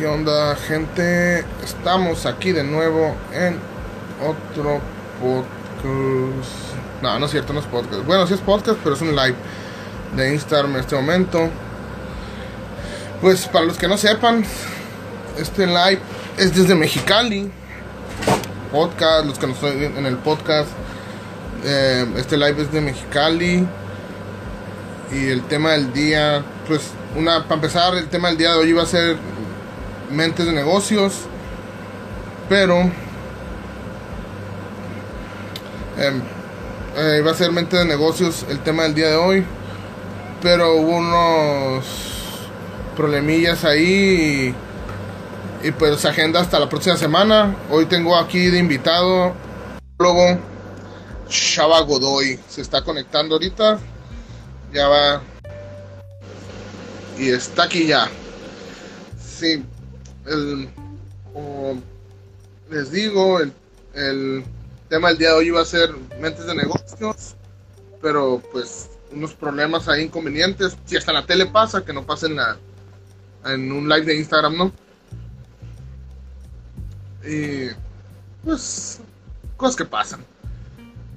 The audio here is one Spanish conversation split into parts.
¿Qué onda, gente? Estamos aquí de nuevo en otro podcast. No, no es cierto, no es podcast. Bueno, sí es podcast, pero es un live de Instagram en este momento. Pues para los que no sepan, este live es desde Mexicali. Podcast, los que no estoy en el podcast. eh, este live es de Mexicali. Y el tema del día, pues, una, para empezar, el tema del día de hoy iba a ser mentes de negocios, pero em, eh, iba a ser mente de negocios el tema del día de hoy, pero hubo unos problemillas ahí y, pues agenda hasta la próxima semana. Hoy tengo aquí de invitado luego Shaba Godoy, se está conectando ahorita, ya va y está aquí ya. Sí, el, como les digo, el, el tema del día de hoy iba a ser mentes de negocios, pero pues unos problemas ahí inconvenientes. Si hasta en la tele pasa, que no pasa en, la, en un live de Instagram, ¿no? Y pues cosas que pasan.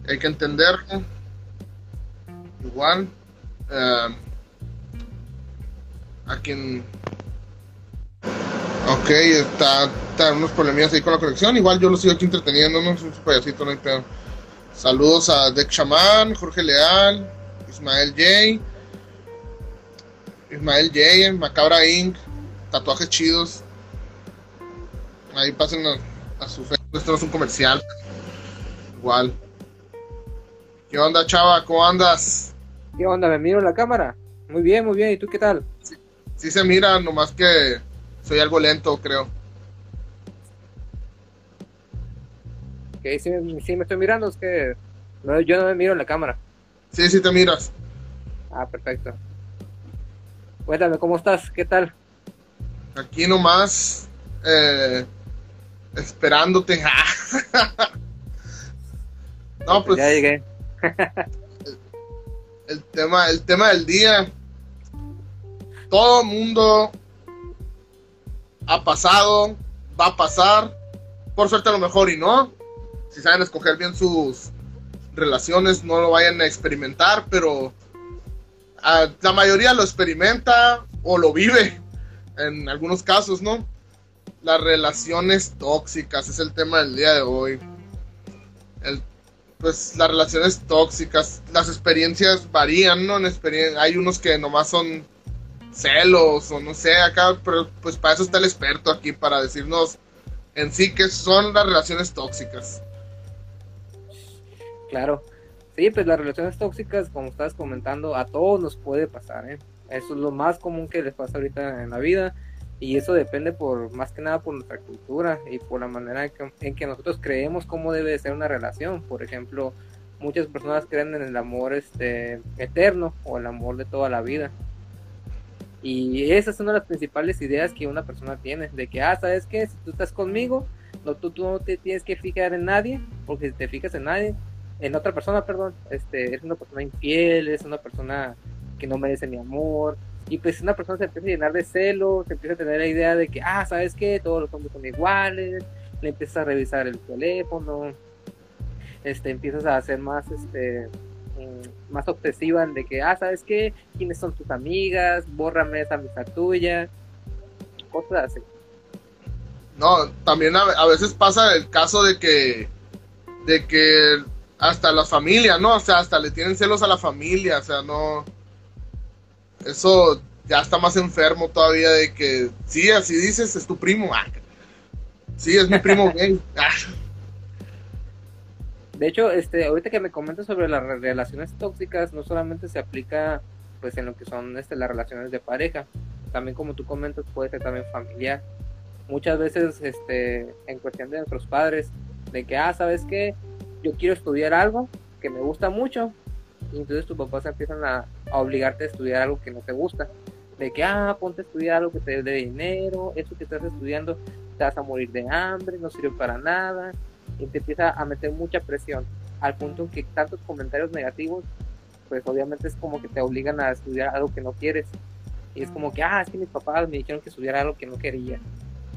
Hay que entenderlo. Igual. eh, a quien Ok, está, está unos problemillas ahí con la conexión. Igual yo lo sigo aquí entreteniendo, ¿no? Es un payasito, no hay pedo. Saludos a Deck Shaman, Jorge Leal, Ismael J. Ismael J, Macabra Inc. Tatuajes chidos. Ahí pasen a, a su Facebook. Esto no es un comercial. Igual. ¿Qué onda, chava? ¿Cómo andas? ¿Qué onda? ¿Me miro en la cámara? Muy bien, muy bien. ¿Y tú qué tal? Sí se mira, nomás que soy algo lento, creo. Que sí, me- sí me estoy mirando, es que no, yo no me miro en la cámara. Sí, sí te miras. Ah, perfecto. Cuéntame, ¿cómo estás? ¿Qué tal? Aquí nomás eh, esperándote. no, pues Ya llegué. el tema, el tema del día. Todo mundo ha pasado, va a pasar. Por suerte a lo mejor y no. Si saben escoger bien sus relaciones, no lo vayan a experimentar, pero ah, la mayoría lo experimenta o lo vive en algunos casos, ¿no? Las relaciones tóxicas es el tema del día de hoy. Pues las relaciones tóxicas, las experiencias varían, ¿no? En experien- hay unos que nomás son celos o no sé, acá, pero pues para eso está el experto aquí, para decirnos en sí qué son las relaciones tóxicas. Claro. Sí, pues las relaciones tóxicas, como estabas comentando, a todos nos puede pasar, ¿eh? Eso es lo más común que les pasa ahorita en la vida. Y eso depende por más que nada por nuestra cultura y por la manera en que, en que nosotros creemos cómo debe de ser una relación. Por ejemplo, muchas personas creen en el amor este eterno o el amor de toda la vida. Y esas son las principales ideas que una persona tiene, de que, ah, ¿sabes qué? Si tú estás conmigo, no, tú, tú no te tienes que fijar en nadie, porque si te fijas en nadie, en otra persona, perdón, este, eres una persona infiel, es una persona que no merece mi amor, y pues una persona se empieza a llenar de celos, se empieza a tener la idea de que, ah, ¿sabes qué? Todos los hombres son iguales, le empiezas a revisar el teléfono, este, empiezas a hacer más, este, más obsesiva en de que, ah, ¿sabes qué? ¿Quiénes son tus amigas? Bórrame esa amistad tuya, cosas así. No, también a, a veces pasa el caso de que, de que hasta la familia, ¿no? O sea, hasta le tienen celos a la familia, o sea, no. Eso ya está más enfermo todavía de que, sí, así dices, es tu primo. Ah, sí, es mi primo gay. Ah, De hecho, este, ahorita que me comentas sobre las re- relaciones tóxicas, no solamente se aplica pues en lo que son este, las relaciones de pareja, también como tú comentas puede ser también familiar. Muchas veces este, en cuestión de nuestros padres, de que, ah, ¿sabes qué? Yo quiero estudiar algo que me gusta mucho, y entonces tus papás empiezan a, a obligarte a estudiar algo que no te gusta. De que, ah, ponte a estudiar algo que te dé dinero, eso que estás estudiando te vas a morir de hambre, no sirve para nada, y te empieza a meter mucha presión, al punto en que tantos comentarios negativos, pues obviamente es como que te obligan a estudiar algo que no quieres. Y es como que, ah, es que mis papás me dijeron que estudiara algo que no quería.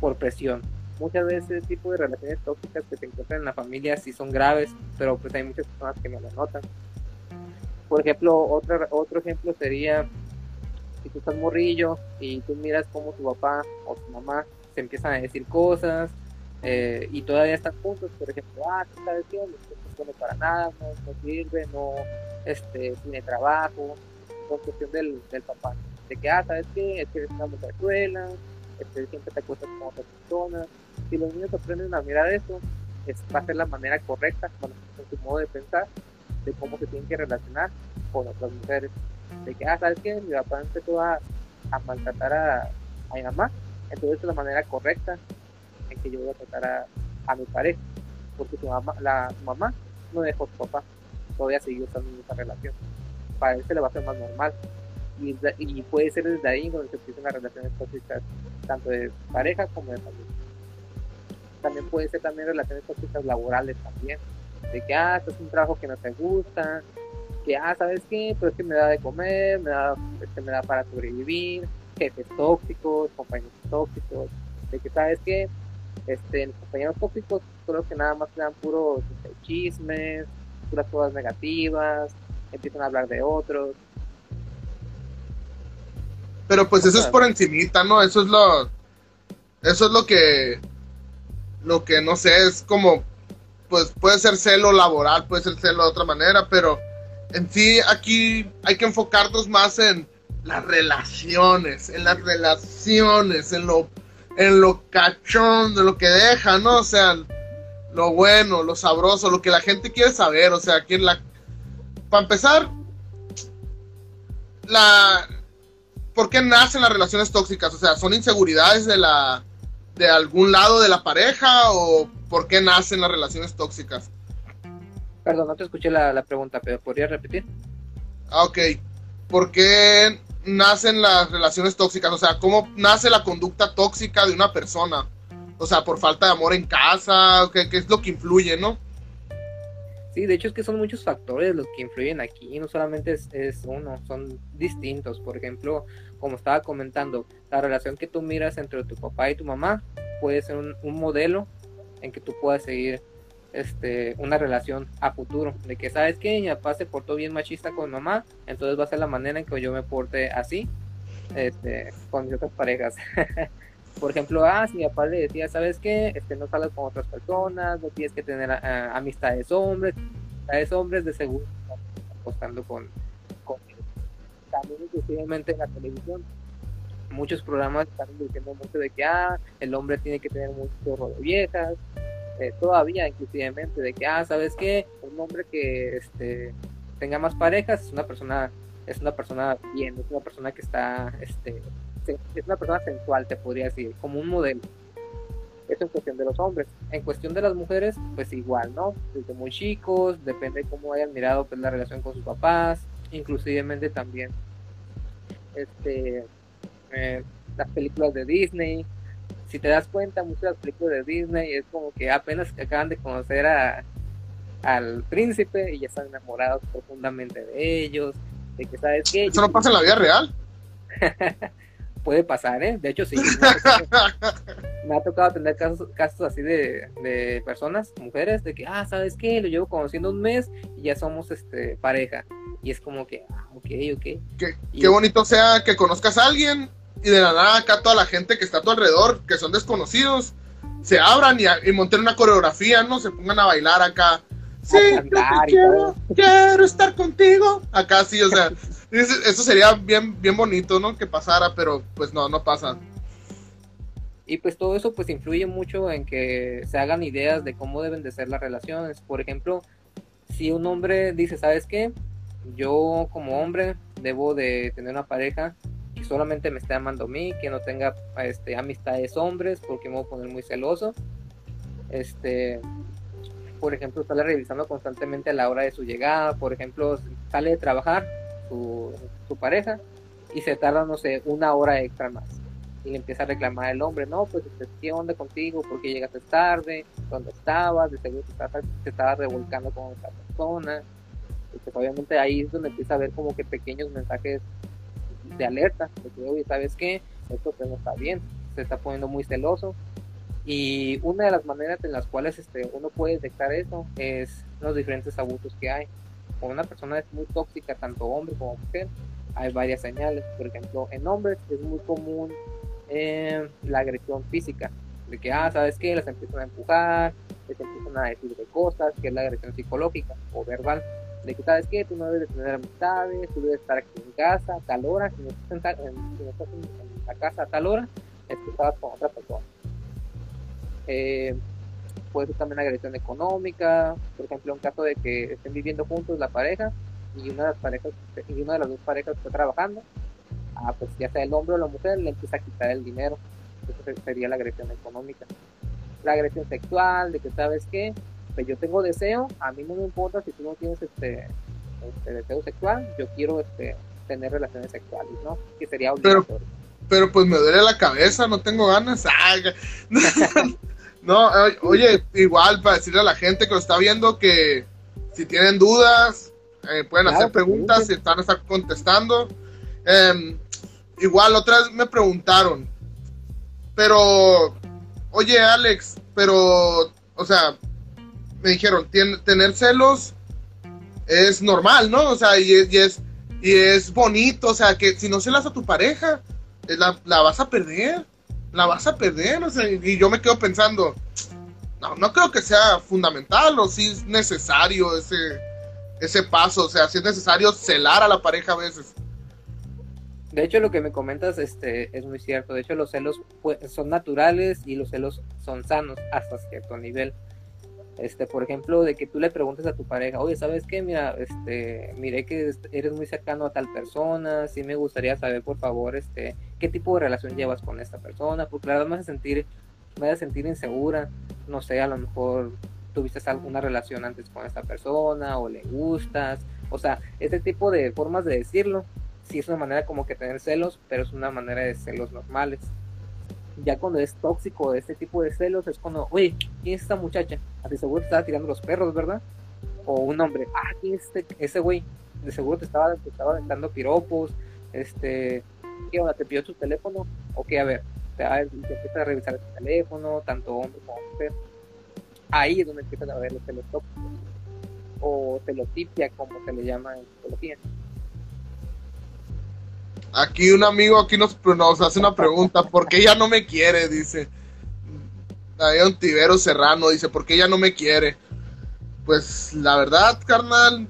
por presión. Muchas veces ese tipo de relaciones tóxicas que se encuentran en la familia sí son graves, pero pues hay muchas personas que no lo notan. Por ejemplo, otro, otro ejemplo sería si tú estás morrillo y tú miras cómo tu papá o tu mamá se empiezan a decir cosas eh, y todavía están juntos, por ejemplo, ah, tú sabes qué, no es para nada, no, no, sirve, no este, tiene trabajo, por cuestión del, del papá, de que, ah, sabes qué, es que eres una muchachuela, este, siempre te acuestas con otra persona. Si los niños aprenden a mirar eso, es, va a ser la manera correcta, con su modo de pensar, de cómo se tienen que relacionar con otras mujeres. De que, ah, ¿sabes qué? Mi papá empezó a, a maltratar a, a mi mamá, entonces es la manera correcta que yo voy a tratar a, mi pareja, porque su mamá, la mamá no dejó su papá, todavía siguió estando en esa relación. Para él se le va a hacer más normal. Y, puede ser desde ahí donde se empiezan las relaciones tóxicas, tanto de pareja como de familia. También puede ser también relaciones tóxicas laborales también, de que, ah, esto es un trabajo que no te gusta, que, ah, ¿sabes qué? Pero es que me da de comer, me da, este, me da para sobrevivir, jefes tóxicos, compañeros tóxicos, de que, ¿sabes qué? Este, los compañeros tóxicos creo que nada más te dan puros este, chismes, puras cosas negativas, empiezan a hablar de otros. Pero pues eso es por encimita, ¿no? Eso es lo eso es lo que lo que no sé, es como pues puede ser celo laboral, puede ser celo de otra manera, pero en sí aquí hay que enfocarnos más en las relaciones, en las relaciones, en lo en lo cachón, de lo que deja, ¿no? O sea, lo bueno, lo sabroso, lo que la gente quiere saber, o sea, quién la... Para empezar, la... ¿Por qué nacen las relaciones tóxicas? O sea, ¿son inseguridades de la... de algún lado de la pareja o por qué nacen las relaciones tóxicas? Perdón, no te escuché la, la pregunta, pero ¿podrías repetir? Ah, ok. ¿Por qué nacen las relaciones tóxicas? O sea, ¿cómo nace la conducta tóxica de una persona? O sea, por falta de amor en casa, ¿qué, qué es lo que influye, no? Sí, de hecho es que son muchos factores los que influyen aquí, no solamente es, es, uno, son distintos. Por ejemplo, como estaba comentando, la relación que tú miras entre tu papá y tu mamá puede ser un, un modelo en que tú puedas seguir este, una relación a futuro. De que, ¿sabes que Mi papá se portó bien machista con mamá, entonces va a ser la manera en que yo me porte así este, con otras parejas. Por ejemplo, ah, si mi papá le decía, ¿sabes qué? Este, no salgas con otras personas, no tienes que tener uh, amistades hombres, amistades hombres de seguro apostando con, con también inclusivamente en la televisión muchos programas están diciendo mucho de que ah, el hombre tiene que tener mucho de viejas, eh, todavía inclusivemente de que ah, sabes qué, un hombre que este tenga más parejas es una persona, es una persona bien, es una persona que está este es una persona sensual, te podría decir, como un modelo. Eso en cuestión de los hombres. En cuestión de las mujeres, pues igual, ¿no? Desde muy chicos, depende de cómo hayan mirado pues, la relación con sus papás, inclusivemente también este, eh, las películas de Disney. Si te das cuenta, muchas de las películas de Disney es como que apenas acaban de conocer a, al príncipe y ya están enamorados profundamente de ellos, de que sabes qué. Eso no pasa en la vida real. puede pasar, ¿eh? De hecho, sí. Me ha tocado tener casos, casos así de, de, personas, mujeres, de que, ah, ¿sabes qué? Lo llevo conociendo un mes y ya somos este pareja. Y es como que, ah, ok, ok. Qué, qué bonito sea que conozcas a alguien y de la nada acá toda la gente que está a tu alrededor, que son desconocidos, se abran y, y monten una coreografía, ¿no? Se pongan a bailar acá. Sí, quiero, quiero estar contigo. Acá sí, o sea, eso sería bien, bien bonito, ¿no? Que pasara, pero pues no, no pasa. Y pues todo eso pues influye mucho en que se hagan ideas de cómo deben de ser las relaciones. Por ejemplo, si un hombre dice, ¿sabes qué? Yo como hombre debo de tener una pareja solamente me esté amando a mí, que no tenga este, amistades hombres porque me voy a poner muy celoso. Este, por ejemplo, sale revisando constantemente a la hora de su llegada, por ejemplo, sale de trabajar su, pareja y se tarda, no sé, una hora extra más. Y le empieza a reclamar el hombre, no, pues, este, ¿qué onda contigo? ¿Por qué llegaste tarde? ¿Dónde estabas? De seguro te estabas, revolcando con otra persona. Obviamente ahí es donde empieza a ver como que pequeños mensajes de alerta, de que, ¿sabes qué? Esto pues no está bien, se está poniendo muy celoso, Y una de las maneras en las cuales este, uno puede detectar eso es los diferentes abusos que hay. Cuando una persona es muy tóxica, tanto hombre como mujer, hay varias señales. Por ejemplo, en hombres es muy común eh, la agresión física, de que, ah, ¿sabes qué? Les empiezan a empujar, les empiezan a decir de cosas, que es la agresión psicológica o verbal, de que, ¿sabes qué? Tú no debes tener amistades, tú debes estar aquí en casa a tal hora, si no estás en, la casa a tal hora, es que con otra persona. Eh, puede ser también agresión económica, por ejemplo, en caso de que estén viviendo juntos la pareja y una de las parejas y una de las dos parejas está trabajando, ah, pues ya sea el hombre o la mujer le empieza a quitar el dinero. Eso sería la agresión económica. La agresión sexual, de que sabes que yo tengo deseo, a mí no me importa si tú no tienes este, este deseo sexual, yo quiero este, tener relaciones sexuales, ¿no? Que sería obligatorio. Pero, pero pues me duele la cabeza, no tengo ganas. no, oye, igual para decirle a la gente que lo está viendo que si tienen dudas, eh, pueden hacer preguntas, si están, están contestando. Em, igual, otra vez me preguntaron, pero, oye Alex, pero, o sea, me dijeron, tener celos es normal, ¿no? O sea, y es, y es, bonito, o sea, que si no celas a tu pareja, eh, la, la vas a perder, la vas a perder, o sea, y yo me quedo pensando, no, no creo que sea fundamental o si es necesario ese, ese paso, o sea, si es necesario celar a la pareja a veces. De hecho, lo que me comentas este, es muy cierto. De hecho, los celos son naturales y los celos son sanos hasta cierto nivel. Este, por ejemplo, de que tú le preguntes a tu pareja, oye, ¿sabes qué? Mira, este, miré que eres muy cercano a tal persona, sí me gustaría saber, por favor, este, qué tipo de relación llevas con esta persona, porque la verdad me hace sentir, me hace sentir insegura, no sé, a lo mejor tuviste alguna relación antes con esta persona o le gustas, o sea, este tipo de formas de decirlo sí es una manera como que tener celos, pero es una manera de celos normales. Ya cuando es tóxico este tipo de celos es cuando, oye, ¿quién es esta muchacha? A ti seguro te estaba tirando los perros, ¿verdad? O un hombre, ah, ¿quién es este, ese güey? De seguro te estaba, te estaba dando piropos, este, ¿qué onda? ¿Te pidió tu teléfono? O qué, a ver, te, empieza a revisar tu teléfono, tanto hombre como mujer. Ahí es donde empiezan a ver los celos tóxicos. O celotipia, como se le llama en psicología. Aquí un amigo aquí nos, nos hace una pregunta, ¿por qué ella no me quiere? Dice. Hay un tibero serrano, dice, ¿por qué ella no me quiere? Pues la verdad, carnal,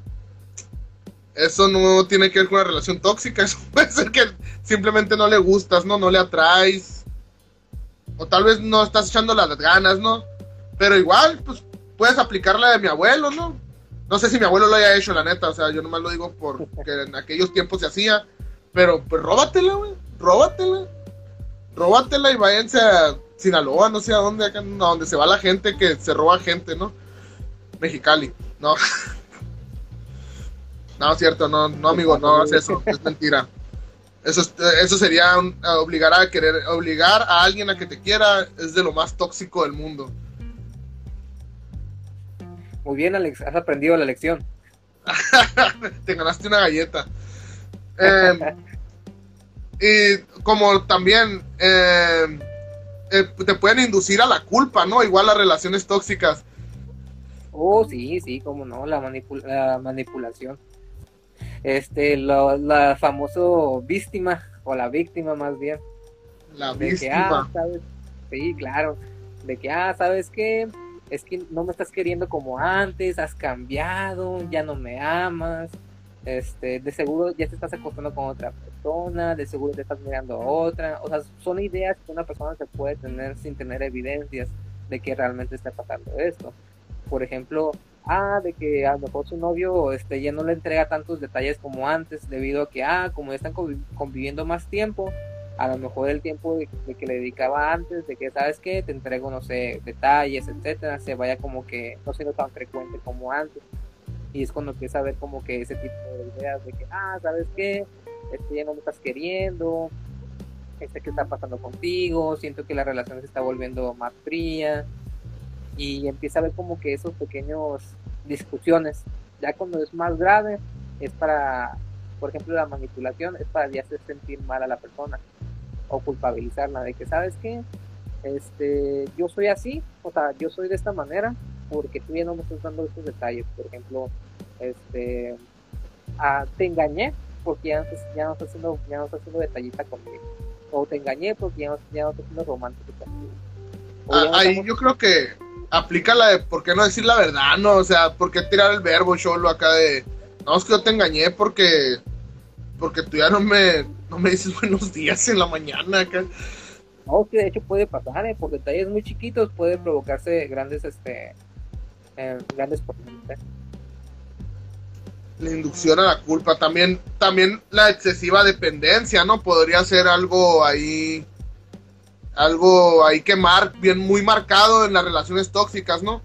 eso no tiene que ver con una relación tóxica, eso puede ser que simplemente no le gustas, ¿no? No le atraes. O tal vez no estás echando las ganas, ¿no? Pero igual, pues puedes aplicar la de mi abuelo, ¿no? No sé si mi abuelo lo haya hecho, la neta, o sea, yo nomás lo digo porque en aquellos tiempos se hacía pero pues róbatela, güey. Róbatela. Róbatela y váyanse a Sinaloa, no sé a dónde, acá, a donde se va la gente que se roba gente, ¿no? Mexicali, no. no, cierto, no, no, amigo, no es eso, es mentira. Eso, eso sería obligar a querer, obligar a alguien a que te quiera, es de lo más tóxico del mundo. Muy bien, Alex, has aprendido la lección. te ganaste una galleta. Eh, y como también eh, eh, te pueden inducir a la culpa, ¿no? Igual las relaciones tóxicas. Oh, sí, sí, como no, la, manipulación. Este, la famoso víctima, o la víctima más bien. La víctima. Ah, sí, claro. De que, ah, ¿sabes qué? Es que no me estás queriendo como antes, has cambiado, ya no me amas este, de seguro ya te estás acostando con otra persona, de seguro te estás mirando a otra, o sea, son ideas que una persona se puede tener sin tener evidencias de que realmente está pasando esto. Por ejemplo, ah, de que a lo mejor su novio este, ya no le entrega tantos detalles como antes, debido a que, ah, como están conviviendo más tiempo, a lo mejor el tiempo de, que le dedicaba antes, de que, ¿sabes qué? Te entrego, no sé, detalles, etcétera, se vaya como que no siendo tan frecuente como antes y es cuando empieza a ver como que ese tipo de ideas de que, ah, ¿sabes qué? Este, ya no me estás queriendo, este, ¿qué está pasando contigo? Siento que la relación se está volviendo más fría y empieza a ver como que esos pequeños discusiones. Ya cuando es más grave, es para, por ejemplo, la manipulación, es para ya hacer sentir mal a la persona o culpabilizarla de que, ¿sabes qué? este, yo soy así, o sea, yo soy de esta manera porque tú ya no me estás dando estos detalles. Por ejemplo, este, ah, te engañé porque ya no, estás, ya, no estás haciendo, ya no estás haciendo detallita conmigo. O te engañé porque ya no, ya no estás haciendo romántico conmigo. Ah, ahí yo creo que aplica la de por qué no decir la verdad, ¿no? O sea, por qué tirar el verbo solo acá de, no, es que yo te engañé porque, porque tú ya no me, no me dices buenos días en la mañana acá. No, que de hecho puede pasar, ¿eh? por detalles muy chiquitos puede provocarse grandes, este, eh, grandes problemas. ¿eh? La inducción a la culpa, también, también la excesiva dependencia, ¿no? Podría ser algo ahí, algo ahí que mar, bien muy marcado en las relaciones tóxicas, ¿no?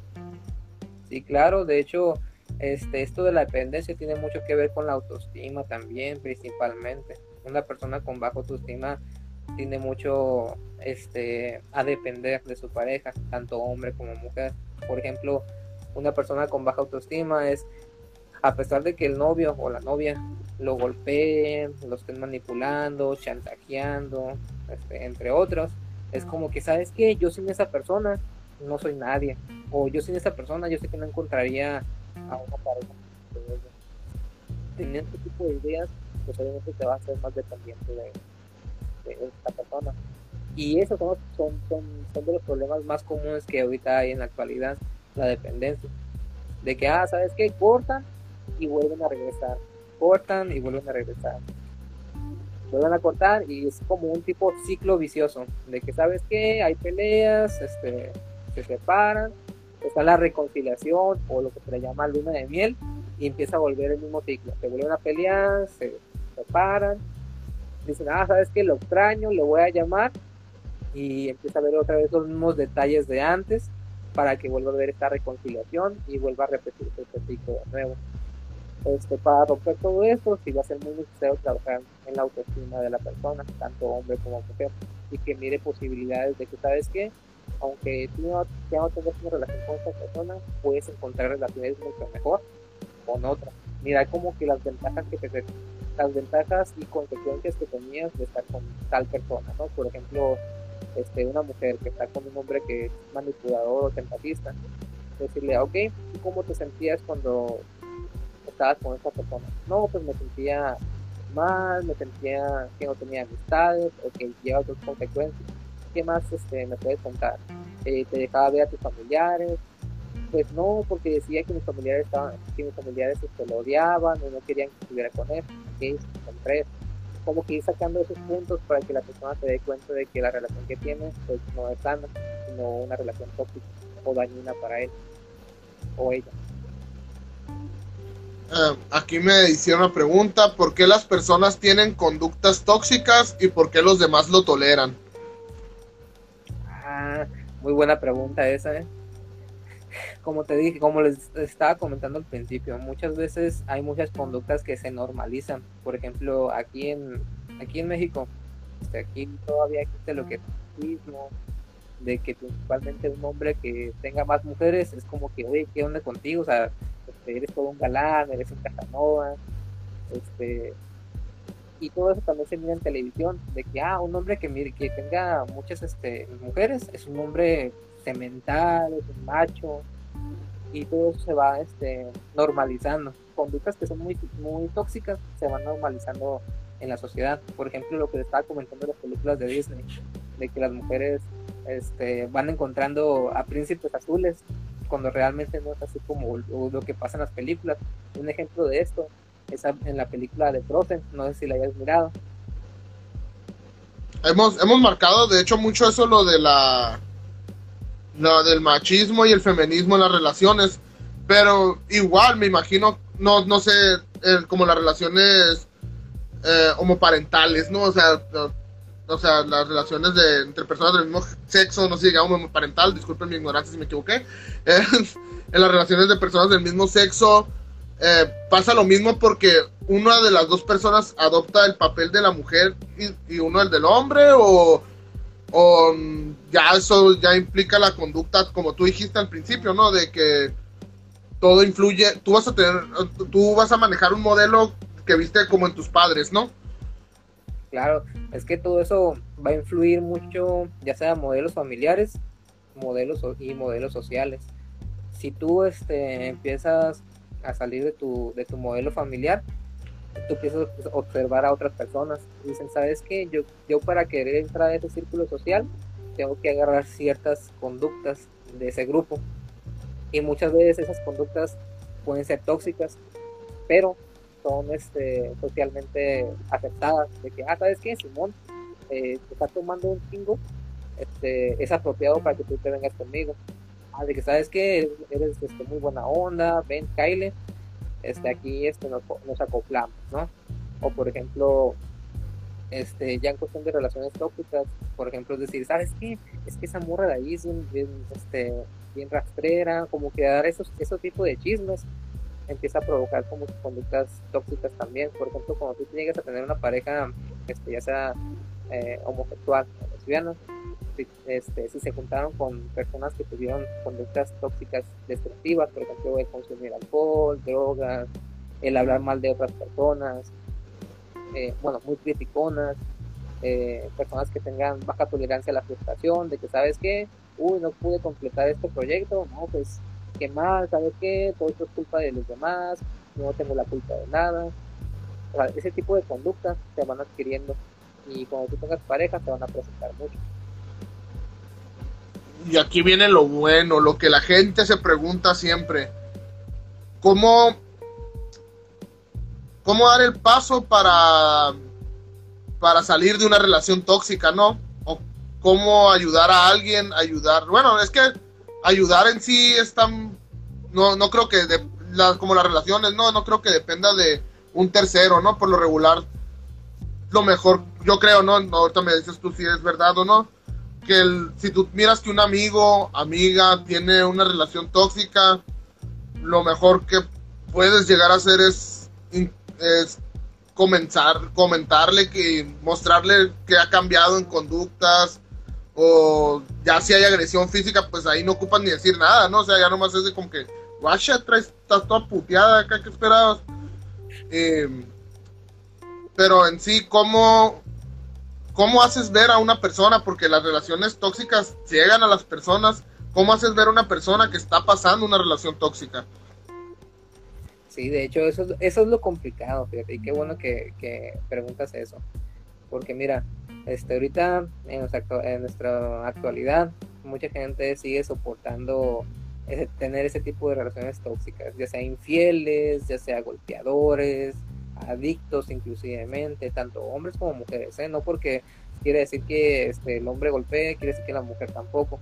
Sí, claro, de hecho, este, esto de la dependencia tiene mucho que ver con la autoestima también, principalmente. Una persona con baja autoestima tiene mucho este, a depender de su pareja, tanto hombre como mujer. Por ejemplo, una persona con baja autoestima es, a pesar de que el novio o la novia lo golpeen, lo estén manipulando, chantajeando, este, entre otros, es como que, ¿sabes qué? Yo sin esa persona no soy nadie. O yo sin esa persona yo sé que no encontraría a una pareja. Teniendo este tipo de ideas, pues obviamente te va a hacer más dependiente de, esta persona. Y esos son, son, son, de los problemas más comunes que ahorita hay en la actualidad, la dependencia. De que, ah, ¿sabes qué? Cortan y vuelven a regresar. Cortan y vuelven a regresar. Vuelven a cortar y es como un tipo ciclo vicioso. De que, ¿sabes qué? Hay peleas, este, se separan, está la reconciliación o lo que se le llama luna de miel y empieza a volver el mismo ciclo. Se vuelven a pelear, se separan dicen, ah, ¿sabes qué? Lo extraño, le voy a llamar y empieza a ver otra vez los mismos detalles de antes para que vuelva a ver esta reconciliación y vuelva a repetirse este ciclo de nuevo. Este, para romper todo esto, sí va a ser muy necesario trabajar en la autoestima de la persona, tanto hombre como mujer, y que mire posibilidades de que, ¿sabes qué? Aunque tú no, ya no tengas una relación con esta persona, puedes encontrar relaciones mucho mejor con otra. Mira como que las ventajas que te las ventajas y consecuencias que tenías de estar con tal persona, ¿no? Por ejemplo, este, una mujer que está con un hombre que es manipulador o tempatista, decirle, ok, ¿y cómo te sentías cuando estabas con esta persona? No, pues me sentía mal, me sentía que no tenía amistades o que lleva otras consecuencias. ¿Qué más este, me puedes contar? Eh, ¿Te dejaba ver a tus familiares? Pues no, porque decía que mis familiares estaban, que mis familiares este, lo odiaban o no querían que estuviera con él son tres. Como que ir sacando esos puntos para que la persona se dé cuenta de que la relación que tiene pues no es sana, sino una relación tóxica o dañina para él o ella. Eh, aquí me hicieron una pregunta, ¿por qué las personas tienen conductas tóxicas y por qué los demás lo toleran? Ah, muy buena pregunta esa, ¿eh? como te dije, como les estaba comentando al principio, muchas veces hay muchas conductas que se normalizan. Por ejemplo, aquí en aquí en México, este, aquí todavía existe lo que es mismo de que principalmente un hombre que tenga más mujeres es como que, oye, ¿qué onda contigo? O sea, este, eres todo un galán, eres un casanova, este, y todo eso también se mira en televisión, de que, ah, un hombre que, mire, que tenga muchas este, mujeres es un hombre cemental, es un macho, y todo eso se va este, normalizando. Conductas que son muy, muy tóxicas se van normalizando en la sociedad. Por ejemplo, lo que les estaba comentando en las películas de Disney, de que las mujeres este, van encontrando a príncipes azules cuando realmente no es así como lo que pasa en las películas. Un ejemplo de esto es en la película de Frozen, no sé si la hayas mirado. Hemos, hemos marcado, de hecho, mucho eso lo de la lo del machismo y el feminismo en las relaciones, pero igual me imagino, no, no sé, como las relaciones eh, homoparentales, ¿no? O sea, o sea, las relaciones de, entre personas del mismo sexo, no sé digamos homoparental, disculpen mi ignorancia si me equivoqué, en las relaciones de personas del mismo sexo eh, pasa lo mismo porque una de las dos personas adopta el papel de la mujer y, y uno el del hombre o o ya eso ya implica la conducta, como tú dijiste al principio, ¿no? De que todo influye, tú vas a tener, tú vas a manejar un modelo que viste como en tus padres, ¿no? Claro, es que todo eso va a influir mucho, ya sea modelos familiares, modelos y modelos sociales. Si tú este, empiezas a salir de tu, de tu modelo familiar, tú empiezas a observar a otras personas. Dicen, ¿sabes qué? Yo, yo para querer entrar a ese círculo social, tengo que agarrar ciertas conductas de ese grupo. Y muchas veces esas conductas pueden ser tóxicas, pero son este, socialmente aceptadas. De que, ah, ¿sabes qué? Simón, eh, te está tomando un chingo, este, es apropiado para que tú te vengas conmigo. Ah, de que, ¿sabes qué? Eres este, muy buena onda, ven, Kyle, este, aquí este, nos, nos acoplamos, ¿no? O por ejemplo, este, ya en cuestión de relaciones tóxicas, por ejemplo, es decir, ¿sabes qué? Es que esa morra de ahí es bien, este, bien rastrera, como que dar esos, esos tipos de chismes empieza a provocar como conductas tóxicas también. Por ejemplo, cuando tú llegas a tener una pareja, este, ya sea eh, homosexual o lesbiana, si, este, se juntaron con personas que tuvieron conductas tóxicas destructivas, por ejemplo, el consumir alcohol, drogas, el hablar mal de otras personas, eh, bueno, muy criticonas, eh, personas que tengan baja tolerancia a la frustración, de que sabes que, uy, no pude completar este proyecto, no, pues qué mal, sabes qué, todo esto es culpa de los demás, no tengo la culpa de nada. Ese tipo de conductas se van adquiriendo y cuando tú tengas pareja te van a presentar mucho. Y aquí viene lo bueno, lo que la gente se pregunta siempre. ¿Cómo cómo dar el paso para, para salir de una relación tóxica, ¿no? O cómo ayudar a alguien, ayudar. Bueno, es que ayudar en sí es tan. No, no creo que. De, como las relaciones, no, no creo que dependa de un tercero, ¿no? Por lo regular, lo mejor, yo creo, ¿no? Ahorita me dices tú si es verdad o no. Que el, si tú miras que un amigo, amiga, tiene una relación tóxica, lo mejor que puedes llegar a hacer es es comenzar, comentarle que mostrarle que ha cambiado en conductas o ya si hay agresión física, pues ahí no ocupan ni decir nada, ¿no? O sea, ya nomás es de como que, guacha, estás toda puteada acá, ¿qué esperabas? Eh, pero en sí, ¿cómo, ¿cómo haces ver a una persona? Porque las relaciones tóxicas llegan a las personas. ¿Cómo haces ver a una persona que está pasando una relación tóxica? Sí, de hecho, eso, es lo complicado, fíjate, y qué bueno que, preguntas eso. Porque mira, este, ahorita en nuestra actualidad, mucha gente sigue soportando tener ese tipo de relaciones tóxicas, ya sea infieles, ya sea golpeadores, adictos inclusivemente, tanto hombres como mujeres, ¿eh? no porque quiere decir que este, el hombre golpee, quiere decir que la mujer tampoco,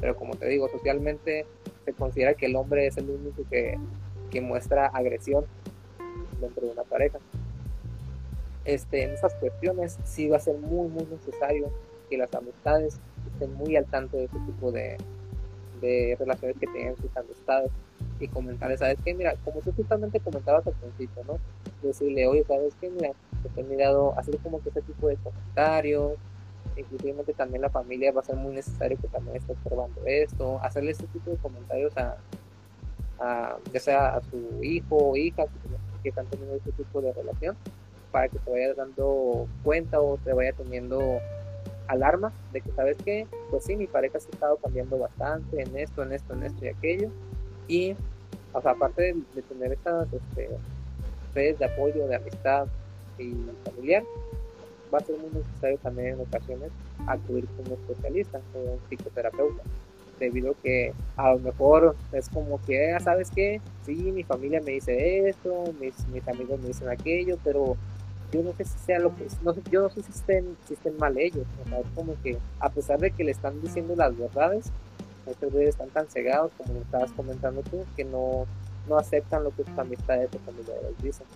pero como te digo, socialmente se considera que el hombre es el único que que muestra agresión dentro de una pareja. Este, en esas cuestiones sí va a ser muy, muy necesario que las amistades estén muy al tanto de ese tipo de, de relaciones que tengan sus amistades y comentarles, ¿sabes qué? Mira, como tú justamente comentabas al principio, ¿no? Decirle, oye, ¿sabes qué? Mira, te he mirado, hacer como que ese tipo de comentarios, inclusive también la familia va a ser muy necesario que también esté observando esto, hacerle ese tipo de comentarios a, ya sea a su hijo o hija que, están teniendo este tipo de relación, para que se vaya dando cuenta o se vaya teniendo alarma de que, ¿sabes qué? Pues sí, mi pareja se ha estado cambiando bastante en esto, en esto, en esto y aquello. Y, o sea, aparte de, tener estas este, redes de apoyo, de amistad y familiar, va a ser muy necesario también en ocasiones acudir con un especialista, con un psicoterapeuta debido a que a lo mejor es como que, ah, ¿sabes qué? Sí, mi familia me dice esto, mis, mis amigos me dicen aquello, pero yo no sé si sea lo que, no, yo no sé si estén, si estén mal ellos, o sea, es como que a pesar de que le están diciendo las verdades, muchos de están tan cegados, como lo estabas comentando tú, que no, no aceptan lo que sus amistades o familiares dicen.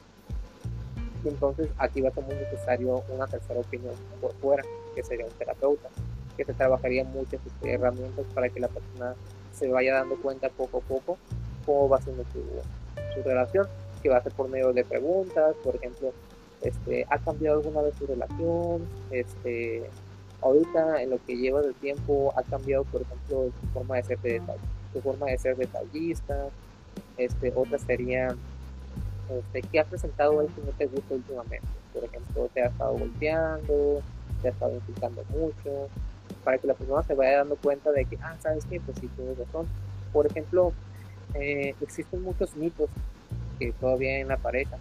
Y entonces aquí va a ser muy necesario una tercera opinión por fuera, que sería un terapeuta que se trabajaría muchas herramientas para que la persona se vaya dando cuenta poco a poco cómo va siendo su, su relación, que va a ser por medio de preguntas, por ejemplo, este, ¿ha cambiado alguna vez su relación? Este, ahorita en lo que lleva del tiempo ha cambiado, por ejemplo, su forma de ser de su forma de ser detallista, este, otra sería este, ¿qué ha presentado él que no te gusta últimamente? Por ejemplo, te ha estado golpeando, te ha estado insultando mucho, para que la persona se vaya dando cuenta de que, ah, ¿sabes qué? Pues sí, tienes razón. Por ejemplo, eh, existen muchos mitos que todavía en la pareja,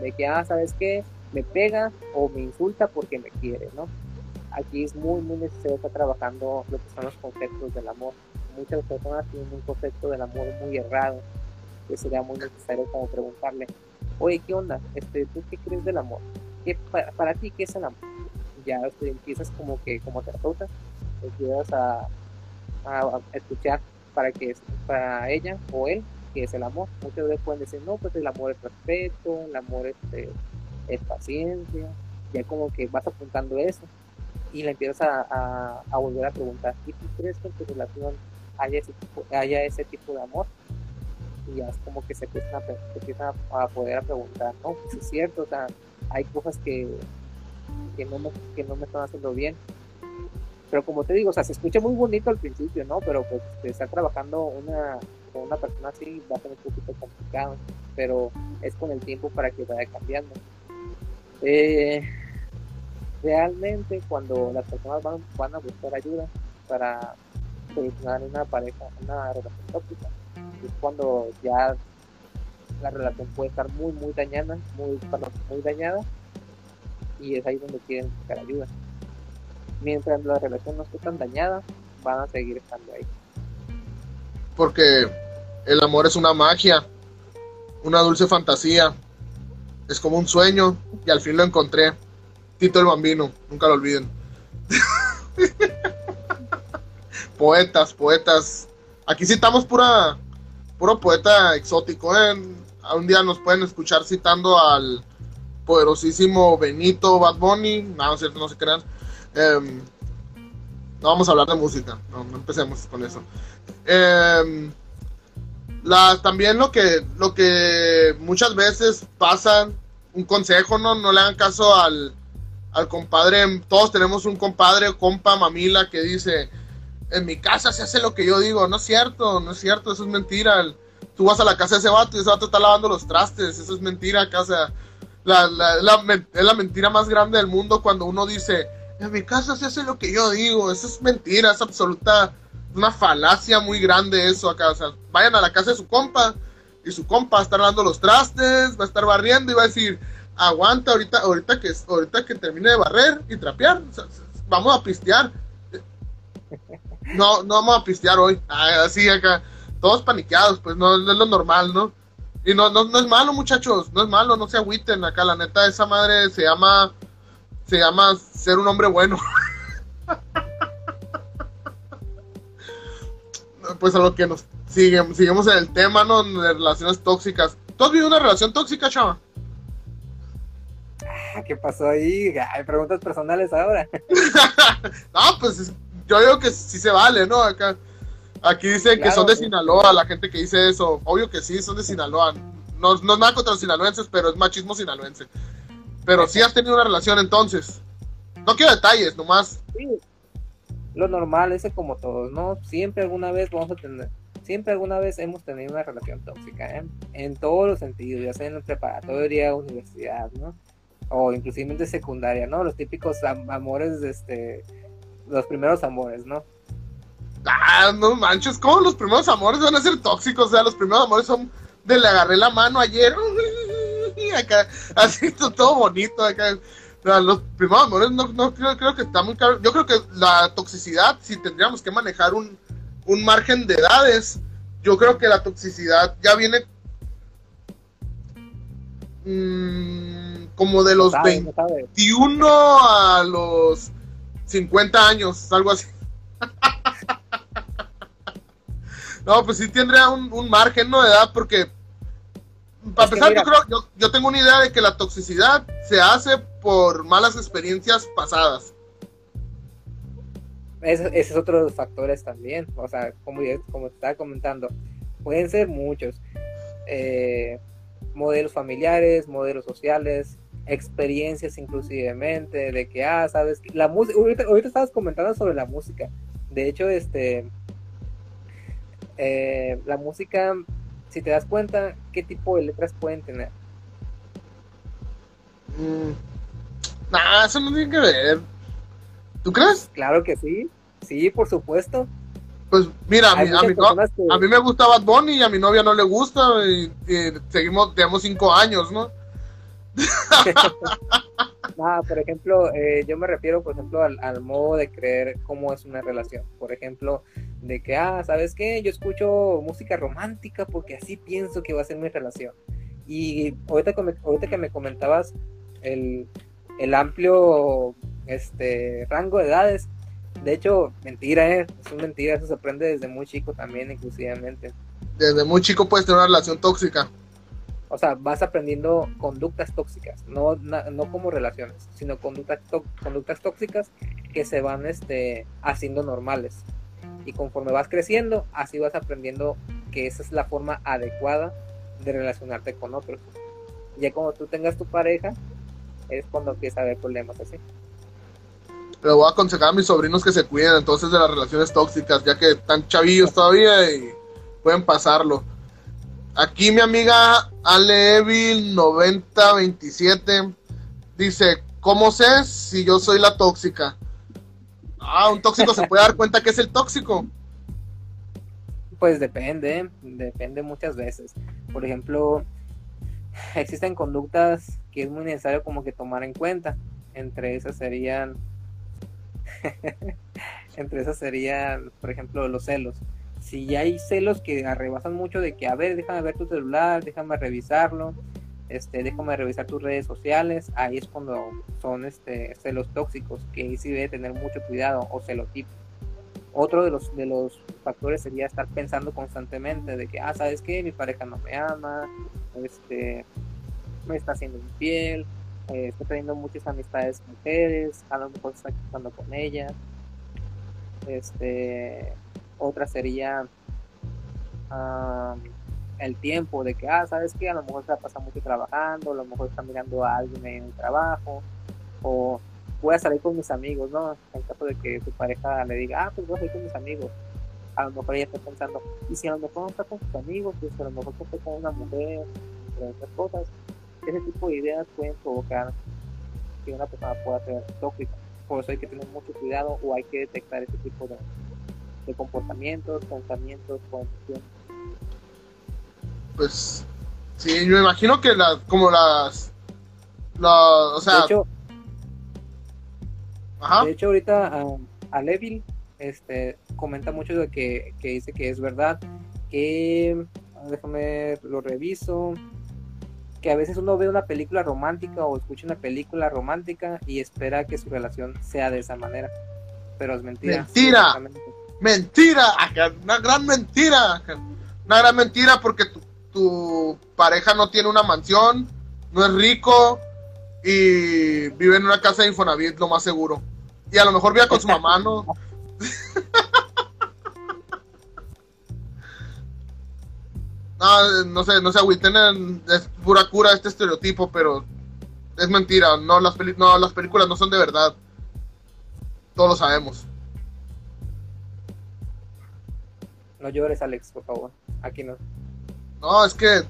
de que, ah, ¿sabes qué? Me pega o me insulta porque me quiere, ¿no? Aquí es muy, muy necesario estar trabajando lo que son los conceptos del amor. Muchas personas tienen un concepto del amor muy errado, que sería muy necesario como preguntarle, oye, ¿qué onda? Este, ¿Tú qué crees del amor? ¿Qué, para, ti, ¿qué es el amor? Ya este, empiezas como que, como terapeuta, empiezas a, a, escuchar para que para ella o él que es el amor. Muchas veces pueden decir, no, pues el amor es respeto, el amor este, es paciencia, ya como que vas apuntando eso y le empiezas a, a, volver a preguntar, ¿y tú crees que en tu relación haya ese tipo, haya ese tipo de amor? Y ya es como que se empiezan a, a poder preguntar, ¿no? Pues es cierto, o sea, hay cosas que, que, no me, que no me están haciendo bien. Pero como te digo, o sea, se escucha muy bonito al principio, ¿no? Pero pues estar trabajando una, con una persona así va a ser un poquito complicado, pero es con el tiempo para que vaya cambiando. Eh, realmente cuando las personas van, van a buscar ayuda para solucionar una pareja, una relación tóxica, es cuando ya la relación puede estar muy, muy dañada, muy, muy dañada, y es ahí donde quieren buscar ayuda. Mientras la relación no esté tan dañada, van a seguir estando ahí. Porque el amor es una magia, una dulce fantasía, es como un sueño, y al fin lo encontré. Tito el Bambino, nunca lo olviden. poetas, poetas. Aquí citamos pura, puro poeta exótico. ¿eh? Un día nos pueden escuchar citando al poderosísimo Benito Bad Bunny. No, no cierto, no se crean. Em, no vamos a hablar de música, no, empecemos con eso. La, también lo que, lo que muchas veces pasa, un consejo, no, no le hagan caso al, al compadre, todos tenemos un compadre, compa, mamila, que dice, en mi casa se hace lo que yo digo, no es cierto, no es cierto, eso es mentira. Tú vas a la casa de ese vato y ese vato está lavando los trastes, eso es mentira, casa. La, es la mentira más grande del mundo cuando uno dice, en mi casa se hace lo que yo digo, eso es mentira, es absoluta, una falacia muy grande eso acá. O vayan a la casa de su compa y su compa va a estar lavando los trastes, va a estar barriendo y va a decir, aguanta ahorita, ahorita que ahorita que termine de barrer y trapear, vamos a pistear. No, no vamos a pistear hoy. Así acá, todos paniqueados, pues no, es lo normal, ¿no? Y no, no, no es malo, muchachos, no es malo, no se agüiten acá, la neta, esa madre se llama, se llama ser un hombre bueno. pues a lo que nos siguen, seguimos en el tema, ¿no? De relaciones tóxicas. ¿Tú has una relación tóxica, chava? ¿qué pasó ahí? Hay preguntas personales ahora. no, pues yo digo que sí se vale, ¿no? Acá, aquí dicen que son de Sinaloa, la gente que dice eso. Obvio que sí, son de Sinaloa. No, no es nada contra los sinaloenses, pero es machismo sinaloense. Pero sí has tenido una relación entonces. No quiero detalles, nomás. Sí. Lo normal, ese como todos, ¿no? Siempre alguna vez vamos a tener siempre alguna vez hemos tenido una relación tóxica, ¿eh? en todos los sentidos, ya sea en preparatoria, universidad, ¿no? O inclusive de secundaria, ¿no? Los típicos amores, este, los primeros amores, ¿no? Ah, no manches, ¿cómo los primeros amores van a ser tóxicos? O sea, los primeros amores son de le agarré la mano ayer, acá, así todo bonito, acá. los primeros amores no, no creo, creo, que está muy caro. Yo creo que la toxicidad, si tendríamos que manejar un, un margen de edades, yo creo que la toxicidad ya viene mmm, como de los 21 a los 50 años, algo así. no, pues sí tendría un, margen ¿no? de edad porque, para empezar, yo creo, yo, tengo una idea de que la toxicidad se hace por malas experiencias pasadas. Ese, es otro de los factores también, o sea, como, como estaba comentando, pueden ser muchos. Eh, modelos familiares, modelos sociales, experiencias inclusivemente, de que, ah, sabes, la música, ahorita, estabas comentando sobre la música, de hecho, este, eh, la música, si te das cuenta, ¿qué tipo de letras pueden tener? Mm, eso no tiene que ver. ¿Tú crees? Claro que sí, sí, por supuesto. Pues mira, a mí, a no- que- a mí me gusta Bad Bunny y a mi novia no le gusta y, y seguimos, tenemos cinco años, ¿no? Ah, por ejemplo, eh, yo me refiero, por ejemplo, al, modo de creer cómo es una relación. Por ejemplo, de que, ah, ¿sabes qué? Yo escucho música romántica porque así pienso que va a ser mi relación. Y ahorita que me, ahorita que me comentabas el, el amplio este, rango de edades, de hecho, mentira, ¿eh? Es una mentira, eso se aprende desde muy chico también, inclusivamente. Desde muy chico puedes tener una relación tóxica. O sea, vas aprendiendo conductas tóxicas, no, na- no como relaciones, sino conductas, conductas tóxicas que se van este, haciendo normales. Y conforme vas creciendo, así vas aprendiendo que esa es la forma adecuada de relacionarte con otros. Ya cuando tú tengas tu pareja, es cuando empieza a haber problemas así. Le voy a aconsejar a mis sobrinos que se cuiden entonces de las relaciones tóxicas, ya que están chavillos todavía y pueden pasarlo. Aquí mi amiga Alevil 9027 dice, ¿cómo sé si yo soy la tóxica? Ah, un tóxico se puede dar cuenta que es el tóxico. Pues depende, depende muchas veces. Por ejemplo, existen conductas que es muy necesario como que tomar en cuenta. Entre esas serían, entre esas serían, por ejemplo, los celos. Si hay celos que arrebasan mucho de que, a ver, déjame ver tu celular, déjame revisarlo, este, déjame revisar tus redes sociales, ahí es cuando son este, celos tóxicos, que ahí sí debe tener mucho cuidado, o celotipo. Otro de los, de los factores sería estar pensando constantemente de que, ah, ¿sabes qué? Mi pareja no me ama, este, me está haciendo infiel, eh, estoy teniendo muchas amistades mujeres, a lo mejor está con ellas. Este, otra sería am, el tiempo de que, ah, ¿sabes qué? A lo mejor se la pasa mucho trabajando, a lo mejor está mirando a alguien en el trabajo, o voy a salir con mis amigos, ¿no? En caso de que su pareja le diga, ah, pues voy a salir con mis amigos. A lo mejor ella está pensando, y si a lo mejor no está con sus amigos, pues a lo mejor fue con una mujer, entre otras cosas. Ese tipo de ideas pueden provocar que una persona pueda ser tóxica. Por eso hay que tener mucho cuidado o hay que detectar ese tipo de, de comportamientos, pensamientos, condiciones. Pues sí, yo me imagino que las, como las, la- o sea, de hecho, ajá, De hecho, ahorita ah, a Levil este, comenta mucho de que, que dice que es verdad, que ah, déjame lo reviso, que a veces uno ve una película romántica o escucha una película romántica y espera que su relación sea de esa manera, pero es mentira. Mentira. Mentira, una gran mentira, una gran mentira porque tu, pareja no tiene una mansión, no es rico y vive en una casa de Infonavit, lo más seguro. Y a lo mejor vive con su mamá, ¿no? No, no sé, no se agüiten, en- es pura cura este estereotipo, pero es mentira, no las, peli- no, las películas no son de verdad. Todos lo sabemos. No llores, Alex, por favor. Aquí no. No, es que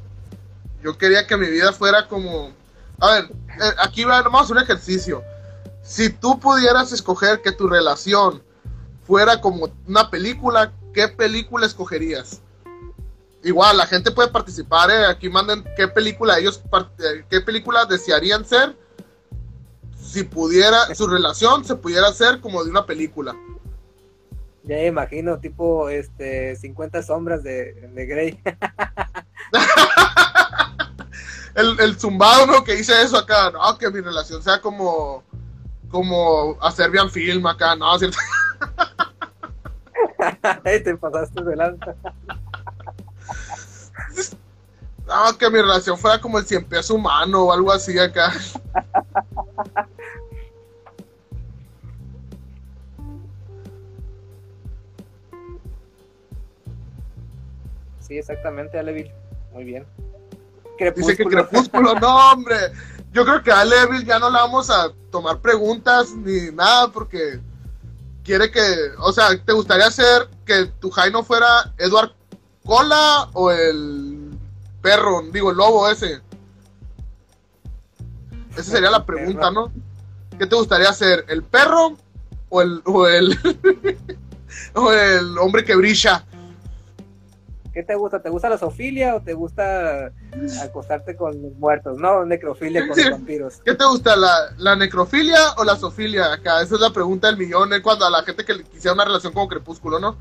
yo quería que mi vida fuera como... A ver, eh, aquí va, vamos a un ejercicio. Si tú pudieras escoger que tu relación fuera como una película, ¿qué película escogerías? Igual, la gente puede participar, ¿eh? aquí manden qué película ellos, eh, qué película desearían ser si pudiera, su relación se pudiera hacer como de una película. Ya me imagino, tipo, este, 50 sombras de, de Grey. el, el zumbado, ¿no? Que dice eso acá, no, que mi relación sea como, como a Serbian Film acá, no, ¿cierto? Te pasaste de lanza. No, que mi relación fuera como el cien pies humano o algo así acá. Sí, exactamente, Alevil. Muy bien. Dice que Crepúsculo. Crepúsculo, no, hombre. Yo creo que a Levil ya no le vamos a tomar preguntas ni nada porque quiere que, o sea, ¿te gustaría hacer que tu Jaino fuera Edward Cola o el perro, digo, el lobo ese? Esa sería la pregunta, ¿no? ¿Qué te gustaría hacer? ¿El perro o el, o el, o el hombre que brilla. ¿Qué te gusta? ¿Te gusta la zoofilia o te gusta acostarte con los muertos? No, necrofilia con los vampiros. ¿Qué te gusta, la, la necrofilia o la zoofilia? Acá, esa es la pregunta del millón, ¿eh? cuando a la gente que le quisiera una relación como crepúsculo, ¿no?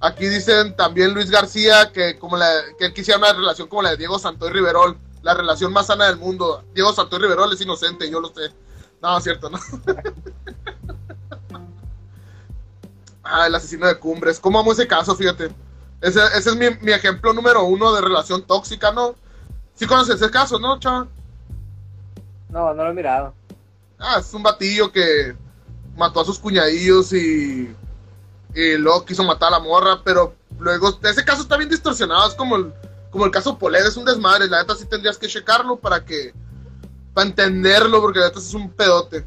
Aquí dicen también Luis García que como la, que él quisiera una relación como la de Diego Santoy Riverol, la relación más sana del mundo. Diego Santoy Riverol es inocente, yo lo sé. No, es cierto, ¿no? ah, el asesino de cumbres. ¿Cómo amo ese caso? Fíjate. Ese, ese es mi, mi, ejemplo número uno de relación tóxica, ¿no? ¿Sí conoces ese caso, no, chaval? No, no lo he mirado. Ah, es un batillo que mató a sus cuñadillos y, y luego quiso matar a la morra, pero luego, ese caso está bien distorsionado, es como el, como el caso Poled, es un desmadre, la neta sí tendrías que checarlo para que, para entenderlo, porque la neta es un pedote.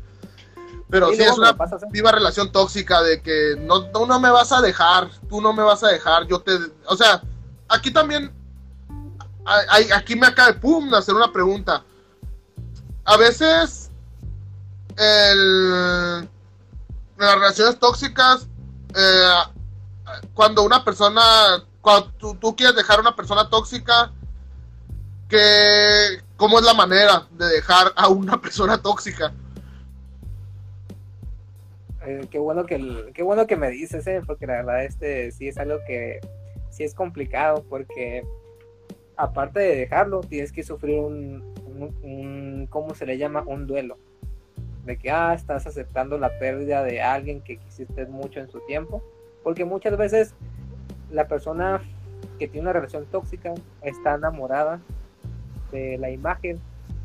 Pero sí, es una viva relación tóxica de que no, tú no me vas a dejar, tú no me vas a dejar, yo te... O sea, aquí también, hay, aquí me acaba de, pum, hacer una pregunta. A veces, el, las relaciones tóxicas, eh, cuando una persona, cuando tú, tú, quieres dejar a una persona tóxica, que, ¿cómo es la manera de dejar a una persona tóxica? Eh, qué bueno que qué bueno que me dices, eh, porque la verdad este sí es algo que sí es complicado porque aparte de dejarlo tienes que sufrir un, un, ¿cómo se le llama? Un duelo. De que, ah, estás aceptando la pérdida de alguien que quisiste mucho en su tiempo. Porque muchas veces la persona que tiene una relación tóxica está enamorada de la imagen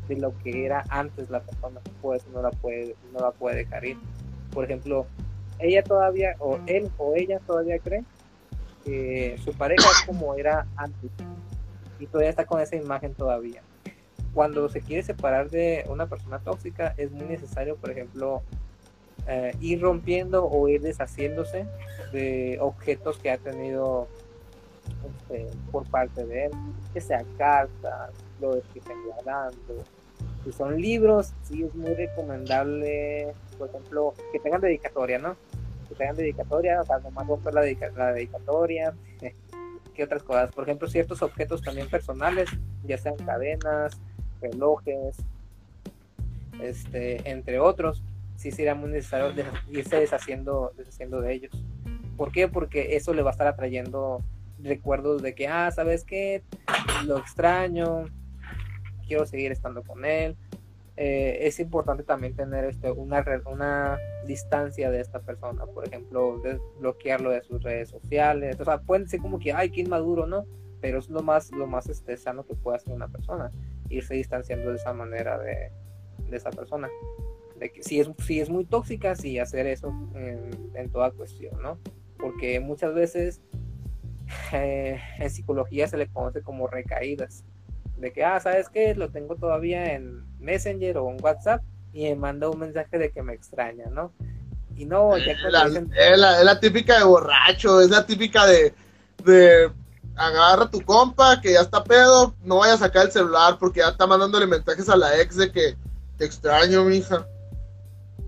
de lo que era antes la persona, pues no la puede, no la puede dejar ir por ejemplo, ella todavía, o él o ella todavía cree que su pareja es como era antes y todavía está con esa imagen todavía. Cuando se quiere separar de una persona tóxica es muy necesario, por ejemplo, eh, ir rompiendo o ir deshaciéndose de objetos que ha tenido este, por parte de él, que sea cartas, lo que estén guardando, si son libros, sí es muy recomendable, por ejemplo, que tengan dedicatoria, ¿no? Que tengan dedicatoria, o sea, nomás romper la, la dedicatoria, ¿qué otras cosas? Por ejemplo, ciertos objetos también personales, ya sean cadenas, relojes, este, entre otros, sí sería muy necesario irse deshaciendo, deshaciendo de ellos. ¿Por qué? Porque eso le va a estar atrayendo recuerdos de que, ah, ¿sabes qué? Lo extraño, quiero seguir estando con él. Eh, es importante también tener este, una, una distancia de esta persona, por ejemplo, bloquearlo de sus redes sociales. O sea, pueden ser como que, ay, qué inmaduro, ¿no? Pero es lo más, lo más este, sano que puede hacer una persona, irse distanciando de esa manera de, de esa persona. De que si es, si es muy tóxica, sí hacer eso en, toda cuestión, ¿no? Porque muchas veces eh, en psicología se le conoce como recaídas de que, ah, ¿sabes qué? Lo tengo todavía en Messenger o en WhatsApp y me manda un mensaje de que me extraña, ¿no? Y no, ya la, es, la, típica de borracho, es la típica de, de agarra tu compa que ya está pedo, no vaya a sacar el celular porque ya está mandándole mensajes a la ex de que te extraño, mija.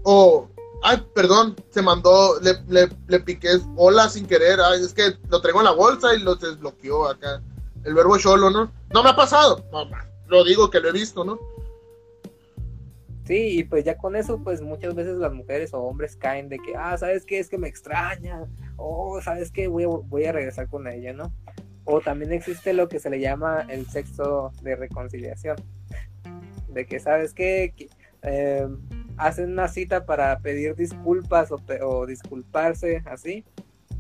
O, ay, perdón, se mandó, le, le, le piqué hola sin querer, ay, es que lo traigo en la bolsa y lo desbloqueó acá el verbo cholo, ¿no? No me ha pasado, lo digo que lo he visto, ¿no? Sí, y pues ya con eso, pues muchas veces las mujeres o hombres caen de que, ah, ¿sabes qué? Es que me extraña, o ¿sabes qué? Voy a, voy a regresar con ella, ¿no? O también existe lo que se le llama el sexo de reconciliación, de que, ¿sabes qué? Eh, hacen una cita para pedir disculpas o disculparse, así,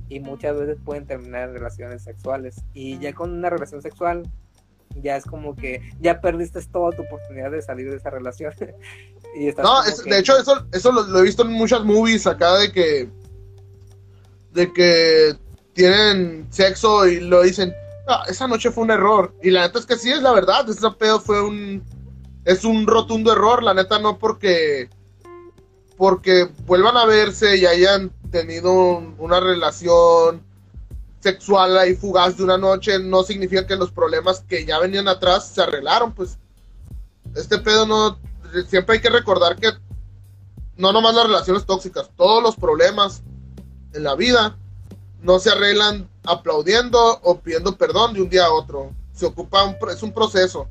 y muchas veces pueden terminar en relaciones sexuales. Y ya con una relación sexual, ya es como que ya perdiste toda tu oportunidad de salir de esa relación. y no, de hecho, eso, eso lo, he visto en muchas movies acá de que. de que tienen sexo y lo dicen. Ah, esa noche fue un error. Y la neta es que sí es la verdad. Ese pedo fue un. Es un rotundo error. La neta no porque. Porque vuelvan a verse y hayan tenido una relación sexual ahí fugaz de una noche no significa que los problemas que ya venían atrás se arreglaron, pues este pedo no, siempre hay que recordar que no nomás las relaciones tóxicas, todos los problemas en la vida no se arreglan aplaudiendo o pidiendo perdón de un día a otro. Se ocupa un, es un proceso.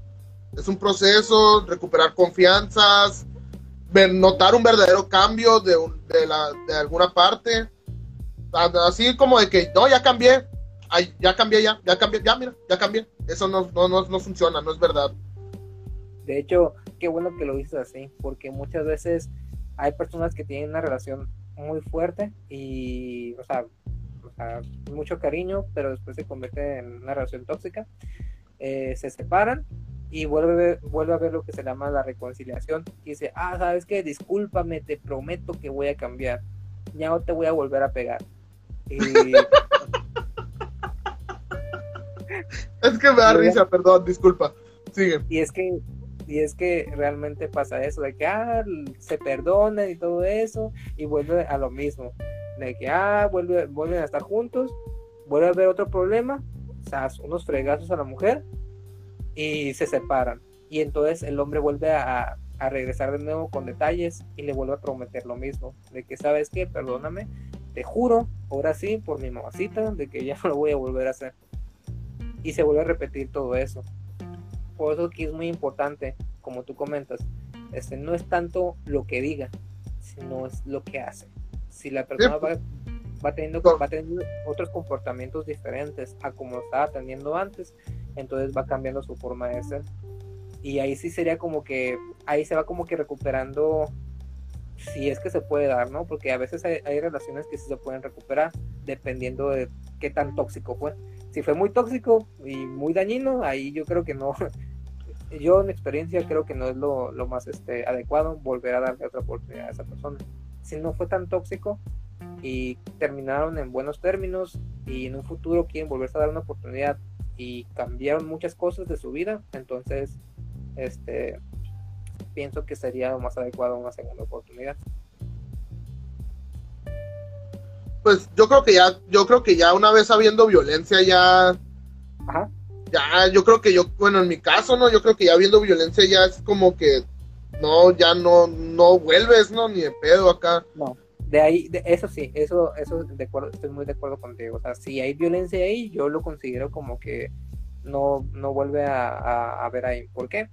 Es un proceso, recuperar confianzas, notar un verdadero cambio de, de, la, de alguna parte. Así como de que, no, ya cambié, Ay, ya cambié, ya, ya cambié, ya mira, ya cambié. Eso no, no, no, no funciona, no es verdad. De hecho, qué bueno que lo dices así, porque muchas veces hay personas que tienen una relación muy fuerte y, o sea, mucho cariño, pero después se convierte en una relación tóxica. Eh, se separan y vuelve, vuelve a ver lo que se llama la reconciliación. Y dice, ah, ¿sabes qué? Discúlpame, te prometo que voy a cambiar. Ya no te voy a volver a pegar. Y... es que me da risa, perdón, disculpa. Sigue. Y es que y es que realmente pasa eso, de que ah, se perdonan y todo eso, y vuelve a lo mismo, de que ah, vuelve, vuelven a estar juntos, vuelve a haber otro problema, o sea, unos fregazos a la mujer, y se separan. Y entonces el hombre vuelve a, a regresar de nuevo con detalles y le vuelve a prometer lo mismo, de que sabes que, perdóname, te juro, ahora sí, por mi mamacita, de que ya no lo voy a volver a hacer. Y se vuelve a repetir todo eso. Por eso que es muy importante, como tú comentas, este, no es tanto lo que diga, sino es lo que hace. Si la persona va, va, teniendo, va teniendo otros comportamientos diferentes a como estaba teniendo antes, entonces va cambiando su forma de ser. Y ahí sí sería como que, ahí se va como que recuperando, si es que se puede dar, ¿no? Porque a veces hay, hay relaciones que sí se pueden recuperar, dependiendo de qué tan tóxico fue si fue muy tóxico y muy dañino, ahí yo creo que no, yo en experiencia creo que no es lo, más este, adecuado volver a darle otra oportunidad a esa persona. Si no fue tan tóxico y terminaron en buenos términos y en un futuro quieren volverse a dar una oportunidad y cambiaron muchas cosas de su vida, entonces este pienso que sería lo más adecuado una segunda oportunidad pues yo creo que ya, yo creo que ya una vez habiendo violencia ya, ya, yo creo que yo, bueno, en mi caso, ¿no? Yo creo que ya habiendo violencia ya es como que, no, ya no, no vuelves, ¿no? Ni de pedo acá. No, de ahí, de, eso sí, eso, eso estoy muy de acuerdo contigo. O sea, si hay violencia ahí, yo lo considero como que no, no vuelve a, a, ver ahí. ¿Por qué?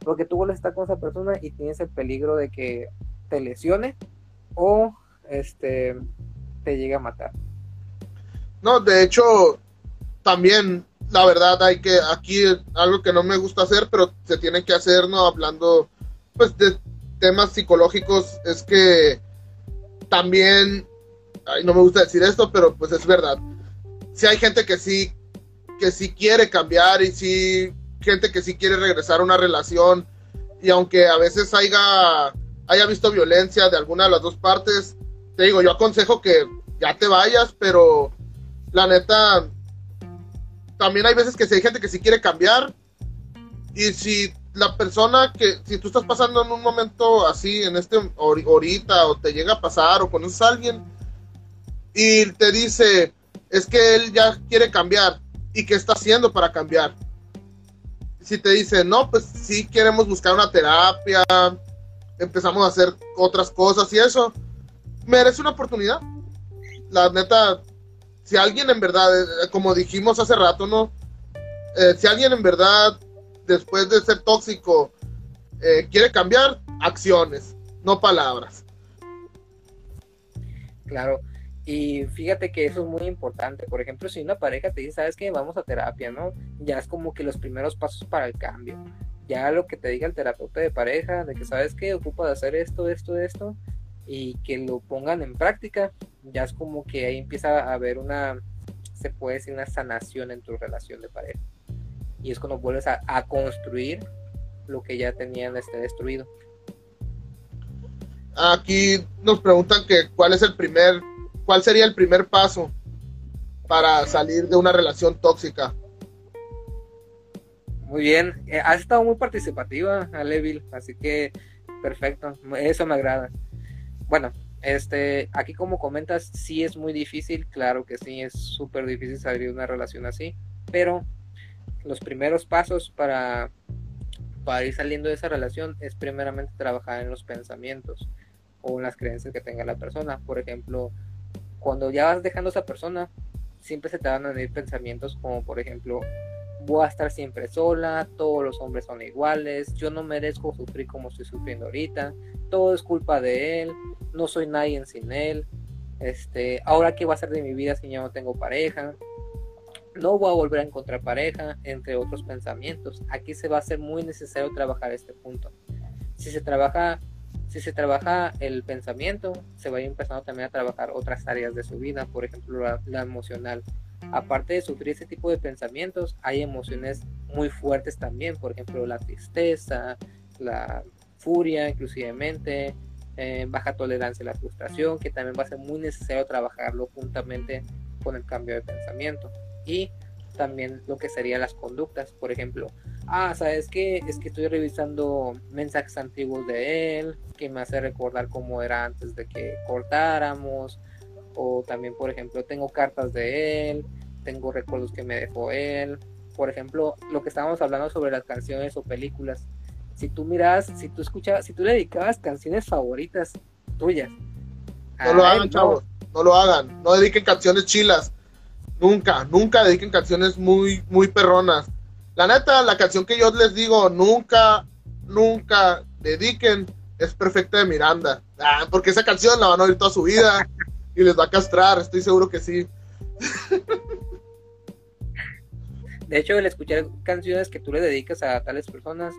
Porque tú vuelves a estar con esa persona y tienes el peligro de que te lesione o este te llega a matar. No, de hecho, también, la verdad, hay que, aquí algo que no me gusta hacer, pero se tiene que hacer, ¿no? Hablando, pues, de temas psicológicos, es que también, ay, no me gusta decir esto, pero pues es verdad. Si hay gente que sí, que sí quiere cambiar y sí, gente que sí quiere regresar a una relación, y aunque a veces haya, haya visto violencia de alguna de las dos partes, te digo, yo aconsejo que ya te vayas, pero la neta, también hay veces que si hay gente que sí quiere cambiar, y si la persona que, si tú estás pasando en un momento así, en este ahorita, o te llega a pasar, o conoces a alguien, y te dice, es que él ya quiere cambiar, y qué está haciendo para cambiar. Si te dice, no, pues sí queremos buscar una terapia, empezamos a hacer otras cosas y eso, merece una oportunidad. La neta, si alguien en verdad, eh, como dijimos hace rato, ¿no? Eh, si alguien en verdad, después de ser tóxico, eh, quiere cambiar, acciones, no palabras. Claro, y fíjate que eso es muy importante. Por ejemplo, si una pareja te dice, sabes que vamos a terapia, ¿no? Ya es como que los primeros pasos para el cambio. Ya lo que te diga el terapeuta de pareja, de que sabes que ocupa de hacer esto, esto, esto, y que lo pongan en práctica, ya es como que ahí empieza a haber una, se puede decir, una sanación en tu relación de pareja. Y es cuando vuelves a, construir lo que ya tenían este destruido. Aquí nos preguntan que cuál es el primer, cuál sería el primer paso para salir de una relación tóxica. Muy bien, eh, has estado muy participativa, Alevil, así que perfecto, eso me agrada. Bueno, este, aquí como comentas, sí es muy difícil, claro que sí, es súper difícil salir de una relación así, pero los primeros pasos para, para ir saliendo de esa relación es primeramente trabajar en los pensamientos. o en las creencias que tenga la persona. Por ejemplo, cuando ya vas dejando a esa persona, siempre se te van a venir pensamientos como, por ejemplo, voy a estar siempre sola, todos los hombres son iguales, yo no merezco sufrir como estoy sufriendo ahorita, todo es culpa de él, no soy nadie sin él, este, ahora qué va a ser de mi vida si ya no tengo pareja, no voy a volver a encontrar pareja, entre otros pensamientos. Aquí se va a hacer muy necesario trabajar este punto. Si se trabaja, si se trabaja el pensamiento, se va a ir empezando también a trabajar otras áreas de su vida, por ejemplo la, emocional aparte de sufrir ese tipo de pensamientos, hay emociones muy fuertes también, por ejemplo, la tristeza, la furia, inclusivemente, eh, baja tolerancia a la frustración, que también va a ser muy necesario trabajarlo juntamente con el cambio de pensamiento. Y también lo que serían las conductas, por ejemplo, ah, ¿sabes qué? Es que estoy revisando mensajes antiguos de él, que me hace recordar cómo era antes de que cortáramos, o también, por ejemplo, tengo cartas de él, tengo recuerdos que me dejó él. Por ejemplo, lo que estábamos hablando sobre las canciones o películas. Si tú miras, si tú escuchabas, si tú le dedicabas canciones favoritas tuyas. No lo hagan, chavos. No lo hagan. No dediquen canciones chilas. Nunca, nunca dediquen canciones muy, muy perronas. La neta, la canción que yo les digo, nunca, nunca dediquen es Perfecta de Miranda. Ah, porque esa canción la van a oír toda su vida y les va a castrar, estoy seguro que sí. De hecho, el escuchar canciones que tú le dedicas a tales personas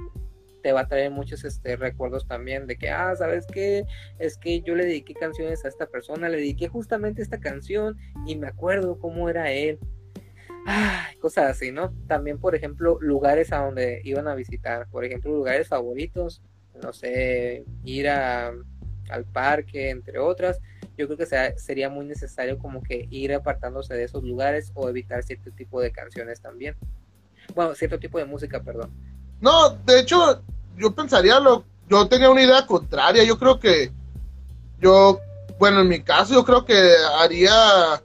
te va a traer muchos este, recuerdos también de que, ah, ¿sabes qué? Es que yo le dediqué canciones a esta persona, le dediqué justamente esta canción y me acuerdo cómo era él. cosas así, ¿no? También, por ejemplo, lugares a donde iban a visitar, por ejemplo, lugares favoritos, no sé, ir a, al parque, entre otras yo creo que sería muy necesario como que ir apartándose de esos lugares o evitar cierto tipo de canciones también. Bueno, cierto tipo de música, perdón. No, de hecho, yo pensaría lo, yo tenía una idea contraria, yo creo que yo, bueno, en mi caso yo creo que haría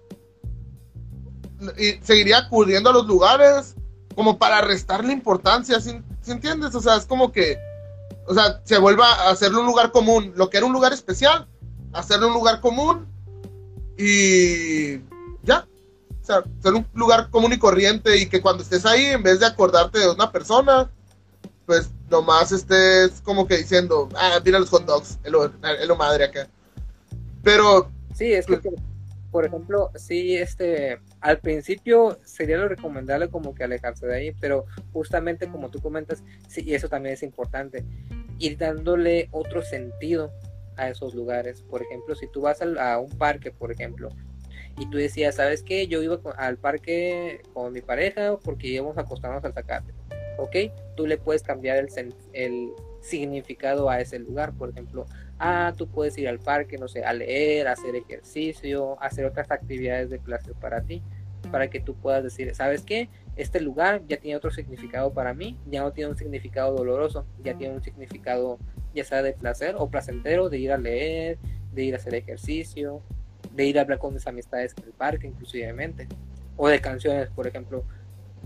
y seguiría acudiendo a los lugares como para restarle importancia, ¿sí, entiendes? O sea, es como que, o sea, se vuelva a hacerlo un lugar común, lo que era un lugar especial, hacerlo un lugar común y ya. O sea, ser un lugar común y corriente y que cuando estés ahí, en vez de acordarte de una persona, pues nomás estés como que diciendo, ah, mira los hot dogs, es lo, madre acá. Pero... Sí, es que, pues, por ejemplo, sí, este, al principio sería lo recomendable como que alejarse de ahí, pero justamente como tú comentas, sí, y eso también es importante, ir dándole otro sentido a esos lugares. Por ejemplo, si tú vas a, un parque, por ejemplo, y tú decías, ¿sabes qué? Yo iba al parque con mi pareja porque íbamos a acostarnos al sacate. ¿Ok? Tú le puedes cambiar el, el significado a ese lugar. Por ejemplo, ah, tú puedes ir al parque, no sé, a leer, a hacer ejercicio, hacer otras actividades de placer para ti. Para que tú puedas decir, ¿sabes qué? Este lugar ya tiene otro significado para mí, ya no tiene un significado doloroso, ya tiene un significado ya sea de placer o placentero, de ir a leer, de ir a hacer ejercicio, de ir a hablar con mis amistades en el parque, inclusivemente, o de canciones, por ejemplo.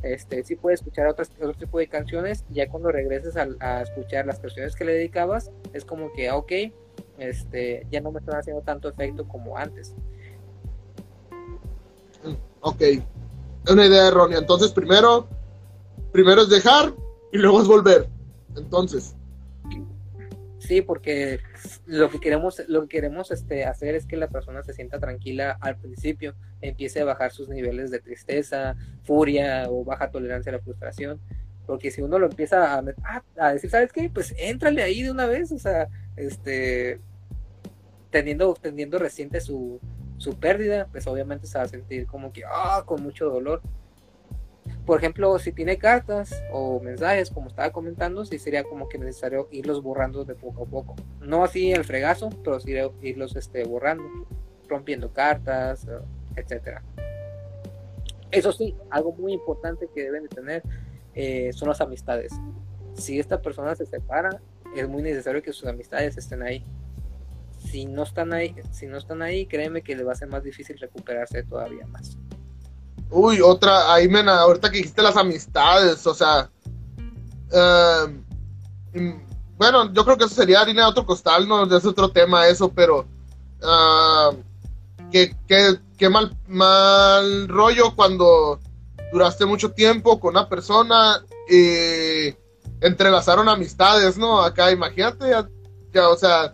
Este, sí puedes escuchar otras, otro tipo de canciones, ya cuando regreses a, escuchar las canciones que le dedicabas, es como que, ok, este, ya no me están haciendo tanto efecto como antes. Ok, es una idea errónea. Entonces, primero, primero es dejar y luego es volver. Entonces, Sí, porque lo que queremos, lo que queremos este, hacer es que la persona se sienta tranquila al principio, empiece a bajar sus niveles de tristeza, furia o baja tolerancia a la frustración. Porque si uno lo empieza a, decir, ¿sabes qué? Pues éntrale ahí de una vez, o sea, este, teniendo, teniendo reciente su, su pérdida, pues obviamente se va a sentir como que, ah, con mucho dolor por ejemplo, si tiene cartas o mensajes, como estaba comentando, sí sería como que necesario irlos borrando de poco a poco. No así el fregazo, pero sí irlos este, borrando, rompiendo cartas, etcétera. Eso sí, algo muy importante que deben de tener eh, son las amistades. Si esta persona se separa, es muy necesario que sus amistades estén ahí. Si no están ahí, si no están ahí, créeme que le va a ser más difícil recuperarse todavía más. Uy, otra, ahí ahorita que dijiste las amistades, o sea, em, bueno, yo creo que eso sería harina de otro costal, no es otro tema eso, pero uh, qué, qué, mal, mal rollo cuando duraste mucho tiempo con una persona y entrelazaron amistades, ¿no? Acá, imagínate, ya, o sea,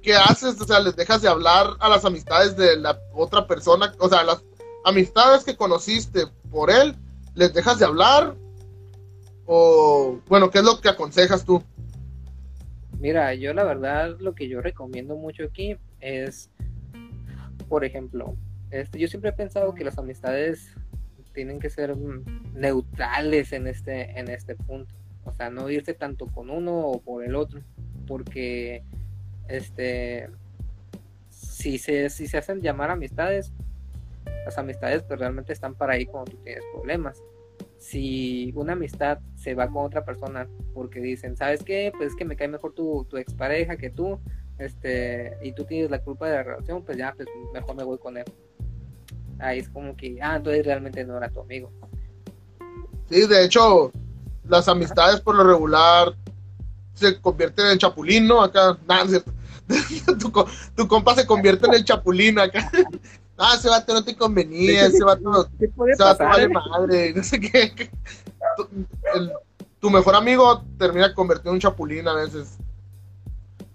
¿qué haces? O sea, les dejas de hablar a las amistades de la otra persona, o sea, las amistades que conociste por él, ¿les dejas de hablar? O, bueno, ¿qué es lo que aconsejas tú? Mira, yo la verdad lo que yo recomiendo mucho aquí es, por ejemplo, este, yo siempre he pensado que las amistades tienen que ser neutrales en este, en este punto. O sea, no irse tanto con uno o por el otro. Porque este si se, si se hacen llamar amistades, las amistades pues realmente están para ahí cuando tú tienes problemas si una amistad se va con otra persona porque dicen, ¿sabes qué? Pues es que me cae mejor tu, tu expareja que tú, este, y tú tienes la culpa de la relación, pues ya, pues mejor me voy con él. Ahí es como que, ah, entonces realmente no era tu amigo. Sí, de hecho, las amistades por lo regular se convierten en chapulín, ¿no? Acá, nada, tu, tu compa se convierte en el chapulín acá. Ah, ese vato no te convenía, ese vato, se va a madre, no sé qué. Tu, mejor amigo termina convertido en un chapulín a veces.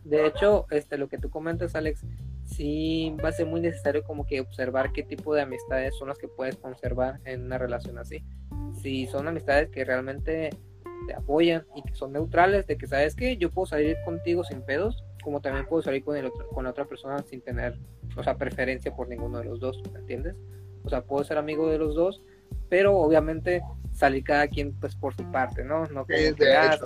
De hecho, este, lo que tú comentas, Alex, sí va a ser muy necesario como que observar qué tipo de amistades son las que puedes conservar en una relación así. Si son amistades que realmente te apoyan y que son neutrales, de que sabes que yo puedo salir contigo sin pedos, como también puedo salir con, el otro, con la otra persona sin tener, o sea, preferencia por ninguno de los dos, ¿me entiendes? O sea, puedo ser amigo de los dos, pero obviamente salir cada quien pues por su parte, ¿no? No como que, ah,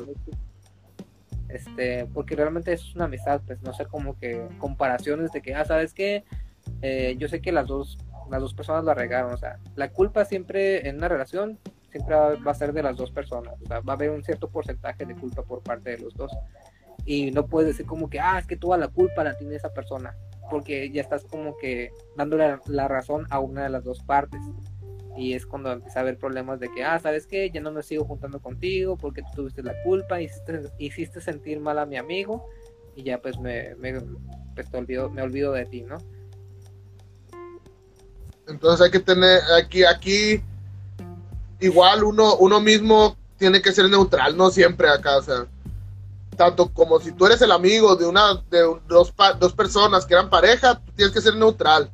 este, porque realmente es una amistad, pues no sé como que comparaciones de que, ah, ¿sabes qué? Eh, yo sé que las dos, las dos personas la regaron, o sea, la culpa siempre en una relación siempre va a ser de las dos personas, o sea, va a haber un cierto porcentaje de culpa por parte de los dos y no puedes decir como que, ah, es que toda la culpa la tiene esa persona, porque ya estás como que dándole la razón a una de las dos partes. Y es cuando empieza a haber problemas de que, ah, ¿sabes qué? Ya no me sigo juntando contigo porque tú tuviste la culpa, hiciste, hiciste sentir mal a mi amigo y ya pues me, me, pues te olvido, me olvido de ti, ¿no? Entonces hay que tener aquí, aquí, igual uno, uno mismo tiene que ser neutral, no siempre acá, o sea, tanto como si tú eres el amigo de una de dos, dos personas que eran pareja, tienes que ser neutral.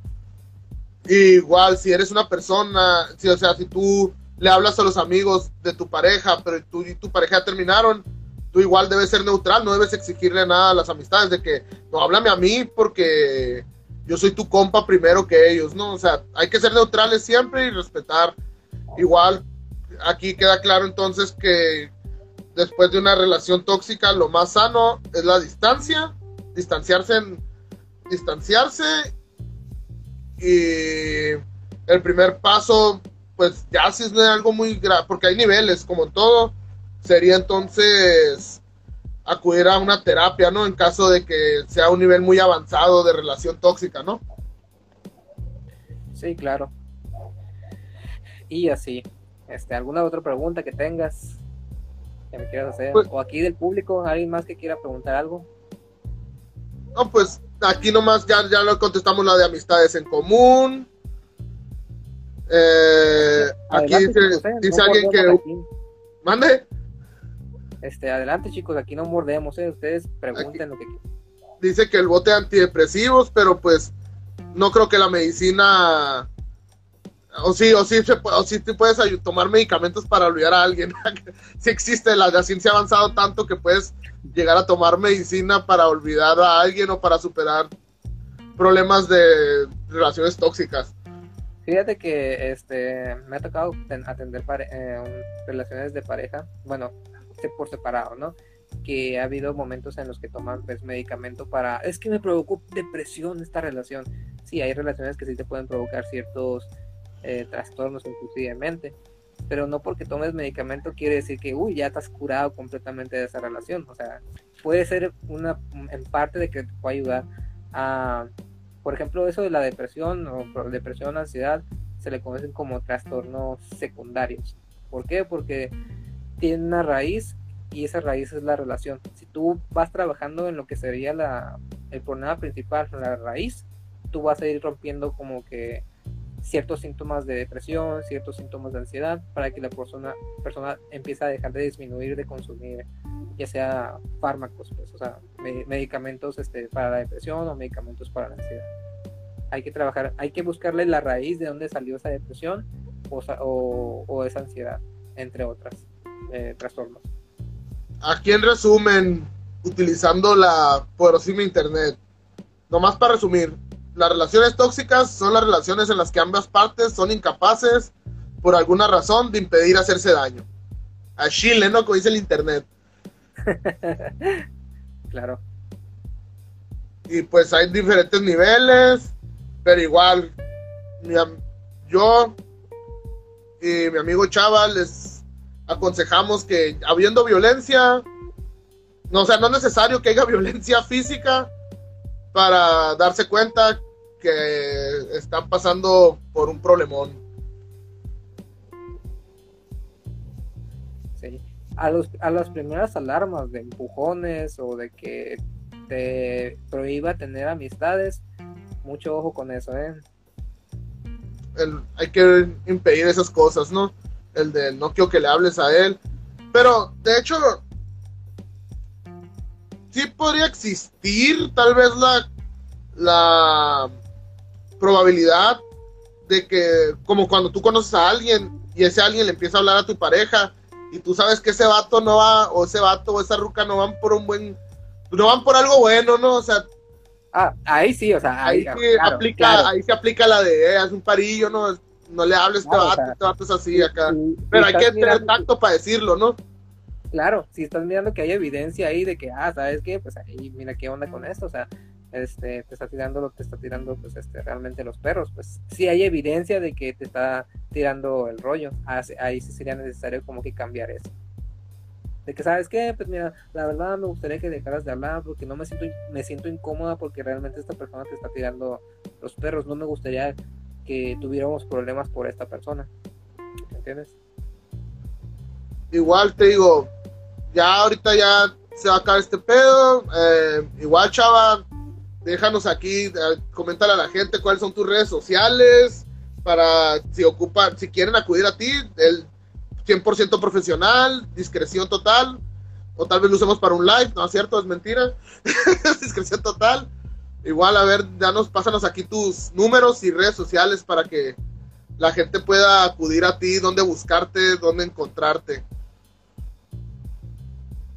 igual, si eres una persona, si, o sea, si tú le hablas a los amigos de tu pareja, pero tú y tu pareja terminaron, tú igual debes ser neutral, no debes exigirle nada a las amistades de que no háblame a mí porque yo soy tu compa primero que ellos, ¿no? O sea, hay que ser neutrales siempre y respetar. Igual, aquí queda claro entonces que después de una relación tóxica, lo más sano es la distancia, distanciarse en, distanciarse y el primer paso, pues ya si es algo muy grave, porque hay niveles, como en todo, sería entonces acudir a una terapia, ¿no? En caso de que sea un nivel muy avanzado de relación tóxica, ¿no? Sí, claro. Y así, este, ¿alguna otra pregunta que tengas? Que me quieras hacer. Pues- o aquí del público, alguien más que quiera preguntar algo. No, pues aquí nomás ya, ya lo contestamos la de amistades en común. Eh, aquí dice, alguien que... ¿Mande? Este, adelante chicos, aquí no mordemos, ¿eh? ustedes pregunten lo que quieran. Dice que el bote antidepresivos, pero pues no creo que la medicina o sí, o sí, o sí te puedes tomar medicamentos para olvidar a alguien. si existe, la, ciencia ha avanzado tanto que puedes llegar a tomar medicina para olvidar a alguien o para superar problemas de relaciones tóxicas. Fíjate que este me ha tocado atender eh, relaciones de pareja, bueno, por separado, ¿no? Que ha habido momentos en los que toman pues, medicamento para, es que me provocó depresión esta relación. Sí, hay relaciones que sí te pueden provocar ciertos eh, trastornos inclusivemente. Pero no porque tomes medicamento quiere decir que, uy, ya estás curado completamente de esa relación. O sea, puede ser una, en parte de que te puede ayudar a, por ejemplo, eso de la depresión o depresión, ansiedad, se le conocen como trastornos secundarios. ¿Por qué? Porque tiene una raíz y esa raíz es la relación. Si tú vas trabajando en lo que sería la, el problema principal, la raíz, tú vas a ir rompiendo como que ciertos síntomas de depresión, ciertos síntomas de ansiedad, para que la persona, persona empiece a dejar de disminuir de consumir, ya sea fármacos, pues, o sea, medicamentos este, para la depresión o medicamentos para la ansiedad. Hay que trabajar, hay que buscarle la raíz de dónde salió esa depresión o, esa ansiedad, entre otras eh, trastornos. Aquí en resumen, utilizando la poderosísima internet, nomás para resumir, las relaciones tóxicas son las relaciones en las que ambas partes son incapaces, por alguna razón, de impedir hacerse daño. A Chile, ¿no? Como dice el internet. claro. Y pues hay diferentes niveles, pero igual, yo y mi amigo Chava les aconsejamos que habiendo violencia, no, o sea, no es necesario que haya violencia física, para darse cuenta que están pasando por un problemón. Sí. A, los, a las primeras alarmas de empujones o de que te prohíba tener amistades, mucho ojo con eso, ¿eh? hay que impedir esas cosas, ¿no? El de no quiero que le hables a él. Pero, de hecho, sí podría existir tal vez la, la probabilidad de que, como cuando tú conoces a alguien y ese alguien le empieza a hablar a tu pareja y tú sabes que ese vato no va, o ese vato o esa ruca no van por un buen, no van por algo bueno, ¿no? O sea, ah, ahí sí, o sea, ahí, ahí aplica, ahí se aplica la de, eh, haz un parillo, ¿no? No le hables a este vato, este vato es así acá. Pero hay que tener tacto para decirlo, ¿no? Claro, si estás mirando que hay evidencia ahí de que, ah, ¿sabes qué? Pues ahí, mira qué onda con esto, o sea, este, te está tirando lo que te está tirando, pues, este, realmente los perros, pues, si hay evidencia de que te está tirando el rollo, ahí sí sería necesario como que cambiar eso. De que, ¿sabes qué? Pues mira, la verdad me gustaría que dejaras de hablar porque no me siento, me siento incómoda porque realmente esta persona te está tirando los perros, no me gustaría que tuviéramos problemas por esta persona, ¿me entiendes? Igual te digo, ya ahorita ya se va a acabar este pedo. Eh, igual, chava, déjanos aquí, eh, comentar a la gente cuáles son tus redes sociales para si ocupan, si quieren acudir a ti, el 100% profesional, discreción total, o tal vez lo usemos para un live, no es cierto, es mentira, discreción total. Igual, a ver, danos, pásanos aquí tus números y redes sociales para que la gente pueda acudir a ti, dónde buscarte, dónde encontrarte.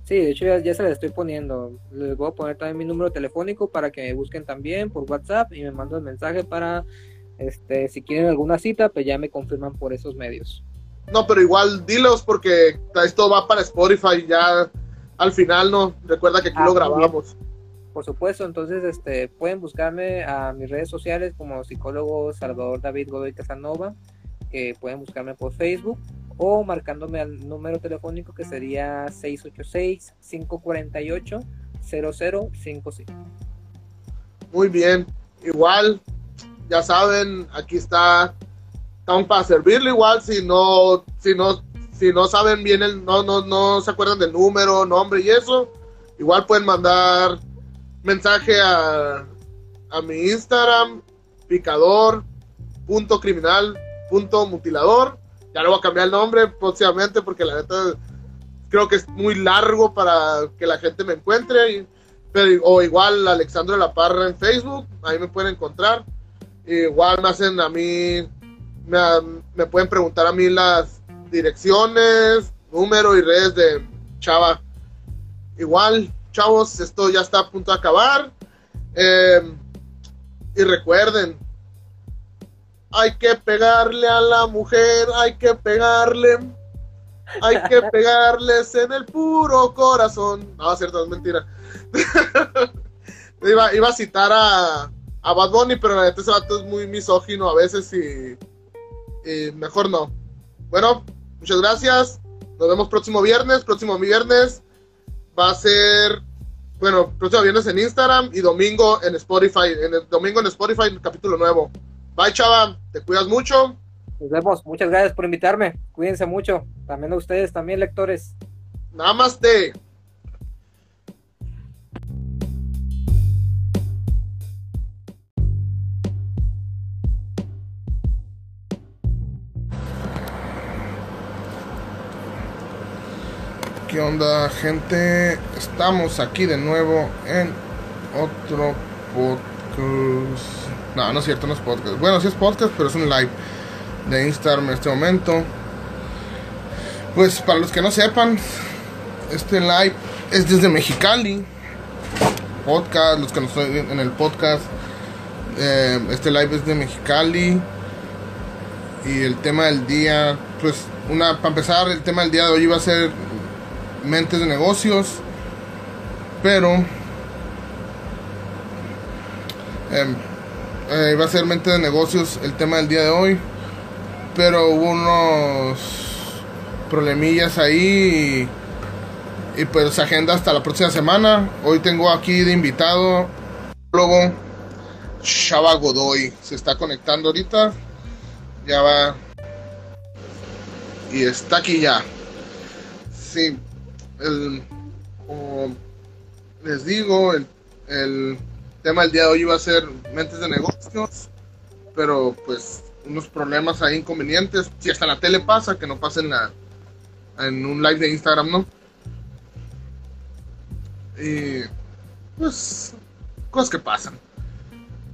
Sí, de hecho ya, se les estoy poniendo. Les voy a poner también mi número telefónico para que me busquen también por WhatsApp y me manden el mensaje para, este, si quieren alguna cita, pues ya me confirman por esos medios. No, pero igual dilos porque esto va para Spotify ya al final, ¿no? Recuerda que aquí lo ah, grabamos. Por supuesto, entonces este, pueden buscarme a mis redes sociales como psicólogo Salvador David Godoy Casanova, que pueden buscarme por Facebook o marcándome al número telefónico que sería 686-548-0055. Muy bien, igual, ya saben, aquí está, estamos para servirle igual, si no, si no, si no saben bien el, no, no, no se acuerdan del número, nombre y eso, igual pueden mandar mensaje a, a mi Instagram, picador, ya le voy a cambiar el nombre próximamente porque la neta creo que es muy largo para que la gente me encuentre. pero, o igual Alexandro la Parra en Facebook, ahí me pueden encontrar. Igual me hacen a mí, me, me pueden preguntar a mí las direcciones, número y redes de Chava. Igual, chavos, esto ya está a punto de acabar. Eh, y recuerden, hay que pegarle a la mujer, hay que pegarle, hay que pegarles en el puro corazón. No, cierto, es mentira. iba, a citar a, a Bad Bunny, pero la ese vato es muy misógino a veces y, y mejor no. Bueno, muchas gracias. Nos vemos próximo viernes. Próximo viernes va a ser, bueno, próximo viernes en Instagram y domingo en Spotify. En el domingo en Spotify, capítulo nuevo. Bye, chava. Te cuidas mucho. Nos vemos. Muchas gracias por invitarme. Cuídense mucho. También a ustedes, también lectores. Namaste. ¿Qué onda, gente? Estamos aquí de nuevo en otro podcast no, no es cierto, no es podcast. Bueno, sí es podcast, pero es un live de Instagram en este momento. Pues para los que no sepan, este live es desde Mexicali. Podcast, los que no estoy en el podcast. eh, este live es de Mexicali. Y el tema del día, pues, una, para empezar, el tema del día de hoy va a ser mentes de negocios. Pero eh, va a ser mente de negocios el tema del día de hoy. Pero hubo unos problemillas ahí y, y pues agenda hasta la próxima semana. Hoy tengo aquí de invitado luego Shaba Godoy. Se está conectando ahorita. Ya va. Y está aquí ya. Sí. El, les digo, el, el tema del día de hoy va a ser mentes de negocios. Pero pues unos problemas ahí inconvenientes. Si hasta la tele pasa, que no pasa en, la, en un live de Instagram, ¿no? Y pues cosas que pasan.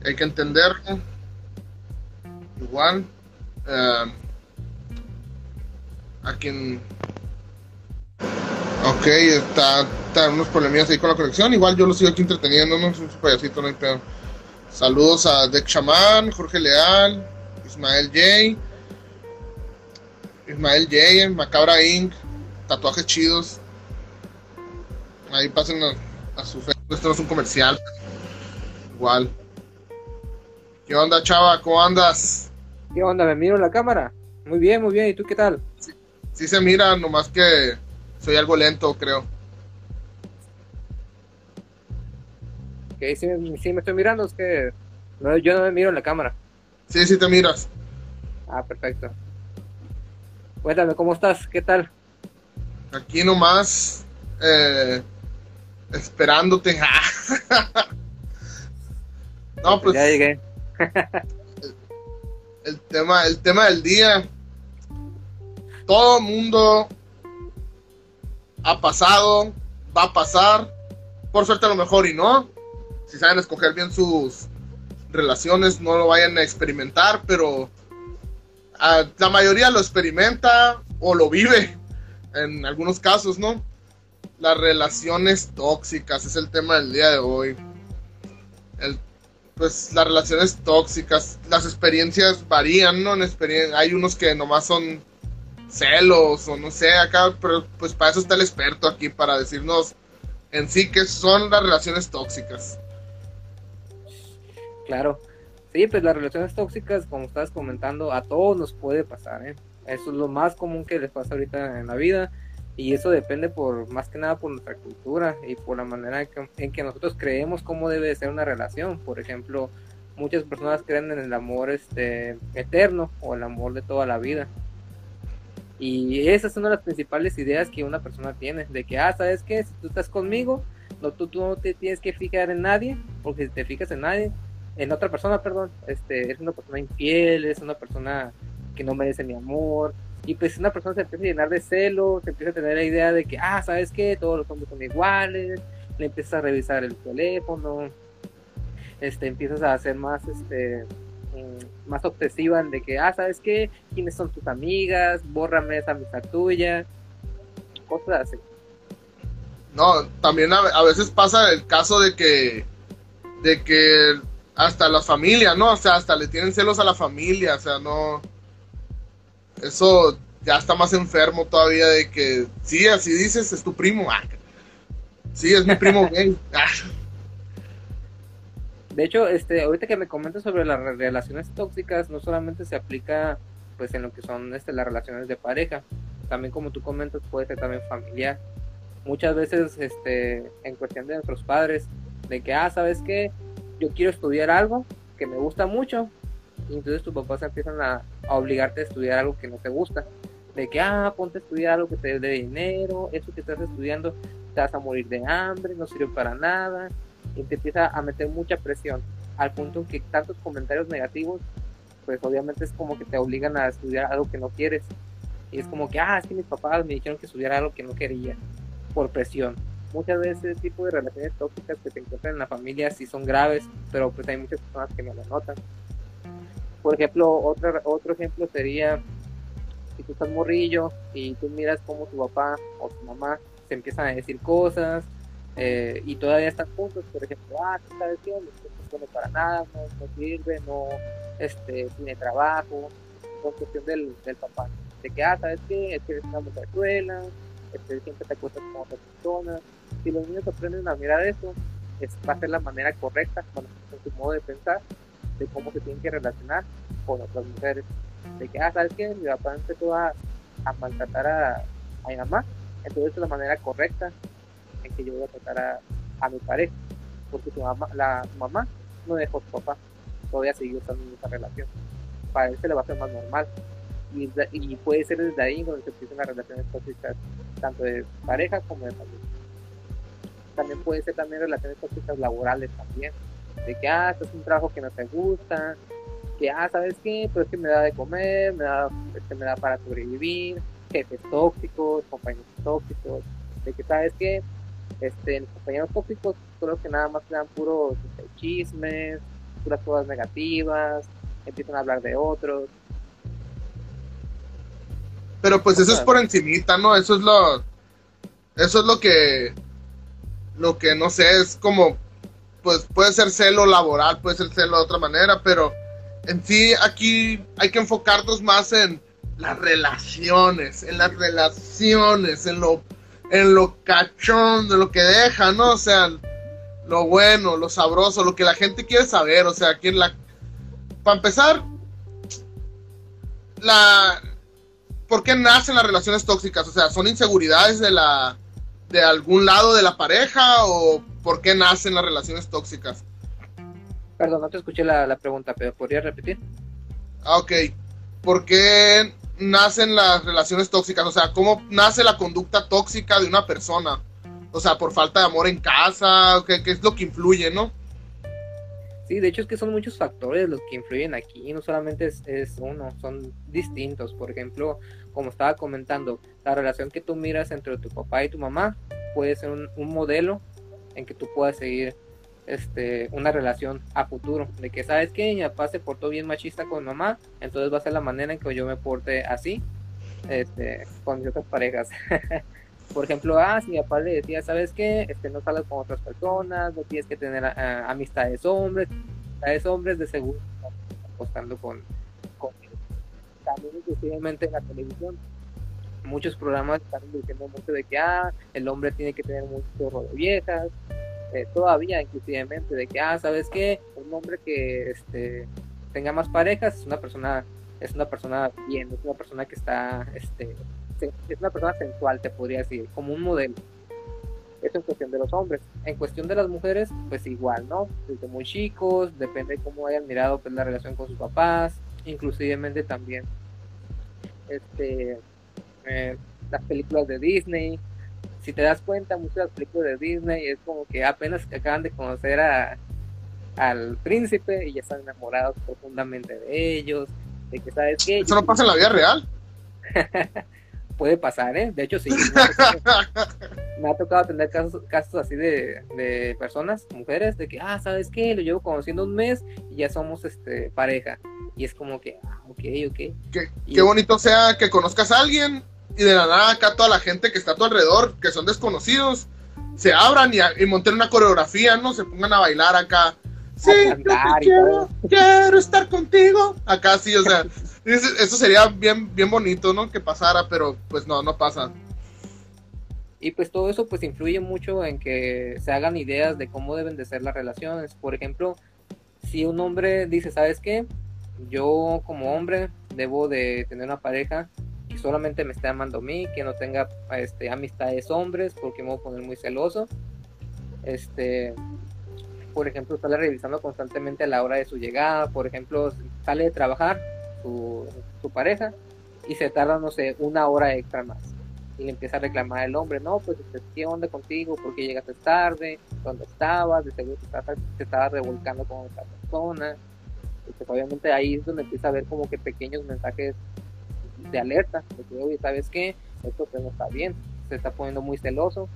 Hay que entenderlo. Igual. eh, a quien Ok, está, está unos problemillas ahí con la conexión. Igual yo lo sigo aquí entreteniendo, ¿no? Es un payasito, no hay pedo. Saludos a Deck Shaman, Jorge Leal, Ismael J. Ismael J, Macabra Inc. Tatuajes chidos. Ahí pasen a, a su Facebook. Esto no es un comercial. Igual. ¿Qué onda, chava? ¿Cómo andas? ¿Qué onda? ¿Me miro en la cámara? Muy bien, muy bien. ¿Y tú qué tal? Sí se mira, nomás que soy algo lento, creo. Que sí, me- sí me estoy mirando, es que no, yo no me miro en la cámara. Sí, sí te miras. Ah, perfecto. Cuéntame, ¿cómo estás? ¿Qué tal? Aquí nomás eh, esperándote. no, pues Ya llegué. el tema, el tema del día. Todo mundo ha pasado, va a pasar. Por suerte a lo mejor y no. Si saben escoger bien sus relaciones, no lo vayan a experimentar, pero ah, la mayoría lo experimenta o lo vive en algunos casos, ¿no? Las relaciones tóxicas es el tema del día de hoy. Pues las relaciones tóxicas, las experiencias varían, ¿no? En experien- hay unos que nomás son celos o no sé, acá, pero pues para eso está el experto aquí, para decirnos en sí qué son las relaciones tóxicas. Claro. Sí, pues las relaciones tóxicas, como estabas comentando, a todos nos puede pasar, ¿eh? Eso es lo más común que les pasa ahorita en la vida y eso depende por más que nada por nuestra cultura y por la manera en que, en que nosotros creemos cómo debe de ser una relación. Por ejemplo, muchas personas creen en el amor este eterno o el amor de toda la vida. Y esas son las principales ideas que una persona tiene, de que, ah, ¿sabes qué? Si tú estás conmigo, no, tú, tú no te tienes que fijar en nadie, porque si te fijas en nadie, en otra persona, perdón, este, es una persona infiel, es una persona que no merece mi amor, y pues una persona se empieza a llenar de celos, se empieza a tener la idea de que, ah, ¿sabes qué? Todos los hombres son iguales, le empiezas a revisar el teléfono, este, empiezas a hacer más, este, más obsesiva en de que, ah, ¿sabes qué? ¿Quiénes son tus amigas? Bórrame esa amistad tuya, cosas así. No, también a, a veces pasa el caso de que, de que hasta la familia, ¿no? O sea, hasta le tienen celos a la familia, o sea, no. Eso ya está más enfermo todavía de que, sí, así dices, es tu primo. Ah, sí, es mi primo gay. Ah, De hecho, este, ahorita que me comentas sobre las re- relaciones tóxicas, no solamente se aplica pues en lo que son este, las relaciones de pareja, también como tú comentas puede ser también familiar. Muchas veces este, en cuestión de nuestros padres, de que, ah, ¿sabes qué? Yo quiero estudiar algo que me gusta mucho, y entonces tus papás empiezan a, a obligarte a estudiar algo que no te gusta. De que, ah, ponte a estudiar algo que te dé dinero, eso que estás estudiando te vas a morir de hambre, no sirve para nada, y te empieza a meter mucha presión, al punto en que tantos comentarios negativos, pues obviamente es como que te obligan a estudiar algo que no quieres. Y es como que, ah, es que mis papás me dijeron que estudiara algo que no quería. por presión. Muchas veces ese tipo de relaciones tóxicas que se encuentran en la familia sí son graves, pero pues hay muchas personas que no lo notan. Por ejemplo, otro, otro ejemplo sería si tú estás morrillo y tú miras cómo tu papá o tu mamá se empiezan a decir cosas eh, y todavía están juntos, por ejemplo, ah, tú sabes qué, no para nada, no, sirve, no este, tiene trabajo, es cuestión del, del papá, de que, ah, sabes qué, es que eres una muchachuela, este, siempre te acuestas con otra persona, si los niños aprenden a mirar eso, es, va a ser la manera correcta, con su modo de pensar, de cómo se tienen que relacionar con otras mujeres. De que, ah, ¿sabes qué? Mi papá empezó a, a maltratar a, a, mi mamá, entonces es la manera correcta que yo voy a tratar a, a mi pareja, porque su mamá, la mamá no dejó a su papá, todavía siguió estando en esa relación. Para él se le va a hacer más normal. Y, puede ser desde ahí donde se empiezan las relaciones tóxicas, tanto de pareja como de familia. También puede ser también relaciones tóxicas laborales también, de que, ah, esto es un trabajo que no te gusta, que, ah, ¿sabes qué? Pues es que me da de comer, me da, este, me da para sobrevivir, jefes tóxicos, compañeros tóxicos, de que, ¿sabes qué? Este, los compañeros tóxicos solo que nada más te dan puros este, chismes, puras cosas negativas, empiezan a hablar de otros. Pero pues eso es por encimita, ¿no? Eso es lo, eso es lo que, lo que no sé, es como, pues puede ser celo laboral, puede ser celo de otra manera, pero en sí aquí hay que enfocarnos más en las relaciones, en las relaciones, en lo, en lo cachón, de lo que deja, ¿no? O sea, lo bueno, lo sabroso, lo que la gente quiere saber, o sea, aquí la... Para empezar, la... ¿Por qué nacen las relaciones tóxicas? O sea, ¿son inseguridades de la... de algún lado de la pareja o por qué nacen las relaciones tóxicas? Perdón, no te escuché la, la pregunta, pero ¿podrías repetir? Ah, ok. ¿Por qué nacen las relaciones tóxicas? O sea, ¿cómo nace la conducta tóxica de una persona? O sea, por falta de amor en casa, ¿qué, qué es lo que influye, no? Sí, de hecho es que son muchos factores los que influyen aquí, no solamente es, uno, son distintos. Por ejemplo, como estaba comentando, la relación que tú miras entre tu papá y tu mamá puede ser un, un modelo en que tú puedas seguir este, una relación a futuro. De que, ¿sabes que Mi papá se portó bien machista con mamá, entonces va a ser la manera en que yo me porte así este, con otras parejas. Por ejemplo, ah, si mi papá le decía, ¿sabes qué? Este, no sales con otras personas, no tienes que tener uh, amistades hombres, amistades hombres de seguro apostando con, con también exclusivamente en la televisión muchos programas están diciendo mucho de que ah, el hombre tiene que tener mucho de viejas, eh, todavía inclusivemente de que, ah, ¿sabes qué? Un hombre que este, tenga más parejas es una persona, es una persona bien, es una persona que está, este, es una persona sensual, te podría decir, como un modelo. Eso en cuestión de los hombres. En cuestión de las mujeres, pues igual, ¿no? Desde muy chicos, depende de cómo hayan mirado pues, la relación con sus papás, inclusivemente también este, eh, las películas de Disney, si te das cuenta, muchas de las películas de Disney es como que apenas acaban de conocer a, al príncipe y ya están enamorados profundamente de ellos, de que sabes qué. ¿Eso no pasa en la vida real? Puede pasar, ¿eh? De hecho, sí. Me ha tocado, tener casos, casos así de, de, personas, mujeres, de que, ah, ¿sabes qué? Lo llevo conociendo un mes y ya somos este pareja. Y es como que, ah, ok, ok. Qué, qué bonito sea que conozcas a alguien y de la nada acá toda la gente que está a tu alrededor, que son desconocidos, se abran y, y monten una coreografía, ¿no? Se pongan a bailar acá. Sí, quiero, quiero estar contigo. Acá sí, o sea, eso sería bien, bien bonito, ¿no? Que pasara, pero pues no, no pasa. Y pues todo eso pues influye mucho en que se hagan ideas de cómo deben de ser las relaciones. Por ejemplo, si un hombre dice, ¿sabes qué? Yo como hombre debo de tener una pareja que solamente me esté amando a mí, que no tenga este, amistades hombres, porque me voy a poner muy celoso. Este, por ejemplo, sale revisando constantemente a la hora de su llegada, por ejemplo, sale de trabajar su, pareja y se tarda, no sé, una hora extra más. Y le empieza a reclamar el hombre, no, pues, este, ¿qué onda contigo? ¿Por qué llegaste tarde? ¿Dónde estabas? De seguro te estabas, revolcando con otra persona. Obviamente ahí es donde empieza a ver como que pequeños mensajes de alerta, de que, ¿sabes qué? Esto pues no está bien, se está poniendo muy celoso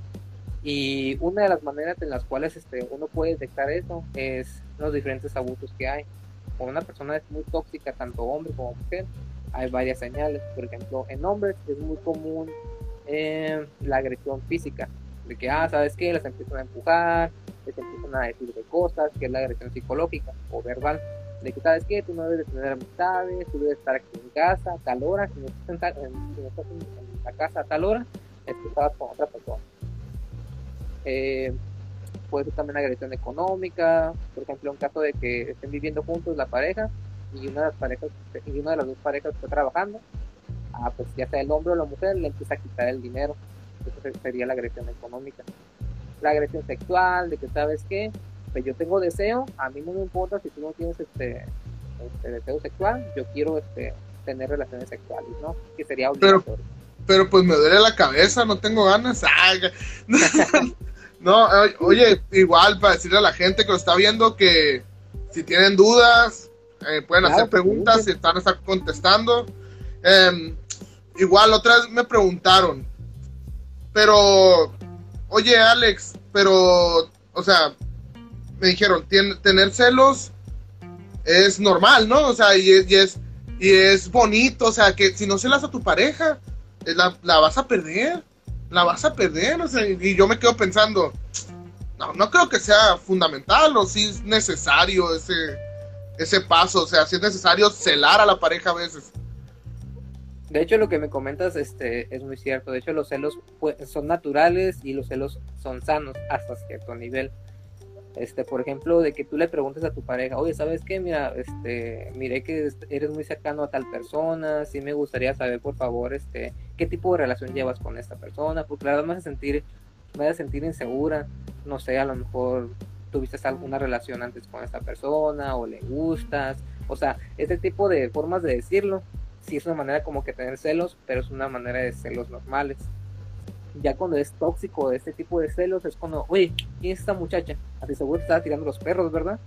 Y una de las maneras en las cuales este, uno puede detectar eso es los diferentes abusos que hay. Cuando una persona es muy tóxica, tanto hombre como mujer, hay varias señales. Por ejemplo, en hombres es muy común eh, la agresión física, de que, ah, ¿sabes qué? Les empiezan a empujar, les empiezan a decir de cosas, que es la agresión psicológica o verbal, de que, ¿sabes qué? Tú no debes tener amistades, tú debes estar aquí en casa a tal hora, si no estás en, la casa a tal hora, es que con otra persona. Eh, puede ser también agresión económica, por ejemplo, en caso de que estén viviendo juntos la pareja y una de las parejas y una de las dos parejas está trabajando, ah, pues ya sea el hombre o la mujer le empieza a quitar el dinero. Eso sería la agresión económica. La agresión sexual, de que sabes que yo tengo deseo, a mí no me importa si tú no tienes este, este deseo sexual, yo quiero este, tener relaciones sexuales, ¿no? Que sería obligatorio. Pero, pero pues me duele la cabeza, no tengo ganas. no, oye, igual para decirle a la gente que lo está viendo que si tienen dudas, eh, pueden hacer preguntas, si están contestando. Em, igual, otra vez me preguntaron, pero, oye Alex, pero, o sea, me dijeron, tener celos es normal, ¿no? O sea, y es, y es, bonito, o sea, que si no celas a tu pareja, eh, la, la, vas a perder, la vas a perder, o sea, y yo me quedo pensando, no, no creo que sea fundamental o si es necesario ese, ese paso, o sea, si es necesario celar a la pareja a veces. De hecho, lo que me comentas este, es muy cierto. De hecho, los celos son naturales y los celos son sanos hasta cierto nivel. Este, por ejemplo, de que tú le preguntes a tu pareja, oye, ¿sabes qué? Mira, este, miré que eres muy cercano a tal persona, sí me gustaría saber, por favor, este, qué tipo de relación llevas con esta persona, porque la verdad me hace sentir, me a sentir insegura, no sé, a lo mejor tuviste alguna relación antes con esta persona o le gustas, o sea, este tipo de formas de decirlo, sí es una manera como que tener celos, pero es una manera de celos normales. Ya cuando es tóxico este tipo de celos es cuando, oye, ¿quién es esta muchacha? A ti seguro te estaba tirando los perros, ¿verdad?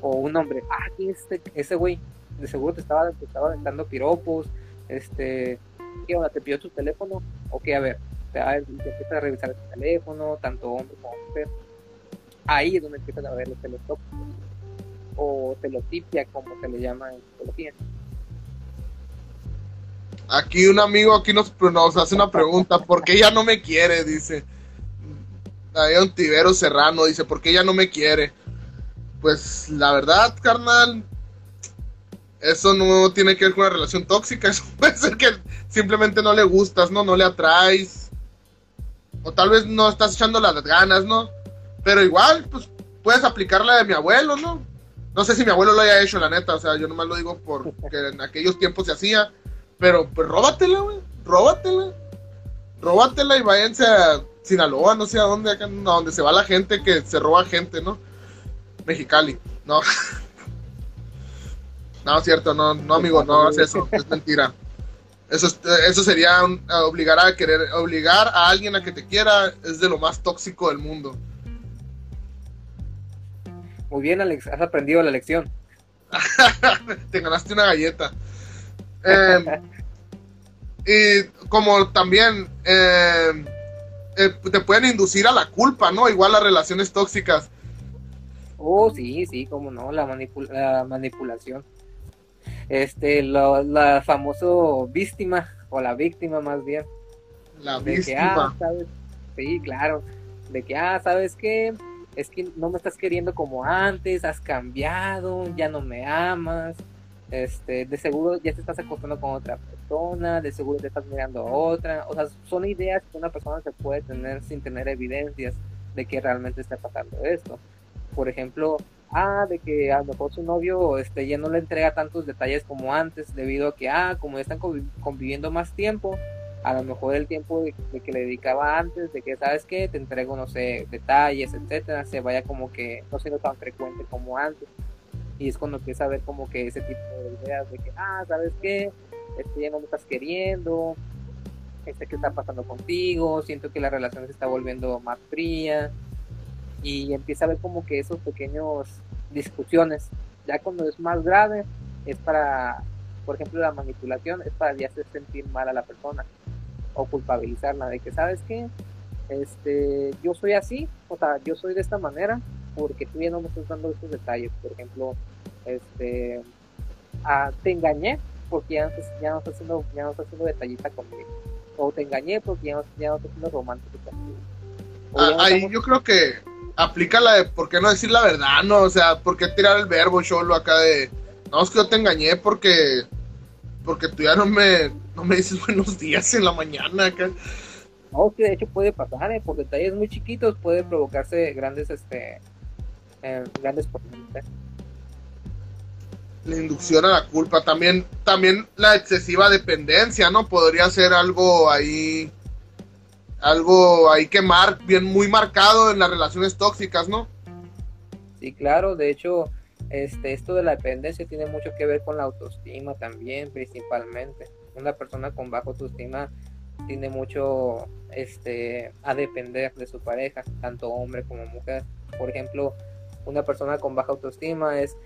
O un hombre, ah, ¿quién es este, ese güey? De seguro te estaba, te dando piropos, este, ¿qué onda? ¿Te pidió tu teléfono? O qué, a ver, te, empieza a revisar el teléfono, tanto hombre como mujer ahí es donde empiezan a ver los celos tóxicos o celotipia como se le llama en psicología. Aquí un amigo aquí nos, nos hace una pregunta, ¿por qué ella no me quiere? Dice. Hay un tibero serrano, dice, ¿por qué ella no me quiere? Pues la verdad, carnal, eso no tiene que ver con una relación tóxica, eso puede ser que simplemente no le gustas, ¿no? No le atraes. O tal vez no estás echando las ganas, ¿no? Pero igual, pues puedes aplicar la de mi abuelo, ¿no? No sé si mi abuelo lo haya hecho, la neta, o sea, yo nomás lo digo porque en aquellos tiempos se hacía. Pero pues róbatela, güey, róbatela. Róbatela y váyanse a Sinaloa, no sé a dónde, acá, a donde se va la gente que se roba gente, ¿no? Mexicali, no. no, cierto, no, no, amigo, no es eso, es mentira. Eso, eso sería obligar a querer, obligar a alguien a que te quiera, es de lo más tóxico del mundo. Muy bien, Alex, has aprendido la lección. Te ganaste una galleta. Em, y como también em, eh, te pueden inducir a la culpa, ¿no? Igual las relaciones tóxicas. Oh, sí, sí, como no, la, manipulación. Este, la famoso víctima, o la víctima más bien. La víctima. Ah, sí, claro. De que, ah, ¿sabes qué? es que no me estás queriendo como antes, has cambiado, ya no me amas, este, de seguro ya te estás acostando con otra persona, de seguro te estás mirando a otra, o sea, son ideas que una persona se puede tener sin tener evidencias de que realmente está pasando esto. Por ejemplo, ah, de que a lo mejor su novio este, ya no le entrega tantos detalles como antes, debido a que, ah, como están conviviendo más tiempo, a lo mejor el tiempo de, que le dedicaba antes, de que, ¿sabes qué? Te entrego, no sé, detalles, etcétera, se vaya como que no siendo tan frecuente como antes. Y es cuando empieza a ver como que ese tipo de ideas de que, ah, ¿sabes qué? Este, ya no me estás queriendo, este, ¿qué está pasando contigo? Siento que la relación se está volviendo más fría. Y empieza a ver como que esos pequeños discusiones. Ya cuando es más grave, es para, por ejemplo, la manipulación, es para ya hacer sentir mal a la persona o culpabilizarla de que, ¿sabes qué? este, yo soy así, o sea, yo soy de esta manera porque tú ya no me estás dando estos detalles. Por ejemplo, este, ah, te engañé porque ya no, estás, ya, no estás haciendo, ya no estás haciendo detallita conmigo. O te engañé porque ya no, ya no estás haciendo romántico conmigo. Ah, ahí yo creo que aplica la de por qué no decir la verdad, ¿no? O sea, por qué tirar el verbo solo acá de, no, es que yo te engañé porque, porque tú ya no me, no me dices buenos días en la mañana acá. No, que de hecho puede pasar, ¿eh? por detalles muy chiquitos puede provocarse grandes, este, eh, grandes problemas. La inducción a la culpa, también, también la excesiva dependencia, ¿no? Podría ser algo ahí, algo ahí que mar, bien muy marcado en las relaciones tóxicas, ¿no? Sí, claro, de hecho, este, esto de la dependencia tiene mucho que ver con la autoestima también, principalmente. Una persona con baja autoestima tiene mucho este, a depender de su pareja, tanto hombre como mujer. Por ejemplo, una persona con baja autoestima es,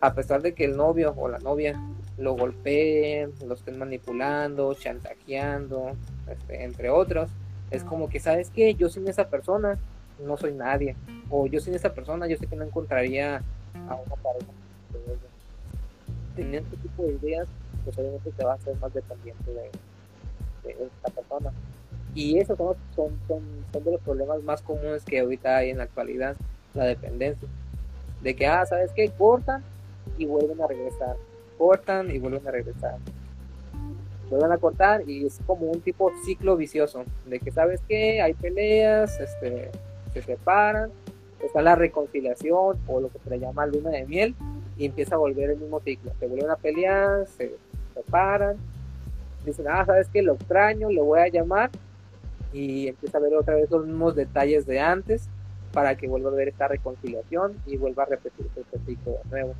a pesar de que el novio o la novia lo golpeen, lo estén manipulando, chantajeando, este, entre otros, es como que, ¿sabes qué? Yo sin esa persona no soy nadie. O yo sin esa persona yo sé que no encontraría a una pareja. Teniendo este tipo de ideas, pues obviamente te va a hacer más dependiente de, esta persona. Y esos son, son, son, de los problemas más comunes que ahorita hay en la actualidad, la dependencia. De que, ah, ¿sabes qué? Cortan y vuelven a regresar. Cortan y vuelven a regresar. Vuelven a cortar y es como un tipo ciclo vicioso. De que, ¿sabes qué? Hay peleas, este, se separan, está la reconciliación o lo que se le llama luna de miel y empieza a volver el mismo ciclo. Se vuelven a pelear, se separan dicen, ah, ¿sabes qué? Lo extraño, lo voy a llamar y empieza a ver otra vez los mismos detalles de antes para que vuelva a ver esta reconciliación y vuelva a repetirse este ciclo de nuevo.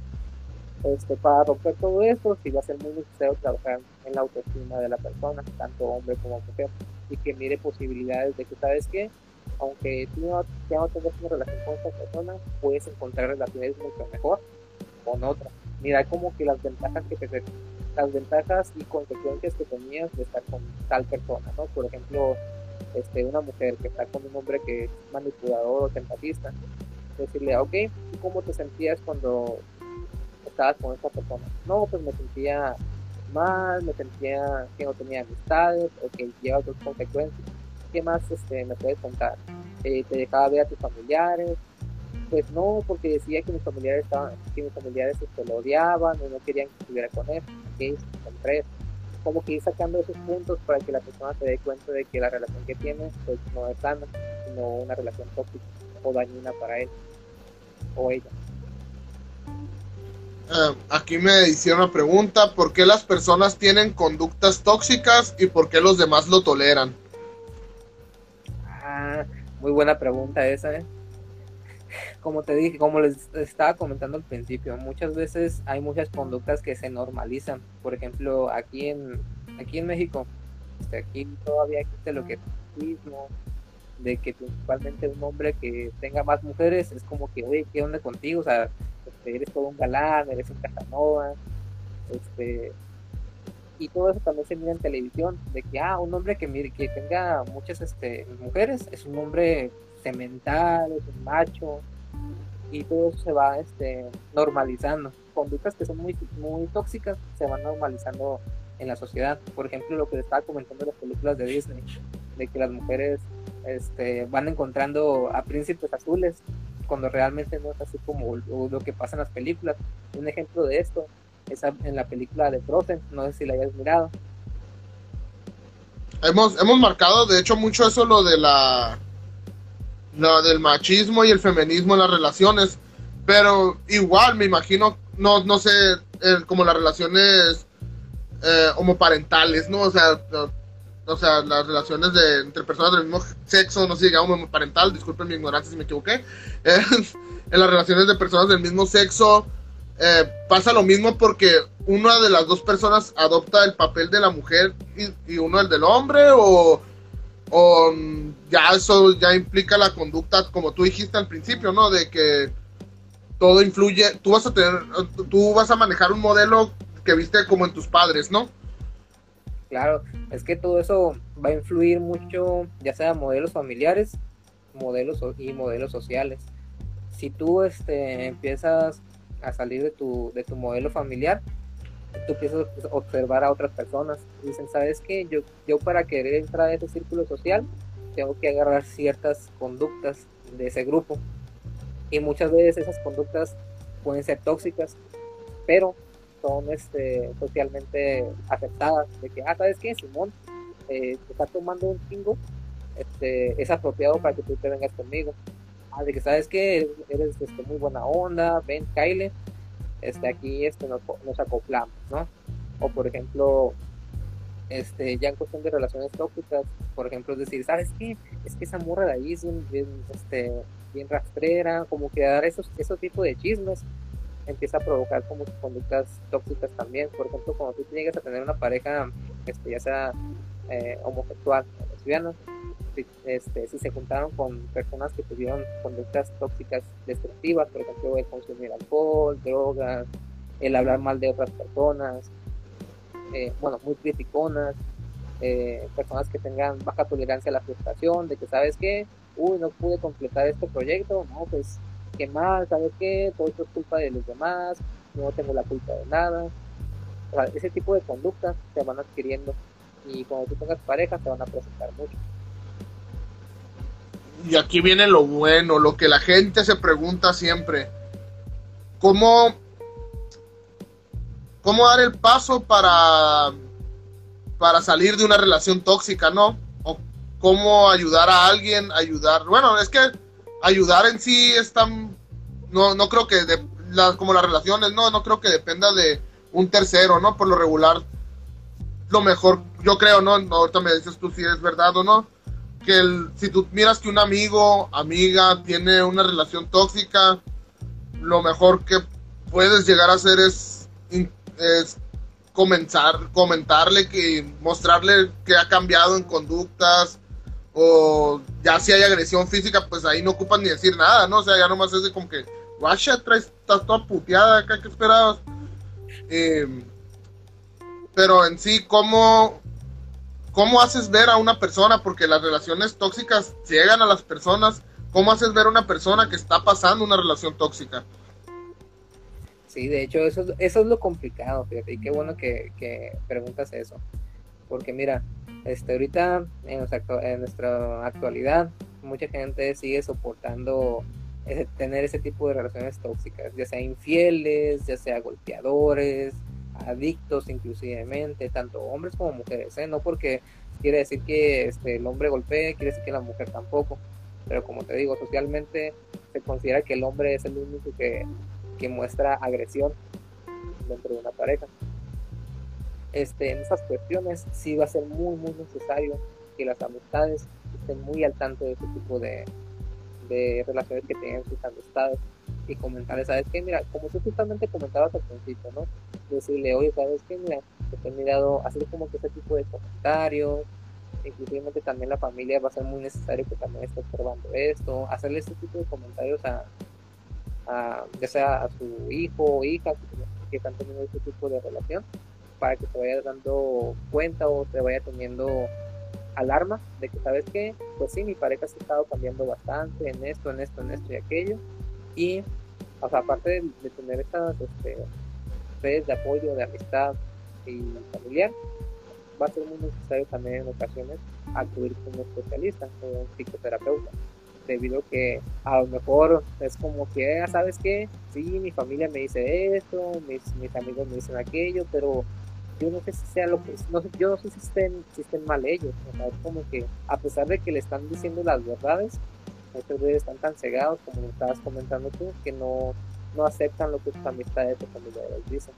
Este, para romper todo esto, sí va a ser muy necesario trabajar en la autoestima de la persona, tanto hombre como mujer, y que mire posibilidades de que, ¿sabes qué? Aunque tú no, ya no tengas una relación con esta persona, puedes encontrar relaciones mucho mejor con otra. Mira como que las ventajas que te las ventajas y consecuencias que tenías de estar con tal persona, ¿no? Por ejemplo, este, una mujer que está con un hombre que es manipulador o tempatista, decirle, ok, ¿y cómo te sentías cuando estabas con esta persona? No, pues me sentía mal, me sentía que no tenía amistades o que lleva otras consecuencias. ¿Qué más este, me puedes contar? Eh, ¿Te dejaba ver a tus familiares? Pues no, porque decía que mis familiares estaban, que mis familiares este, lo odiaban o no querían que estuviera con él con tres. Como que ir sacando esos puntos para que la persona se dé cuenta de que la relación que tiene pues no es sana, sino una relación tóxica o dañina para él o ella. Eh, aquí me hicieron una pregunta, ¿por qué las personas tienen conductas tóxicas y por qué los demás lo toleran? Ah, muy buena pregunta esa, ¿eh? como te dije, como les estaba comentando al principio, muchas veces hay muchas conductas que se normalizan. Por ejemplo, aquí en aquí en México, este, aquí todavía existe lo que es mismo de que principalmente un hombre que tenga más mujeres es como que, oye, ¿qué onda contigo? O sea, este, eres todo un galán, eres un casanova, este, y todo eso también se mira en televisión, de que, ah, un hombre que, mire, que tenga muchas este, mujeres es un hombre cemental, es un macho, y todo eso se va este, normalizando. Conductas que son muy, muy tóxicas se van normalizando en la sociedad. Por ejemplo, lo que estaba comentando en las películas de Disney, de que las mujeres este, van encontrando a príncipes azules cuando realmente no es así como lo que pasa en las películas. Un ejemplo de esto es en la película de Frozen, no sé si la hayas mirado. Hemos, hemos marcado, de hecho, mucho eso lo de la lo del machismo y el feminismo en las relaciones, pero igual me imagino, no, no sé, como las relaciones eh, homoparentales, ¿no? O sea, o sea, las relaciones de, entre personas del mismo sexo, no sé digamos homoparental, disculpen mi ignorancia si me equivoqué, en las relaciones de personas del mismo sexo eh, pasa lo mismo porque una de las dos personas adopta el papel de la mujer y, y uno el del hombre o o ya eso ya implica la conducta, como tú dijiste al principio, ¿no? De que todo influye, tú vas a tener, tú vas a manejar un modelo que viste como en tus padres, ¿no? Claro, es que todo eso va a influir mucho, ya sea modelos familiares, modelos y modelos sociales. Si tú este, empiezas a salir de tu, de tu modelo familiar, tú empiezas a observar a otras personas. Dicen, ¿sabes qué? Yo, yo para querer entrar a ese círculo social, tengo que agarrar ciertas conductas de ese grupo. Y muchas veces esas conductas pueden ser tóxicas, pero son este, socialmente aceptadas. De que, ah, ¿sabes qué? Simón, eh, te está tomando un chingo, este, es apropiado para que tú te vengas conmigo. Ah, de que, ¿sabes qué? Eres este, muy buena onda, ven, Kyle, este, aquí este, nos, nos acoplamos, ¿no? O por ejemplo, este, ya en cuestión de relaciones tóxicas, por ejemplo, es decir, ¿sabes qué? Es que esa morra de ahí es bien, este, bien rastrera, como que dar esos, esos tipos de chismes empieza a provocar como conductas tóxicas también. Por ejemplo, cuando tú llegas a tener una pareja, este, ya sea eh, homosexual o lesbiana, este, si se juntaron con personas que tuvieron conductas tóxicas destructivas, por ejemplo, el consumir alcohol, drogas, el hablar mal de otras personas, eh, bueno, muy criticonas, eh, personas que tengan baja tolerancia a la frustración, de que sabes que, uy, no pude completar este proyecto, no, pues qué mal, sabes qué, todo esto es culpa de los demás, no tengo la culpa de nada. ese tipo de conductas se van adquiriendo y cuando tú tengas pareja te van a presentar mucho. Y aquí viene lo bueno, lo que la gente se pregunta siempre. ¿Cómo cómo dar el paso para, para salir de una relación tóxica, ¿no? O cómo ayudar a alguien, ayudar, bueno, es que ayudar en sí es tan, no, no creo que, de, como las relaciones, no, no creo que dependa de un tercero, ¿no? Por lo regular, lo mejor, yo creo, ¿no? Ahorita me dices tú si es verdad o no, que el, si tú miras que un amigo, amiga, tiene una relación tóxica, lo mejor que puedes llegar a hacer es es comenzar, comentarle que mostrarle que ha cambiado en conductas o ya si hay agresión física, pues ahí no ocupan ni decir nada, ¿no? O sea, ya nomás es de como que, guacha, estás toda puteada acá, ¿qué esperabas? Em, pero en sí, ¿cómo, ¿cómo haces ver a una persona? Porque las relaciones tóxicas llegan a las personas. ¿Cómo haces ver a una persona que está pasando una relación tóxica? Sí, de hecho, eso, es lo complicado, fíjate, y qué bueno que, preguntas eso. Porque mira, este, ahorita en nuestra, actualidad, mucha gente sigue soportando tener ese tipo de relaciones tóxicas, ya sea infieles, ya sea golpeadores, adictos inclusivemente, tanto hombres como mujeres, ¿eh? no porque quiere decir que este, el hombre golpee, quiere decir que la mujer tampoco, pero como te digo, socialmente se considera que el hombre es el único que que muestra agresión dentro de una pareja. Este, en esas cuestiones sí va a ser muy, muy necesario que las amistades estén muy al tanto de ese tipo de, de relaciones que tienen sus amistades y comentarles, ¿sabes qué? Mira, como tú justamente comentabas al principio, ¿no? Decirle, oye, ¿sabes qué? Mira, te he mirado, hacer como que ese tipo de comentarios, inclusive también la familia va a ser muy necesario que también esté observando esto, hacerle ese tipo de comentarios a, ya sea a su hijo o hija que, están teniendo este tipo de relación, para que se vaya dando cuenta o se vaya teniendo alarma de que, ¿sabes qué? Pues sí, mi pareja se ha estado cambiando bastante en esto, en esto, en esto y aquello. Y, o sea, aparte de, tener estas este, redes de apoyo, de amistad y familiar, va a ser muy necesario también en ocasiones acudir con un especialista, o un psicoterapeuta debido a que a lo mejor es como que, ah, ¿sabes qué? Sí, mi familia me dice esto, mis, mis amigos me dicen aquello, pero yo no sé si sea lo que, no, yo no sé si estén, si estén mal ellos, o es como que a pesar de que le están diciendo las verdades, muchos de están tan cegados, como estabas comentando tú, que no, no aceptan lo que sus amistades o familiares dicen.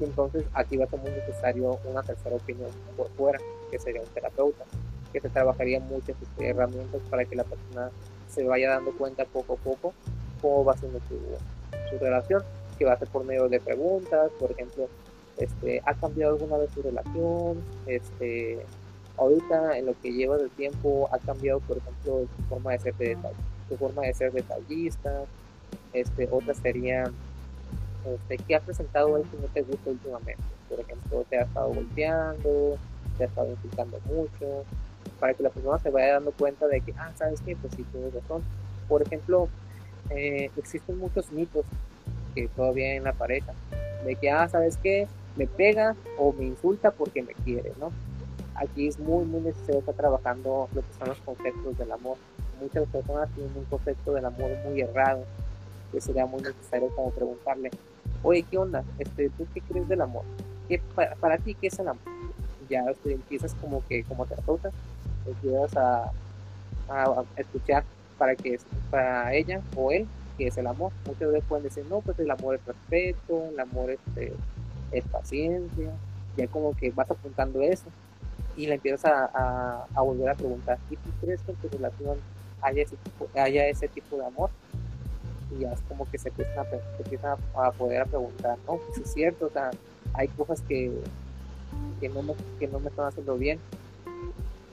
Y entonces aquí va a ser muy necesario una tercera opinión por fuera, que sería un terapeuta que se trabajaría muchas herramientas para que la persona se vaya dando cuenta poco a poco cómo va siendo su, su relación, que va a ser por medio de preguntas, por ejemplo, este, ¿ha cambiado alguna vez su relación? Este, ahorita en lo que lleva del tiempo ha cambiado, por ejemplo, su forma de ser, de su forma de ser detallista, este, otra sería este, ¿qué ha presentado él que no te gusta últimamente? Por ejemplo, te ha estado golpeando, te ha estado insultando mucho, para que la persona se vaya dando cuenta de que, ah, ¿sabes qué? Pues sí, tienes razón. Por ejemplo, eh, existen muchos mitos que todavía en la pareja, de que, ah, ¿sabes qué? Me pega o me insulta porque me quiere, ¿no? Aquí es muy, muy necesario estar trabajando lo que son los conceptos del amor. Muchas personas tienen un concepto del amor muy errado, que sería muy necesario como preguntarle, oye, ¿qué onda? Este, ¿Tú qué crees del amor? ¿Qué, para, ti, ¿qué es el amor? Ya este, empiezas como que, como terapeuta, empiezas a, a, escuchar para que para ella o él que es el amor. Muchas veces pueden decir, no, pues el amor es respeto, el amor este, es paciencia, ya como que vas apuntando eso y le empiezas a, a, volver a preguntar, ¿y tú crees que en tu relación haya ese tipo, haya ese tipo de amor? Y ya es como que se empiezan a, a poder preguntar, ¿no? Pues es cierto, o sea, hay cosas que, que, no me, que no me están haciendo bien.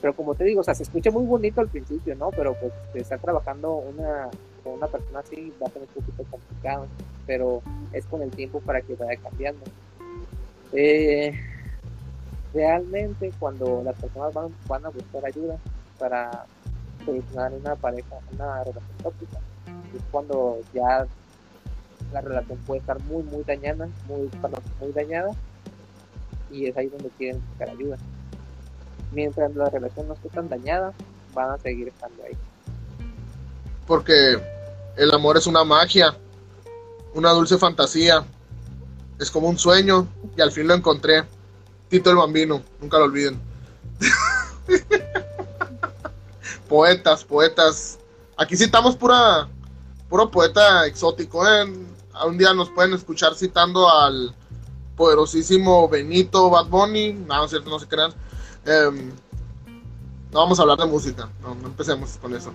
Pero como te digo, o sea, se escucha muy bonito al principio, ¿no? Pero pues estar trabajando una, con una persona así va a ser un poquito complicado, pero es con el tiempo para que vaya cambiando. Eh, realmente cuando las personas van, van a buscar ayuda para solucionar una pareja, una relación tóxica, es cuando ya la relación puede estar muy, muy dañada, muy, muy dañada, y es ahí donde quieren buscar ayuda. Mientras la relación no esté tan dañada, van a seguir estando ahí. Porque el amor es una magia, una dulce fantasía, es como un sueño, y al fin lo encontré. Tito el Bambino, nunca lo olviden. poetas, poetas. Aquí citamos pura, puro poeta exótico. ¿eh? Un día nos pueden escuchar citando al poderosísimo Benito Bad Bunny. No, no cierto, no se crean. Em, no vamos a hablar de música, no, empecemos con eso.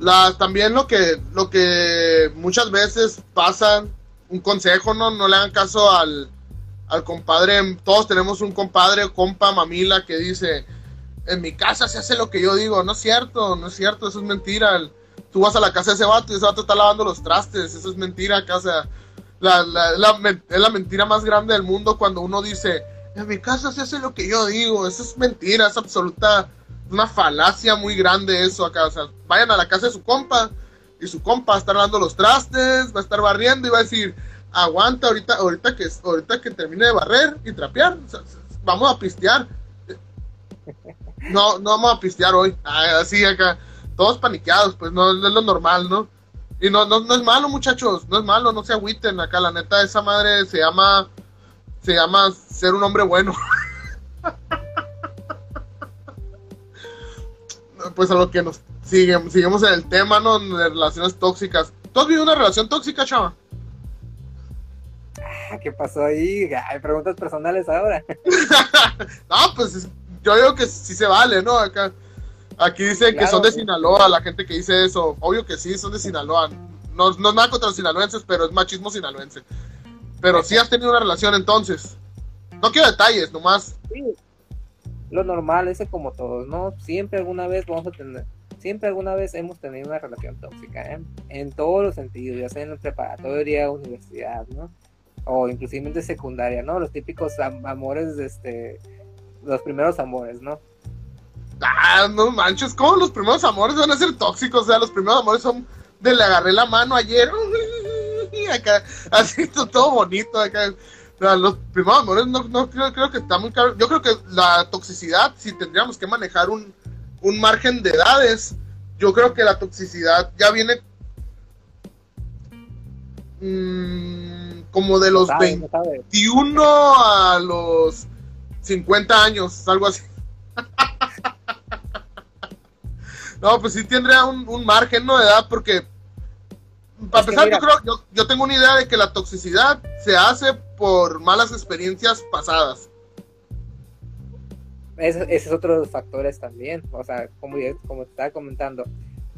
La, también lo que, lo que muchas veces pasa, un consejo, no, no le hagan caso al, al compadre, todos tenemos un compadre, compa, mamila, que dice, en mi casa se hace lo que yo digo, no es cierto, no es cierto, eso es mentira. Tú vas a la casa de ese vato y ese vato está lavando los trastes, eso es mentira, casa. La, es la mentira más grande del mundo cuando uno dice, en mi casa se hace lo que yo digo, eso es mentira, es absoluta, una falacia muy grande eso acá. O vayan a la casa de su compa y su compa va a estar lavando los trastes, va a estar barriendo y va a decir, aguanta ahorita, ahorita que ahorita que termine de barrer y trapear, vamos a pistear. No, no vamos a pistear hoy. Así acá, todos paniqueados, pues no, es lo normal, ¿no? Y no, no, no es malo, muchachos, no es malo, no se agüiten acá, la neta, esa madre se llama, se llama ser un hombre bueno. pues a lo que nos siguen, seguimos en el tema, ¿no? De relaciones tóxicas. ¿Tú has vivido una relación tóxica, chava? ¿qué pasó ahí? Hay preguntas personales ahora. no, pues yo digo que sí se vale, ¿no? Acá, aquí dicen que son de Sinaloa, la gente que dice eso. Obvio que sí, son de Sinaloa. No, no es nada contra los sinaloenses, pero es machismo sinaloense. Pero sí has tenido una relación entonces. No quiero detalles, nomás. Sí. Lo normal, ese como todos, ¿no? Siempre alguna vez vamos a tener siempre alguna vez hemos tenido una relación tóxica, ¿eh? en todos los sentidos, ya sea en preparatoria, universidad, ¿no? O inclusive de secundaria, ¿no? Los típicos amores, este, los primeros amores, ¿no? Ah, no manches, ¿cómo los primeros amores van a ser tóxicos? O sea, los primeros amores son de le agarré la mano ayer, acá, así todo bonito, acá. los primeros amores no, no creo, creo, que está muy caro. Yo creo que la toxicidad, si tendríamos que manejar un, un margen de edades, yo creo que la toxicidad ya viene mmm, como de los 21 a los 50 años, algo así. no, pues sí tendría un, margen ¿no? de edad porque, para empezar, yo creo, yo, tengo una idea de que la toxicidad se hace por malas experiencias pasadas. Ese, es otro de los factores también, o sea, como, como te estaba comentando,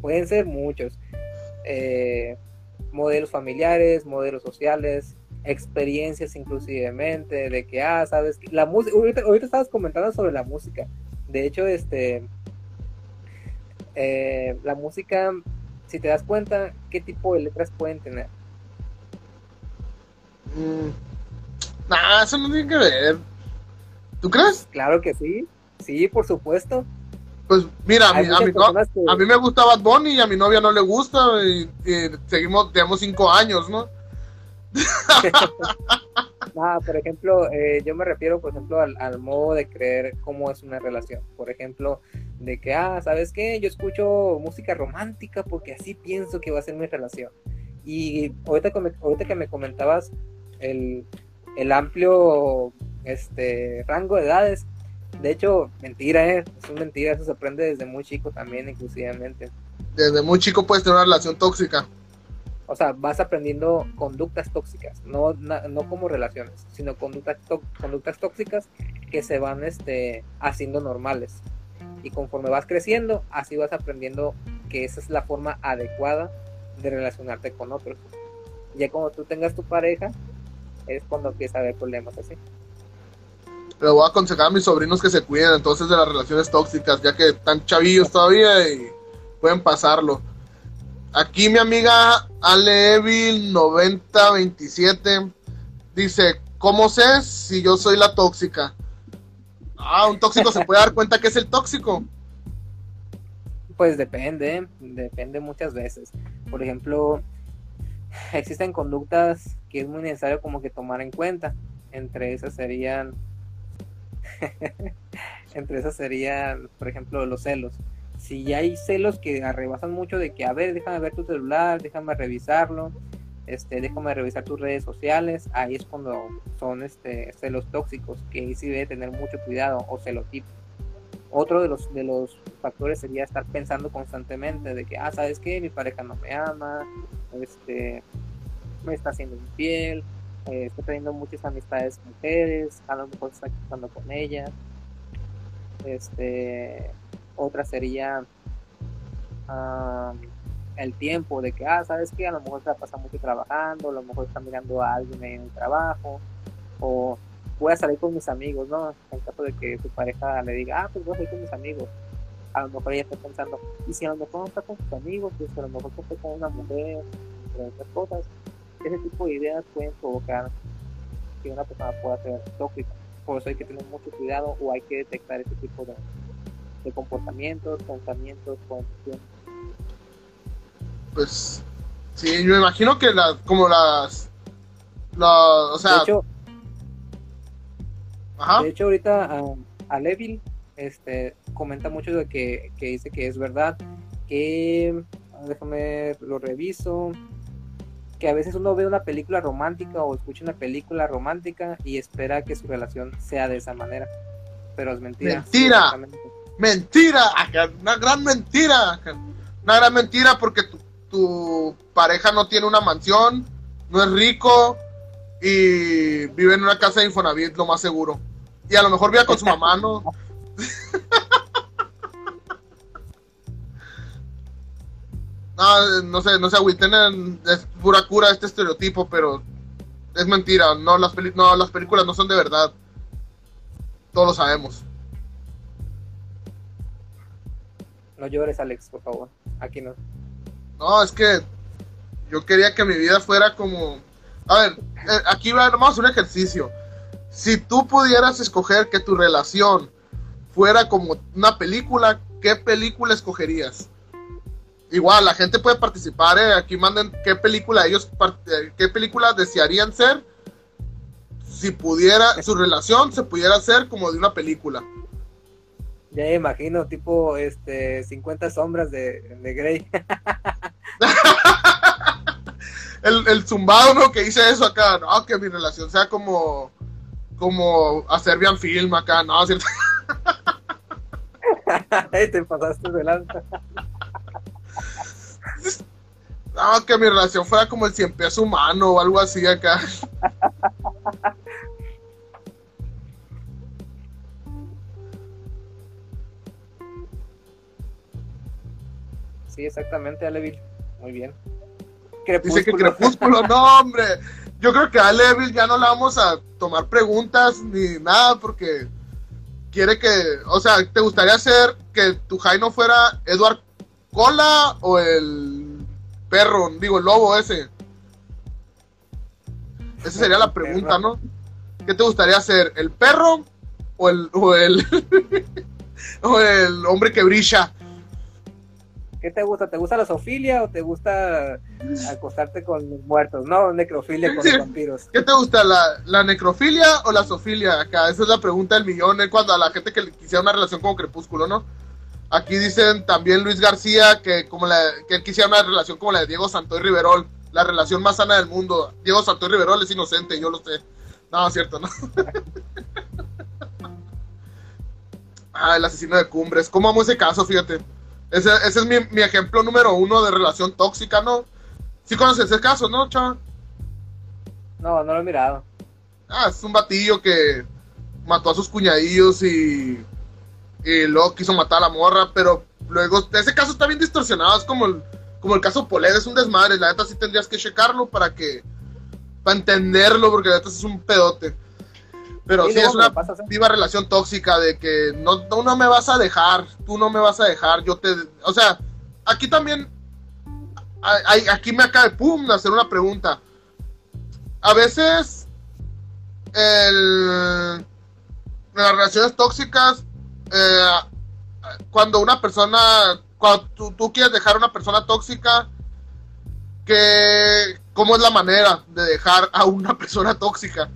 pueden ser muchos. Eh, modelos familiares, modelos sociales, experiencias inclusivemente, de que, ah, sabes, la música, ahorita, estabas comentando sobre la música, de hecho, este, eh, la música, si te das cuenta, ¿qué tipo de letras pueden tener? Mm, eso no tiene que ver. ¿Tú crees? Claro que sí, sí, por supuesto. Pues mira, a mí, a, mí me gusta Bad Bunny y a mi novia no le gusta y, seguimos, tenemos cinco años, ¿no? Ah, por ejemplo, eh, yo me refiero, por ejemplo, al, modo de creer cómo es una relación. Por ejemplo, de que, ah, ¿sabes qué? Yo escucho música romántica porque así pienso que va a ser mi relación. Y ahorita, ahorita que me comentabas el, el amplio este, rango de edades, de hecho, mentira, ¿eh? es una mentira, eso se aprende desde muy chico también, inclusivamente. Desde muy chico puedes tener una relación tóxica. O sea, vas aprendiendo conductas tóxicas, no, no como relaciones, sino conductas, conductas tóxicas que se van este, haciendo normales. Y conforme vas creciendo, así vas aprendiendo que esa es la forma adecuada de relacionarte con otros. Ya como tú tengas tu pareja, es cuando empieza a haber problemas así. Pero voy a aconsejar a mis sobrinos que se cuiden entonces de las relaciones tóxicas, ya que están chavillos todavía y pueden pasarlo. Aquí mi amiga Alevil 9027 dice, ¿cómo sé si yo soy la tóxica? Ah, un tóxico se puede dar cuenta que es el tóxico. Pues depende, depende muchas veces. Por ejemplo, existen conductas que es muy necesario como que tomar en cuenta. Entre esas serían, entre esas serían, por ejemplo, los celos si hay celos que arrebasan mucho de que, a ver, déjame ver tu celular, déjame revisarlo, este, déjame revisar tus redes sociales, ahí es cuando son este, celos tóxicos, que ahí sí debe tener mucho cuidado, o celotipo. Otro de los, de los factores sería estar pensando constantemente de que, ah, ¿sabes qué? Mi pareja no me ama, este, me está haciendo infiel, eh, estoy teniendo muchas amistades mujeres, a lo mejor está con ellas, este, otra sería el tiempo de que, ah, sabes que a lo mejor se pasa mucho trabajando, a lo mejor está mirando a alguien en el trabajo, o voy a salir con mis amigos, ¿no? En caso de que su pareja le diga, ah, pues voy a salir con mis amigos. A lo mejor ella está pensando, y si a lo mejor no está con sus amigos, pues a lo mejor está con una mujer, entre otras cosas. Ese tipo de ideas pueden provocar que una persona pueda ser tóxica. Por eso hay que tener mucho cuidado o hay que detectar ese tipo de, de comportamientos, pensamientos, condiciones. Pues sí, yo imagino que las, como las, o sea, de hecho, De hecho ahorita a, Levil este comenta mucho de que, que dice que es verdad que déjame lo reviso que a veces uno ve una película romántica o escucha una película romántica y espera que su relación sea de esa manera pero es mentira. Mentira mentira, una gran mentira, una gran mentira porque tu, pareja no tiene una mansión, no es rico y vive en una casa de Infonavit, lo más seguro. Y a lo mejor vive con su mamá, ¿no? no, no sé, no sé, agüiten, es pura cura este estereotipo, pero es mentira, no, las películas no son de verdad. Todos lo sabemos. No llores, Alex, por favor. Aquí no. No, es que yo quería que mi vida fuera como... A ver, eh, aquí vamos a un ejercicio. Si tú pudieras escoger que tu relación fuera como una película, ¿qué película escogerías? Igual, la gente puede participar, ¿eh? aquí manden qué película ellos, eh, qué película desearían ser si pudiera, su relación se pudiera hacer como de una película. Ya me imagino, tipo, este, 50 sombras de, de Grey. el, el zumbado, ¿no? Que dice eso acá, no, que mi relación sea como, como a Serbian Film acá, no, ¿cierto? te pasaste de lanza. no, que mi relación fuera como el cien pies humano o algo así acá. Sí, exactamente, Alevil. Muy bien. Dice que Crepúsculo, no, hombre. Yo creo que a Alevil ya no le vamos a tomar preguntas ni nada porque quiere que, o sea, ¿te gustaría ser que tu Jaino fuera Edward Cola o el perro, digo, el lobo ese? Esa sería la pregunta, ¿no? ¿Qué te gustaría ser? ¿El perro o el, o el, o el hombre que brilla. ¿Qué te gusta? ¿Te gusta la zoofilia o te gusta acostarte con los muertos? No, necrofilia con los vampiros. ¿Qué te gusta, la, la necrofilia o la zoofilia? Acá, esa es la pregunta del millón, ¿eh? cuando a la gente que le quisiera una relación como crepúsculo, ¿no? Aquí dicen también Luis García que como la, que él quisiera una relación como la de Diego Santoy Riverol, la relación más sana del mundo. Diego Santoy Riverol es inocente, yo lo sé. No, es cierto, ¿no? ah, el asesino de cumbres. ¿Cómo amo ese caso? Fíjate. Ese, ese es mi, mi, ejemplo número uno de relación tóxica, ¿no? ¿Sí conoces ese caso, no, chaval? No, no lo he mirado. Ah, es un batillo que mató a sus cuñadillos y, y luego quiso matar a la morra, pero luego, ese caso está bien distorsionado, es como el, como el caso Poled, es un desmadre, la neta sí tendrías que checarlo para que, para entenderlo, porque la neta es un pedote. Pero sí, sí es una viva relación tóxica de que no, tú no me vas a dejar, tú no me vas a dejar, yo te... O sea, aquí también, hay, aquí me acaba de, pum, hacer una pregunta. A veces, el, las relaciones tóxicas, eh, cuando una persona, cuando tú, tú, quieres dejar a una persona tóxica, que, ¿cómo es la manera de dejar a una persona tóxica?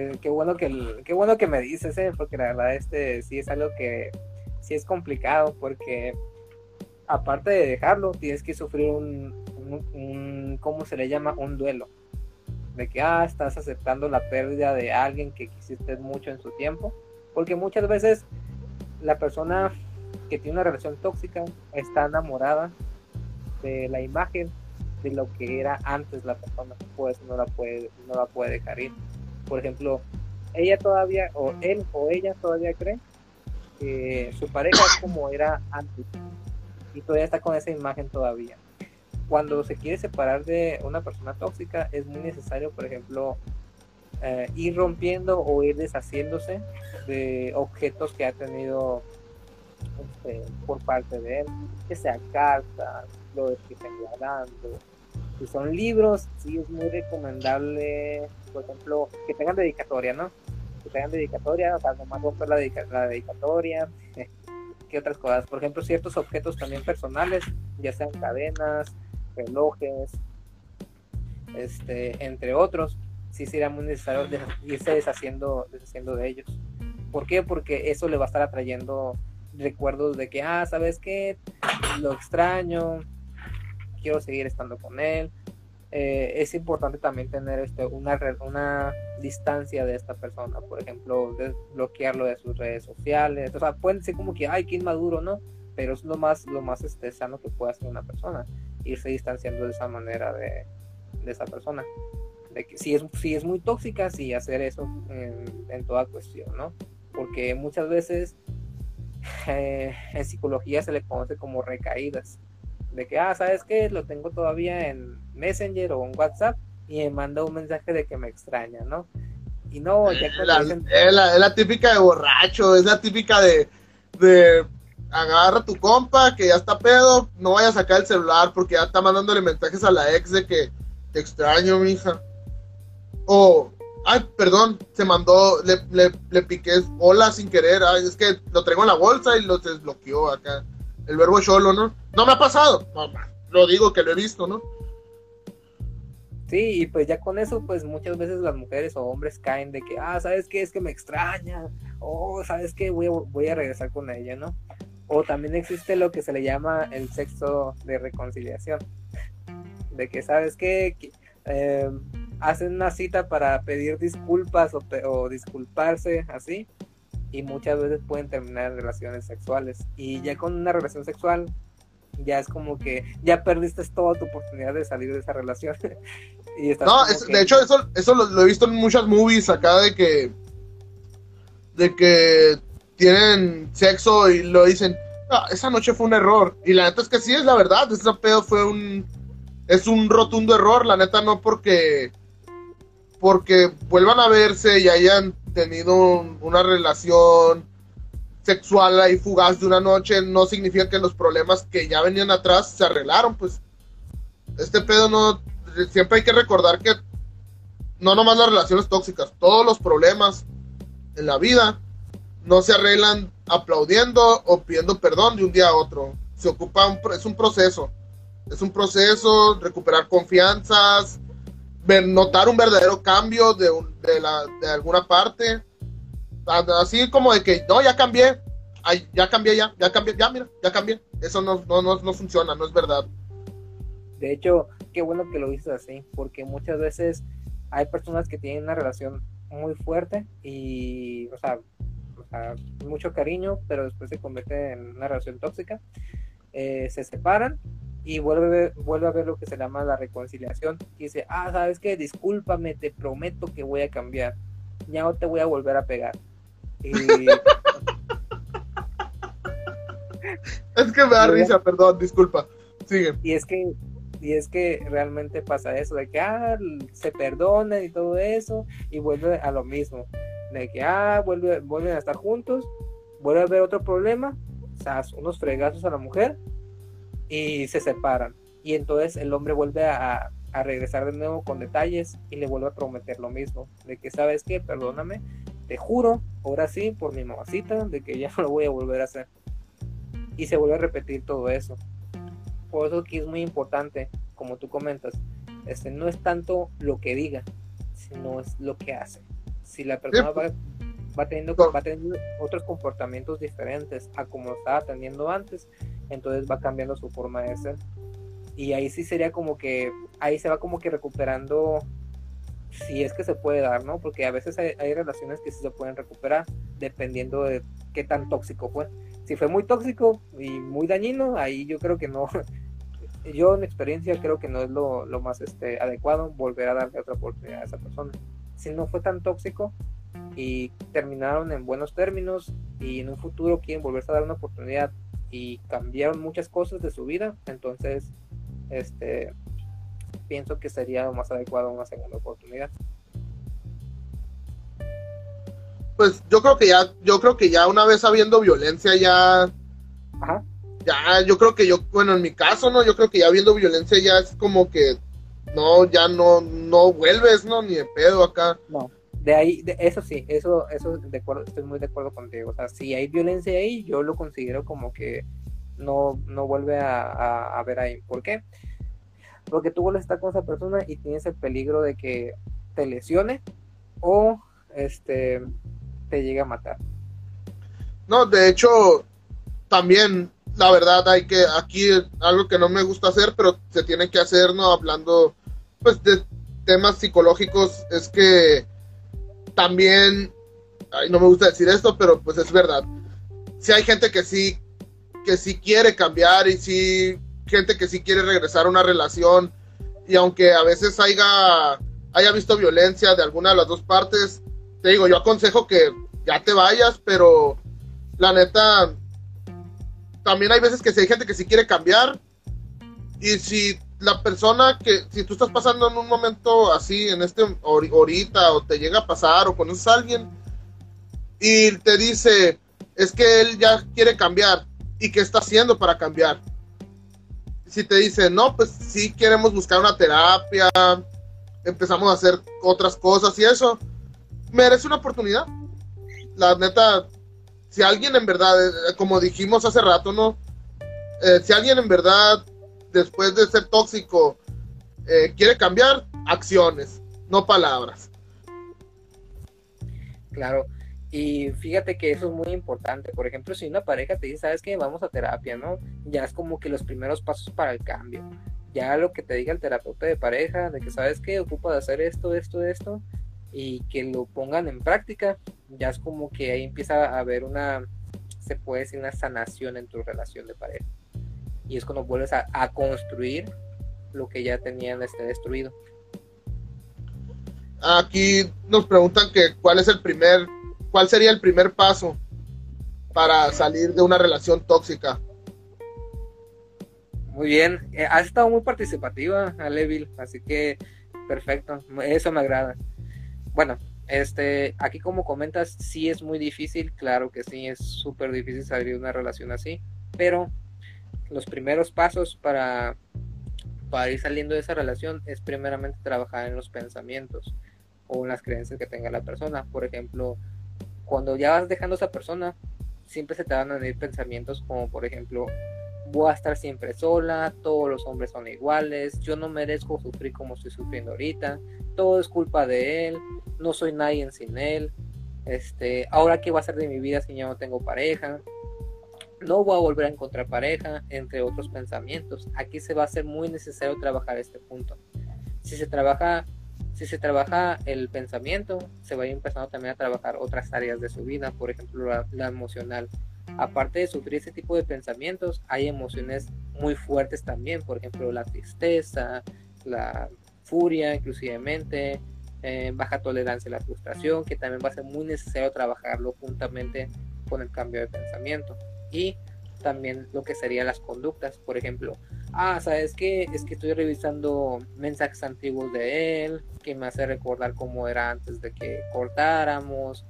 Eh, qué bueno que qué bueno que me dices, eh, porque la verdad este sí es algo que sí es complicado porque aparte de dejarlo tienes que sufrir un, un, un ¿cómo se le llama? Un duelo. De que ah, estás aceptando la pérdida de alguien que quisiste mucho en su tiempo, porque muchas veces la persona que tiene una relación tóxica está enamorada de la imagen de lo que era antes la persona, pues no la puede no la puede dejar ir por ejemplo, ella todavía, o él o ella todavía cree que su pareja es como era antes y todavía está con esa imagen todavía. Cuando se quiere separar de una persona tóxica es muy necesario, por ejemplo, eh, ir rompiendo o ir deshaciéndose de objetos que ha tenido este, por parte de él, que sea cartas, lo que estén guardando, si son libros, sí es muy recomendable, por ejemplo, que tengan dedicatoria, ¿no? Que tengan dedicatoria, o sea, nomás romper la, dedica la dedicatoria, ¿qué otras cosas? Por ejemplo, ciertos objetos también personales, ya sean cadenas, relojes, este, entre otros, sí sería muy necesario irse deshaciendo, deshaciendo de ellos. ¿Por qué? Porque eso le va a estar atrayendo recuerdos de que, ah, ¿sabes qué? Lo extraño, quiero seguir estando con él. Eh, es importante también tener este, una, una distancia de esta persona, por ejemplo, bloquearlo de sus redes sociales. O sea, pueden ser como que, ay, qué inmaduro, ¿no? Pero es lo más, lo más este, sano que puede hacer una persona, irse distanciando de esa manera de, esa persona. De que si es, si es muy tóxica, sí hacer eso en, en toda cuestión, ¿no? Porque muchas veces eh, en psicología se le conoce como recaídas de que, ah, ¿sabes qué? Lo tengo todavía en Messenger o en WhatsApp y me manda un mensaje de que me extraña, ¿no? Y no, ya la, es, la, es, la, típica de borracho, es la típica de, de agarra tu compa que ya está pedo, no vaya a sacar el celular porque ya está mandándole mensajes a la ex de que te extraño, mija. O, ay, perdón, se mandó, le, le, le piqué hola sin querer, ay, es que lo traigo en la bolsa y lo desbloqueó acá el verbo cholo, ¿no? No me ha pasado, lo digo que lo he visto, ¿no? Sí, y pues ya con eso, pues muchas veces las mujeres o hombres caen de que, ah, ¿sabes qué? Es que me extraña, o ¿sabes qué? Voy a, voy a regresar con ella, ¿no? O también existe lo que se le llama el sexo de reconciliación, de que, ¿sabes qué? Eh, hacen una cita para pedir disculpas o disculparse, así, y muchas veces pueden terminar en relaciones sexuales. Y ya con una relación sexual, ya es como que ya perdiste toda tu oportunidad de salir de esa relación. y no, de hecho, eso, eso lo, he visto en muchas movies acá de que. de que tienen sexo y lo dicen. Ah, esa noche fue un error. Y la neta es que sí es la verdad. Ese pedo fue un. Es un rotundo error. La neta no porque. Porque vuelvan a verse y hayan tenido una relación sexual ahí fugaz de una noche no significa que los problemas que ya venían atrás se arreglaron, pues este pedo no, siempre hay que recordar que no nomás las relaciones tóxicas, todos los problemas en la vida no se arreglan aplaudiendo o pidiendo perdón de un día a otro. Se ocupa, un, es un proceso. Es un proceso, recuperar confianzas, notar un verdadero cambio de, de, la, de alguna parte. Así como de que, no, ya cambié, Ay, ya cambié, ya, ya cambié, ya, mira, ya cambié. Eso no, no, no, no funciona, no es verdad. De hecho, qué bueno que lo dices así, porque muchas veces hay personas que tienen una relación muy fuerte y, o sea, mucho cariño, pero después se convierte en una relación tóxica. Eh, se separan y vuelve, vuelve a ver lo que se llama la reconciliación. Y dice, ah, sabes que discúlpame, te prometo que voy a cambiar. Ya no te voy a volver a pegar. Y... es que me da risa, perdón, disculpa. Sigue. Y es que y es que realmente pasa eso, de que ah, se perdonan y todo eso, y vuelve a lo mismo, de que ah, vuelve, vuelven a estar juntos, vuelve a haber otro problema, o sea, unos fregazos a la mujer, y se separan. Y entonces el hombre vuelve a, a regresar de nuevo con detalles y le vuelve a prometer lo mismo, de que sabes que, perdóname, te juro, ahora sí, por mi mamacita, de que ya no lo voy a volver a hacer. Y se vuelve a repetir todo eso. Por eso que es muy importante, como tú comentas, este, no es tanto lo que diga, sino es lo que hace. Si la persona va, va, teniendo, va teniendo otros comportamientos diferentes a como estaba teniendo antes, entonces va cambiando su forma de ser. Y ahí sí sería como que, ahí se va como que recuperando, si es que se puede dar, ¿no? Porque a veces hay, hay relaciones que sí se pueden recuperar, dependiendo de qué tan tóxico fue si fue muy tóxico y muy dañino, ahí yo creo que no, yo en experiencia creo que no es lo, más este, adecuado volver a darle otra oportunidad a esa persona. Si no fue tan tóxico y terminaron en buenos términos y en un futuro quieren volverse a dar una oportunidad y cambiaron muchas cosas de su vida, entonces este pienso que sería lo más adecuado una segunda oportunidad pues yo creo que ya, yo creo que ya una vez habiendo violencia ya, ya, yo creo que yo, bueno, en mi caso, ¿no? Yo creo que ya habiendo violencia ya es como que, no, ya no, no vuelves, ¿no? Ni de pedo acá. No, de ahí, de, eso sí, eso, eso de acuerdo, estoy muy de acuerdo contigo. O sea, si hay violencia ahí, yo lo considero como que no, no vuelve a, a ver ahí. ¿Por qué? Porque tú vuelves a estar con esa persona y tienes el peligro de que te lesione o este te llega a matar. No, de hecho, también, la verdad, hay que, aquí algo que no me gusta hacer, pero se tiene que hacer, ¿no? Hablando, pues, de temas psicológicos, es que también, ay, no me gusta decir esto, pero pues es verdad. Si hay gente que sí, que sí quiere cambiar y sí, gente que sí quiere regresar a una relación, y aunque a veces haya, haya visto violencia de alguna de las dos partes, te digo, yo aconsejo que ya te vayas, pero la neta, también hay veces que si hay gente que sí quiere cambiar, y si la persona que, si tú estás pasando en un momento así, en este ahorita, o te llega a pasar, o conoces a alguien, y te dice, es que él ya quiere cambiar, ¿y qué está haciendo para cambiar? Si te dice, no, pues sí queremos buscar una terapia, empezamos a hacer otras cosas y eso, merece una oportunidad. La neta, si alguien en verdad, eh, como dijimos hace rato, ¿no? Eh, si alguien en verdad, después de ser tóxico, eh, quiere cambiar, acciones, no palabras. Claro, y fíjate que eso es muy importante. Por ejemplo, si una pareja te dice, sabes que vamos a terapia, ¿no? Ya es como que los primeros pasos para el cambio. Ya lo que te diga el terapeuta de pareja, de que sabes que ocupa de hacer esto, esto, esto, y que lo pongan en práctica, ya es como que ahí empieza a haber una, se puede decir, una sanación en tu relación de pareja. Y es cuando vuelves a, construir lo que ya tenían este destruido. Aquí nos preguntan que cuál es el primer, cuál sería el primer paso para salir de una relación tóxica. Muy bien, eh, has estado muy participativa, Alevil, así que perfecto, eso me agrada. Bueno, este, aquí como comentas, sí es muy difícil, claro que sí, es súper difícil salir de una relación así, pero los primeros pasos para, para ir saliendo de esa relación es primeramente trabajar en los pensamientos, o en las creencias que tenga la persona. Por ejemplo, cuando ya vas dejando a esa persona, siempre se te van a venir pensamientos como, por ejemplo, voy a estar siempre sola, todos los hombres son iguales, yo no merezco sufrir como estoy sufriendo ahorita, todo es culpa de él, no soy nadie sin él, este, ahora qué va a ser de mi vida si ya no tengo pareja, no voy a volver a encontrar pareja, entre otros pensamientos. Aquí se va a hacer muy necesario trabajar este punto. Si se trabaja, si se trabaja el pensamiento, se va a ir empezando también a trabajar otras áreas de su vida, por ejemplo la, emocional aparte de sufrir ese tipo de pensamientos, hay emociones muy fuertes también, por ejemplo, la tristeza, la furia, inclusivemente, eh, baja tolerancia a la frustración, que también va a ser muy necesario trabajarlo juntamente con el cambio de pensamiento. Y también lo que serían las conductas, por ejemplo, ah, ¿sabes qué? Es que estoy revisando mensajes antiguos de él, que me hace recordar cómo era antes de que cortáramos,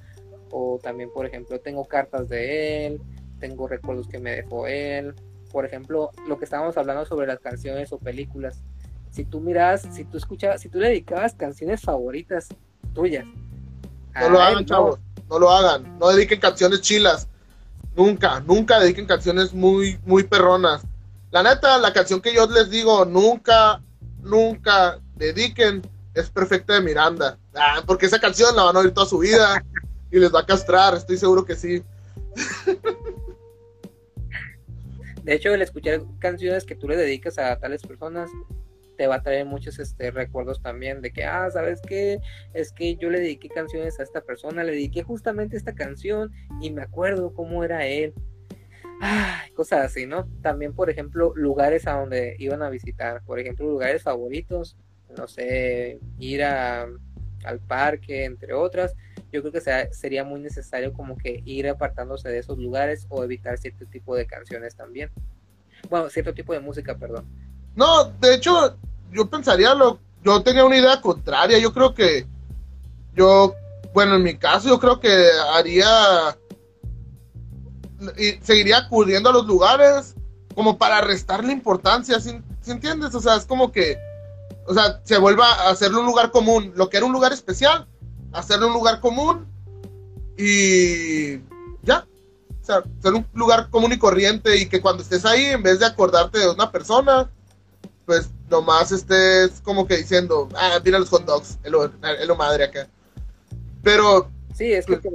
o también, por ejemplo, tengo cartas de él, tengo recuerdos que me dejó él. Por ejemplo, lo que estábamos hablando sobre las canciones o películas. Si tú miras, si tú escuchabas, si tú le dedicabas canciones favoritas tuyas. No lo hagan, chavos. No lo hagan. No dediquen canciones chilas. Nunca, nunca dediquen canciones muy, muy perronas. La neta, la canción que yo les digo, nunca, nunca dediquen, es Perfecta de Miranda. Ah, porque esa canción la van a oír toda su vida y les va a castrar, estoy seguro que sí. De hecho, el escuchar canciones que tú le dedicas a tales personas te va a traer muchos este, recuerdos también de que, ah, ¿sabes qué? Es que yo le dediqué canciones a esta persona, le dediqué justamente esta canción y me acuerdo cómo era él. Cosas así, ¿no? También, por ejemplo, lugares a donde iban a visitar, por ejemplo, lugares favoritos, no sé, ir a, al parque, entre otras yo creo que sería muy necesario como que ir apartándose de esos lugares o evitar cierto tipo de canciones también. Bueno, cierto tipo de música, perdón. No, de hecho, yo pensaría lo, yo tenía una idea contraria, yo creo que yo, bueno, en mi caso yo creo que haría y seguiría acudiendo a los lugares como para restarle importancia, ¿sí, entiendes? O sea, es como que, o sea, se vuelva a hacerle un lugar común, lo que era un lugar especial, hacerlo un lugar común y ya. O sea, ser un lugar común y corriente y que cuando estés ahí, en vez de acordarte de una persona, pues nomás estés como que diciendo, ah, mira los hot dogs, es lo, madre acá. Pero... Sí, es que, pues,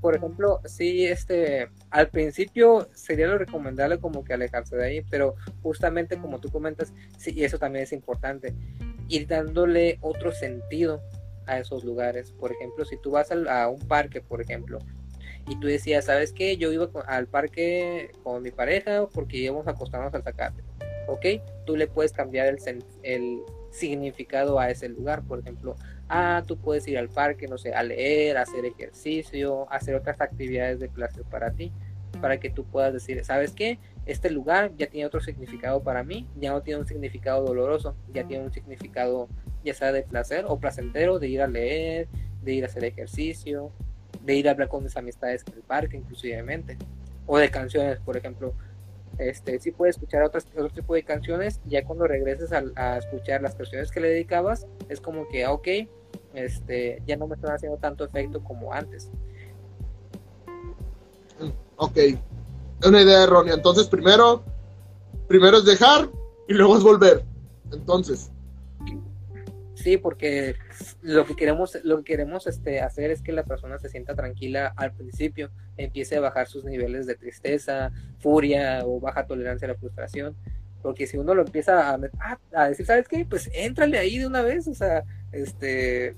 por ejemplo, sí, este, al principio sería lo recomendable como que alejarse de ahí, pero justamente como tú comentas, sí, y eso también es importante, ir dándole otro sentido a esos lugares. Por ejemplo, si tú vas a, un parque, por ejemplo, y tú decías, ¿sabes qué? Yo iba al parque con mi pareja porque íbamos a acostarnos al sacate. ¿Ok? Tú le puedes cambiar el, el significado a ese lugar. Por ejemplo, ah, tú puedes ir al parque, no sé, a leer, a hacer ejercicio, hacer otras actividades de placer para ti, para que tú puedas decir, ¿sabes qué? Este lugar ya tiene otro significado para mí, ya no tiene un significado doloroso, ya tiene un significado ya sea de placer o placentero, de ir a leer, de ir a hacer ejercicio, de ir a hablar con mis amistades en el parque, inclusivemente, o de canciones, por ejemplo. Este, sí puedes escuchar otras, otro tipo de canciones, ya cuando regreses a, escuchar las canciones que le dedicabas, es como que, ah, ok, este, ya no me están haciendo tanto efecto como antes. Ok, es una idea errónea. Entonces, primero, primero es dejar y luego es volver. Entonces, Sí, porque lo que queremos, lo que queremos este, hacer es que la persona se sienta tranquila al principio, empiece a bajar sus niveles de tristeza, furia o baja tolerancia a la frustración. Porque si uno lo empieza a, a, decir, ¿sabes qué? Pues éntrale ahí de una vez, o sea, este,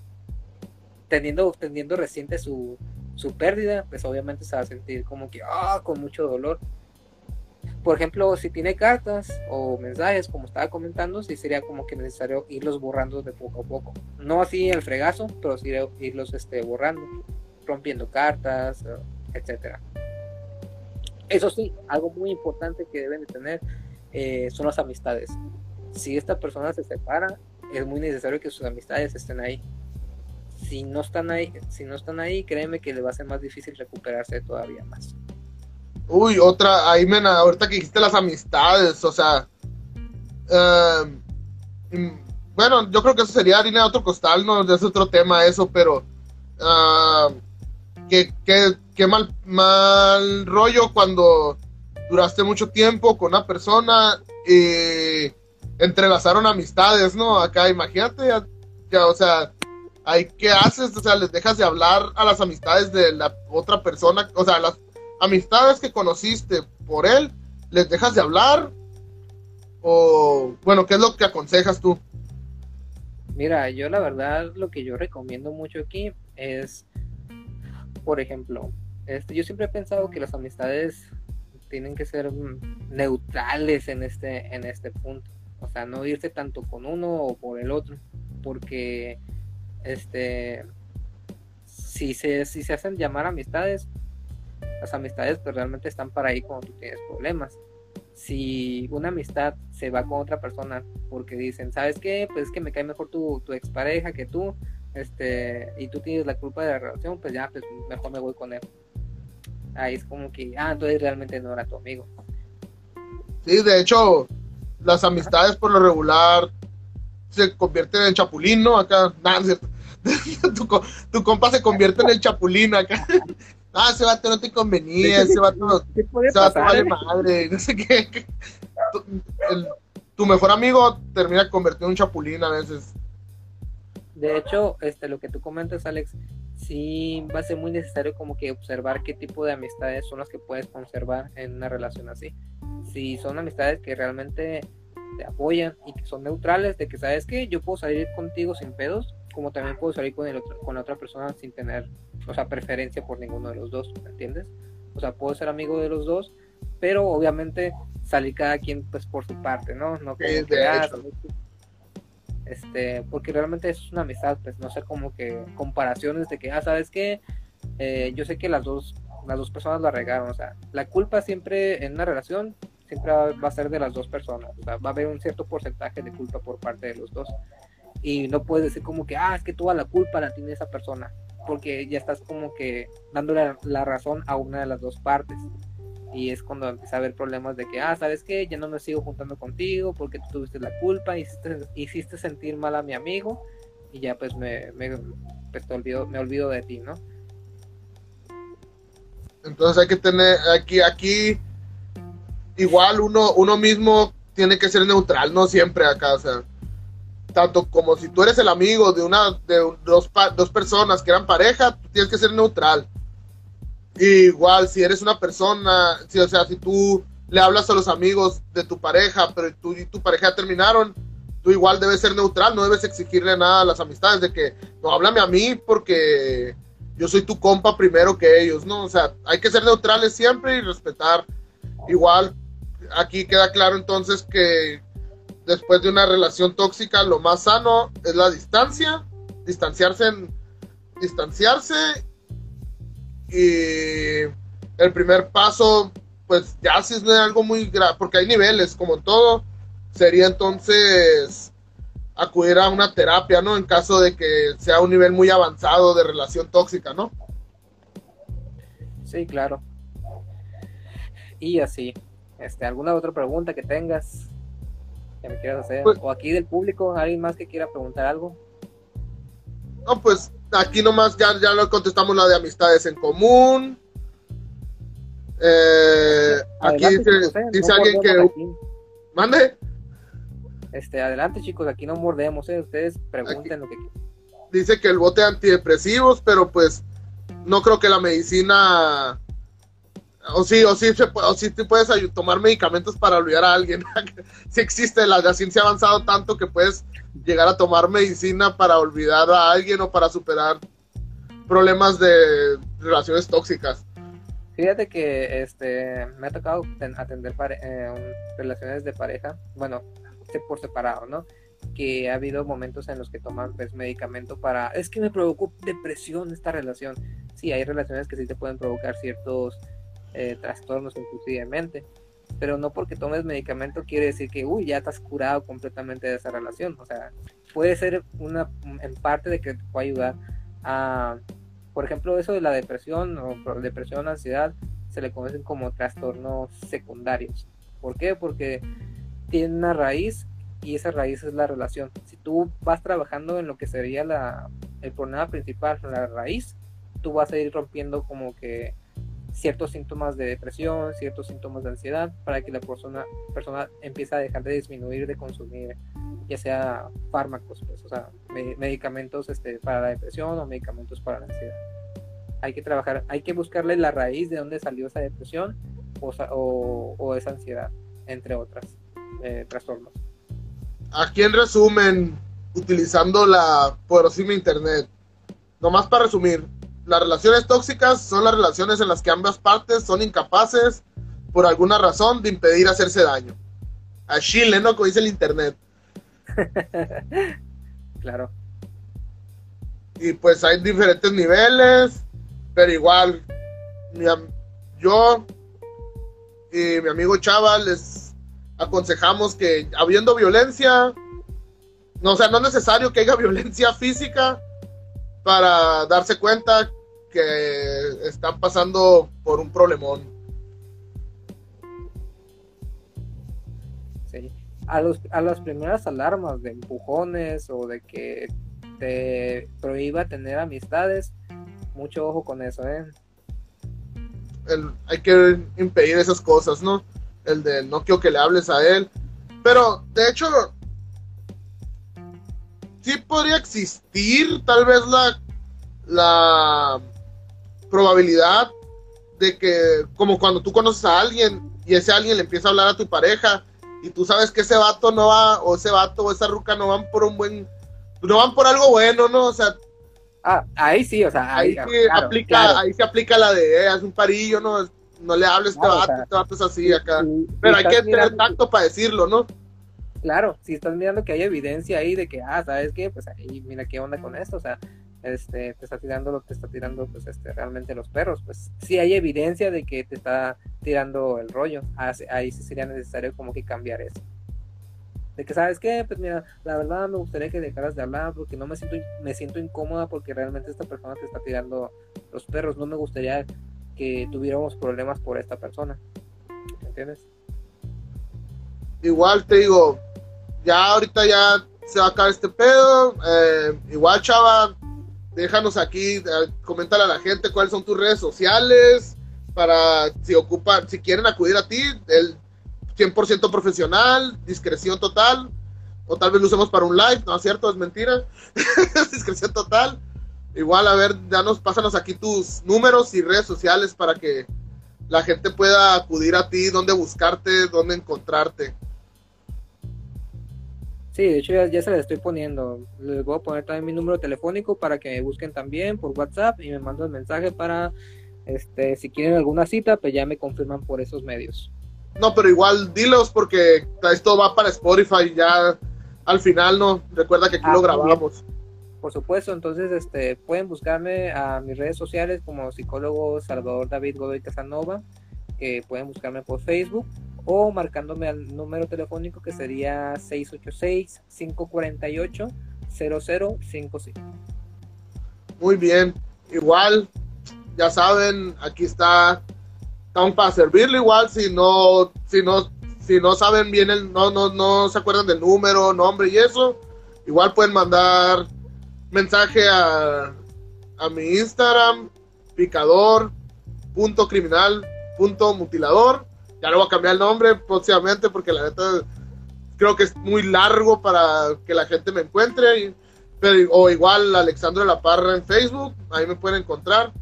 teniendo, teniendo reciente su, su pérdida, pues obviamente se va a sentir como que, ah, con mucho dolor por ejemplo, si tiene cartas o mensajes, como estaba comentando, sí sería como que necesario irlos borrando de poco a poco. No así el fregazo, pero sí irlos este, borrando, rompiendo cartas, etcétera. Eso sí, algo muy importante que deben de tener eh, son las amistades. Si esta persona se separa, es muy necesario que sus amistades estén ahí. Si no están ahí, si no están ahí, créeme que le va a ser más difícil recuperarse todavía más. Uy, otra, ahí me ahorita que dijiste las amistades, o sea, em, bueno, yo creo que eso sería harina de otro costal, no es otro tema eso, pero ah, qué, qué, mal, mal rollo cuando duraste mucho tiempo con una persona y entrelazaron amistades, ¿no? Acá, imagínate, ya, o sea, hay, ¿qué haces? O sea, les dejas de hablar a las amistades de la otra persona, o sea, las amistades que conociste por él, ¿les dejas de hablar? O, bueno, ¿qué es lo que aconsejas tú? Mira, yo la verdad lo que yo recomiendo mucho aquí es, por ejemplo, este, yo siempre he pensado que las amistades tienen que ser neutrales en este, en este punto. O sea, no irse tanto con uno o por el otro. Porque este si se, si se hacen llamar amistades, las amistades pues realmente están para ahí cuando tú tienes problemas si una amistad se va con otra persona porque dicen, ¿sabes qué? Pues es que me cae mejor tu, tu expareja que tú, este, y tú tienes la culpa de la relación, pues ya, pues mejor me voy con él. Ahí es como que, ah, entonces realmente no era tu amigo. Sí, de hecho, las amistades por lo regular se convierten en chapulín, ¿no? Acá, nada, tu, tu compa se convierte en el chapulín acá. Ah, ese vato no te convenía, ese vato, se va a eh? madre, no sé qué. Tu, mejor amigo termina convertido en un chapulín a veces. De hecho, este, lo que tú comentas, Alex, sí va a ser muy necesario como que observar qué tipo de amistades son las que puedes conservar en una relación así. Si son amistades que realmente te apoyan y que son neutrales, de que sabes que yo puedo salir contigo sin pedos, como también puedo salir con, el otro, con la otra persona sin tener, o sea, preferencia por ninguno de los dos, ¿me entiendes? O sea, puedo ser amigo de los dos, pero obviamente salir cada quien pues por su parte, ¿no? No como que, ah, este, porque realmente es una amistad, pues no sé como que comparaciones de que, ah, ¿sabes qué? Eh, yo sé que las dos, las dos personas la regaron, o sea, la culpa siempre en una relación siempre va a ser de las dos personas, o sea, va a haber un cierto porcentaje de culpa por parte de los dos y no puedes decir como que, ah, es que toda la culpa la tiene esa persona, porque ya estás como que dándole la razón a una de las dos partes. Y es cuando empieza a haber problemas de que, ah, ¿sabes qué? Ya no me sigo juntando contigo porque tú tuviste la culpa, hiciste, hiciste sentir mal a mi amigo y ya pues me, me, pues te olvido, me olvido de ti, ¿no? Entonces hay que tener aquí, aquí, igual uno, uno mismo tiene que ser neutral, no siempre acá, o sea, tanto como si tú eres el amigo de una de dos, dos personas que eran pareja, tienes que ser neutral. igual, si eres una persona, si, o sea, si tú le hablas a los amigos de tu pareja, pero tú y tu pareja terminaron, tú igual debes ser neutral, no debes exigirle nada a las amistades de que no háblame a mí porque yo soy tu compa primero que ellos, ¿no? O sea, hay que ser neutrales siempre y respetar. Igual, aquí queda claro entonces que después de una relación tóxica, lo más sano es la distancia, distanciarse en, distanciarse y el primer paso, pues ya si es algo muy grave, porque hay niveles, como todo, sería entonces acudir a una terapia, ¿no? En caso de que sea un nivel muy avanzado de relación tóxica, ¿no? Sí, claro. Y así, este, ¿alguna otra pregunta que tengas? Que me quieras hacer. Pues- o aquí del público, alguien más que quiera preguntar algo. No, pues aquí nomás ya, ya lo contestamos la de amistades en común. Eh, aquí dice, alguien que... ¿Mande? Este, adelante chicos, aquí no mordemos, ¿eh? ustedes pregunten lo que quieran. Dice que el bote antidepresivos, pero pues no creo que la medicina o sí, o sí, o sí te puedes tomar medicamentos para olvidar a alguien. si existe, la, ciencia ha avanzado tanto que puedes llegar a tomar medicina para olvidar a alguien o para superar problemas de relaciones tóxicas. Fíjate que este me ha tocado atender eh, relaciones de pareja, bueno, por separado, ¿no? Que ha habido momentos en los que toman pues, medicamento para, es que me provocó depresión esta relación. Sí, hay relaciones que sí te pueden provocar ciertos eh, trastornos inclusivamente. Pero no porque tomes medicamento quiere decir que, uy, ya estás curado completamente de esa relación. O sea, puede ser una, en parte de que te puede ayudar a, por ejemplo, eso de la depresión o depresión, ansiedad, se le conocen como trastornos secundarios. ¿Por qué? Porque tiene una raíz y esa raíz es la relación. Si tú vas trabajando en lo que sería la, el problema principal, la raíz, tú vas a ir rompiendo como que ciertos síntomas de depresión, ciertos síntomas de ansiedad, para que la persona, persona empiece a dejar de disminuir de consumir, ya sea fármacos, pues, o sea, medicamentos este, para la depresión o medicamentos para la ansiedad. Hay que trabajar, hay que buscarle la raíz de dónde salió esa depresión o, o, esa ansiedad, entre otras eh, trastornos. Aquí en resumen, utilizando la poderosísima internet, nomás para resumir, las relaciones tóxicas son las relaciones en las que ambas partes son incapaces, por alguna razón, de impedir hacerse daño. A Chile, ¿no? Como dice el internet. claro. Y pues hay diferentes niveles, pero igual, yo y mi amigo Chava les aconsejamos que habiendo violencia, no, o sea, no es necesario que haya violencia física, para darse cuenta que están pasando por un problemón. Sí. A, los, a las primeras alarmas de empujones o de que te prohíba tener amistades, mucho ojo con eso, ¿eh? hay que impedir esas cosas, ¿no? El de no quiero que le hables a él. Pero, de hecho, sí podría existir tal vez la, la probabilidad de que, como cuando tú conoces a alguien y ese alguien le empieza a hablar a tu pareja y tú sabes que ese vato no va, o ese vato o esa ruca no van por un buen, no van por algo bueno, ¿no? O sea, ah, ahí sí, o sea, ahí, aplica, ahí se aplica la de, eh, haz un parillo, ¿no? No le hables a este vato, este vato es así acá. Pero hay que tener tacto para decirlo, ¿no? Claro, si estás mirando que hay evidencia ahí de que, ah, ¿sabes qué? Pues ahí, mira qué onda con esto, o sea, este, te está tirando lo que te está tirando, pues, este, realmente los perros, pues, sí hay evidencia de que te está tirando el rollo, ahí sí sería necesario como que cambiar eso. De que, ¿sabes qué? Pues mira, la verdad me gustaría que dejaras de hablar porque no me siento, me siento incómoda porque realmente esta persona te está tirando los perros, no me gustaría que tuviéramos problemas por esta persona, ¿me entiendes? Igual te digo, ya ahorita ya se va a acabar este pedo. Eh, igual, chava, déjanos aquí, eh, comentar a la gente cuáles son tus redes sociales para si ocupan, si quieren acudir a ti, el 100% profesional, discreción total, o tal vez lo usemos para un live, no es cierto, es mentira, discreción total. Igual, a ver, danos, pásanos aquí tus números y redes sociales para que la gente pueda acudir a ti, dónde buscarte, dónde encontrarte. Sí, de hecho ya, se les estoy poniendo. Les voy a poner también mi número telefónico para que me busquen también por WhatsApp y me manden mensaje para, este, si quieren alguna cita, pues ya me confirman por esos medios. No, pero igual dilos porque esto va para Spotify ya al final, ¿no? Recuerda que aquí lo ah, grabamos. Por supuesto, entonces este, pueden buscarme a mis redes sociales como psicólogo Salvador David Godoy Casanova, que pueden buscarme por Facebook o marcándome al número telefónico que sería 686-548-0055. Muy bien, igual, ya saben, aquí está, estamos para servirle igual, si no, si no, si no saben bien el, no, no, no se acuerdan del número, nombre y eso, igual pueden mandar mensaje a, a mi Instagram, picador, ya le voy a cambiar el nombre próximamente porque la neta creo que es muy largo para que la gente me encuentre. pero, o igual Alexandro de la Parra en Facebook, ahí me pueden encontrar.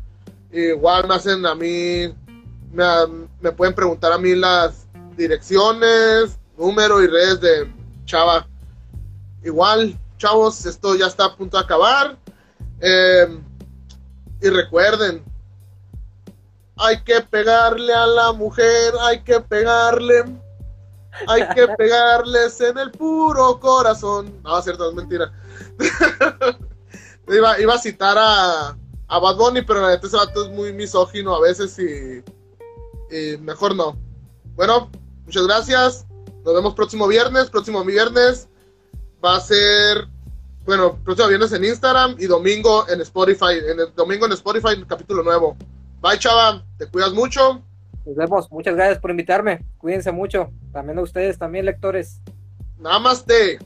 Igual me hacen a mí, me, me pueden preguntar a mí las direcciones, número y redes de Chava. Igual, chavos, esto ya está a punto de acabar. Eh, y recuerden, hay que pegarle a la mujer, hay que pegarle, hay que pegarles en el puro corazón. No, cierto, es mentira. iba, a citar a, a Bad Bunny, pero la neta ese vato es muy misógino a veces y, y mejor no. Bueno, muchas gracias. Nos vemos próximo viernes. Próximo viernes va a ser, bueno, próximo viernes en Instagram y domingo en Spotify. En el domingo en Spotify, capítulo nuevo. Bye, chava. Te cuidas mucho. Nos vemos. Muchas gracias por invitarme. Cuídense mucho. También a ustedes, también lectores. Namaste.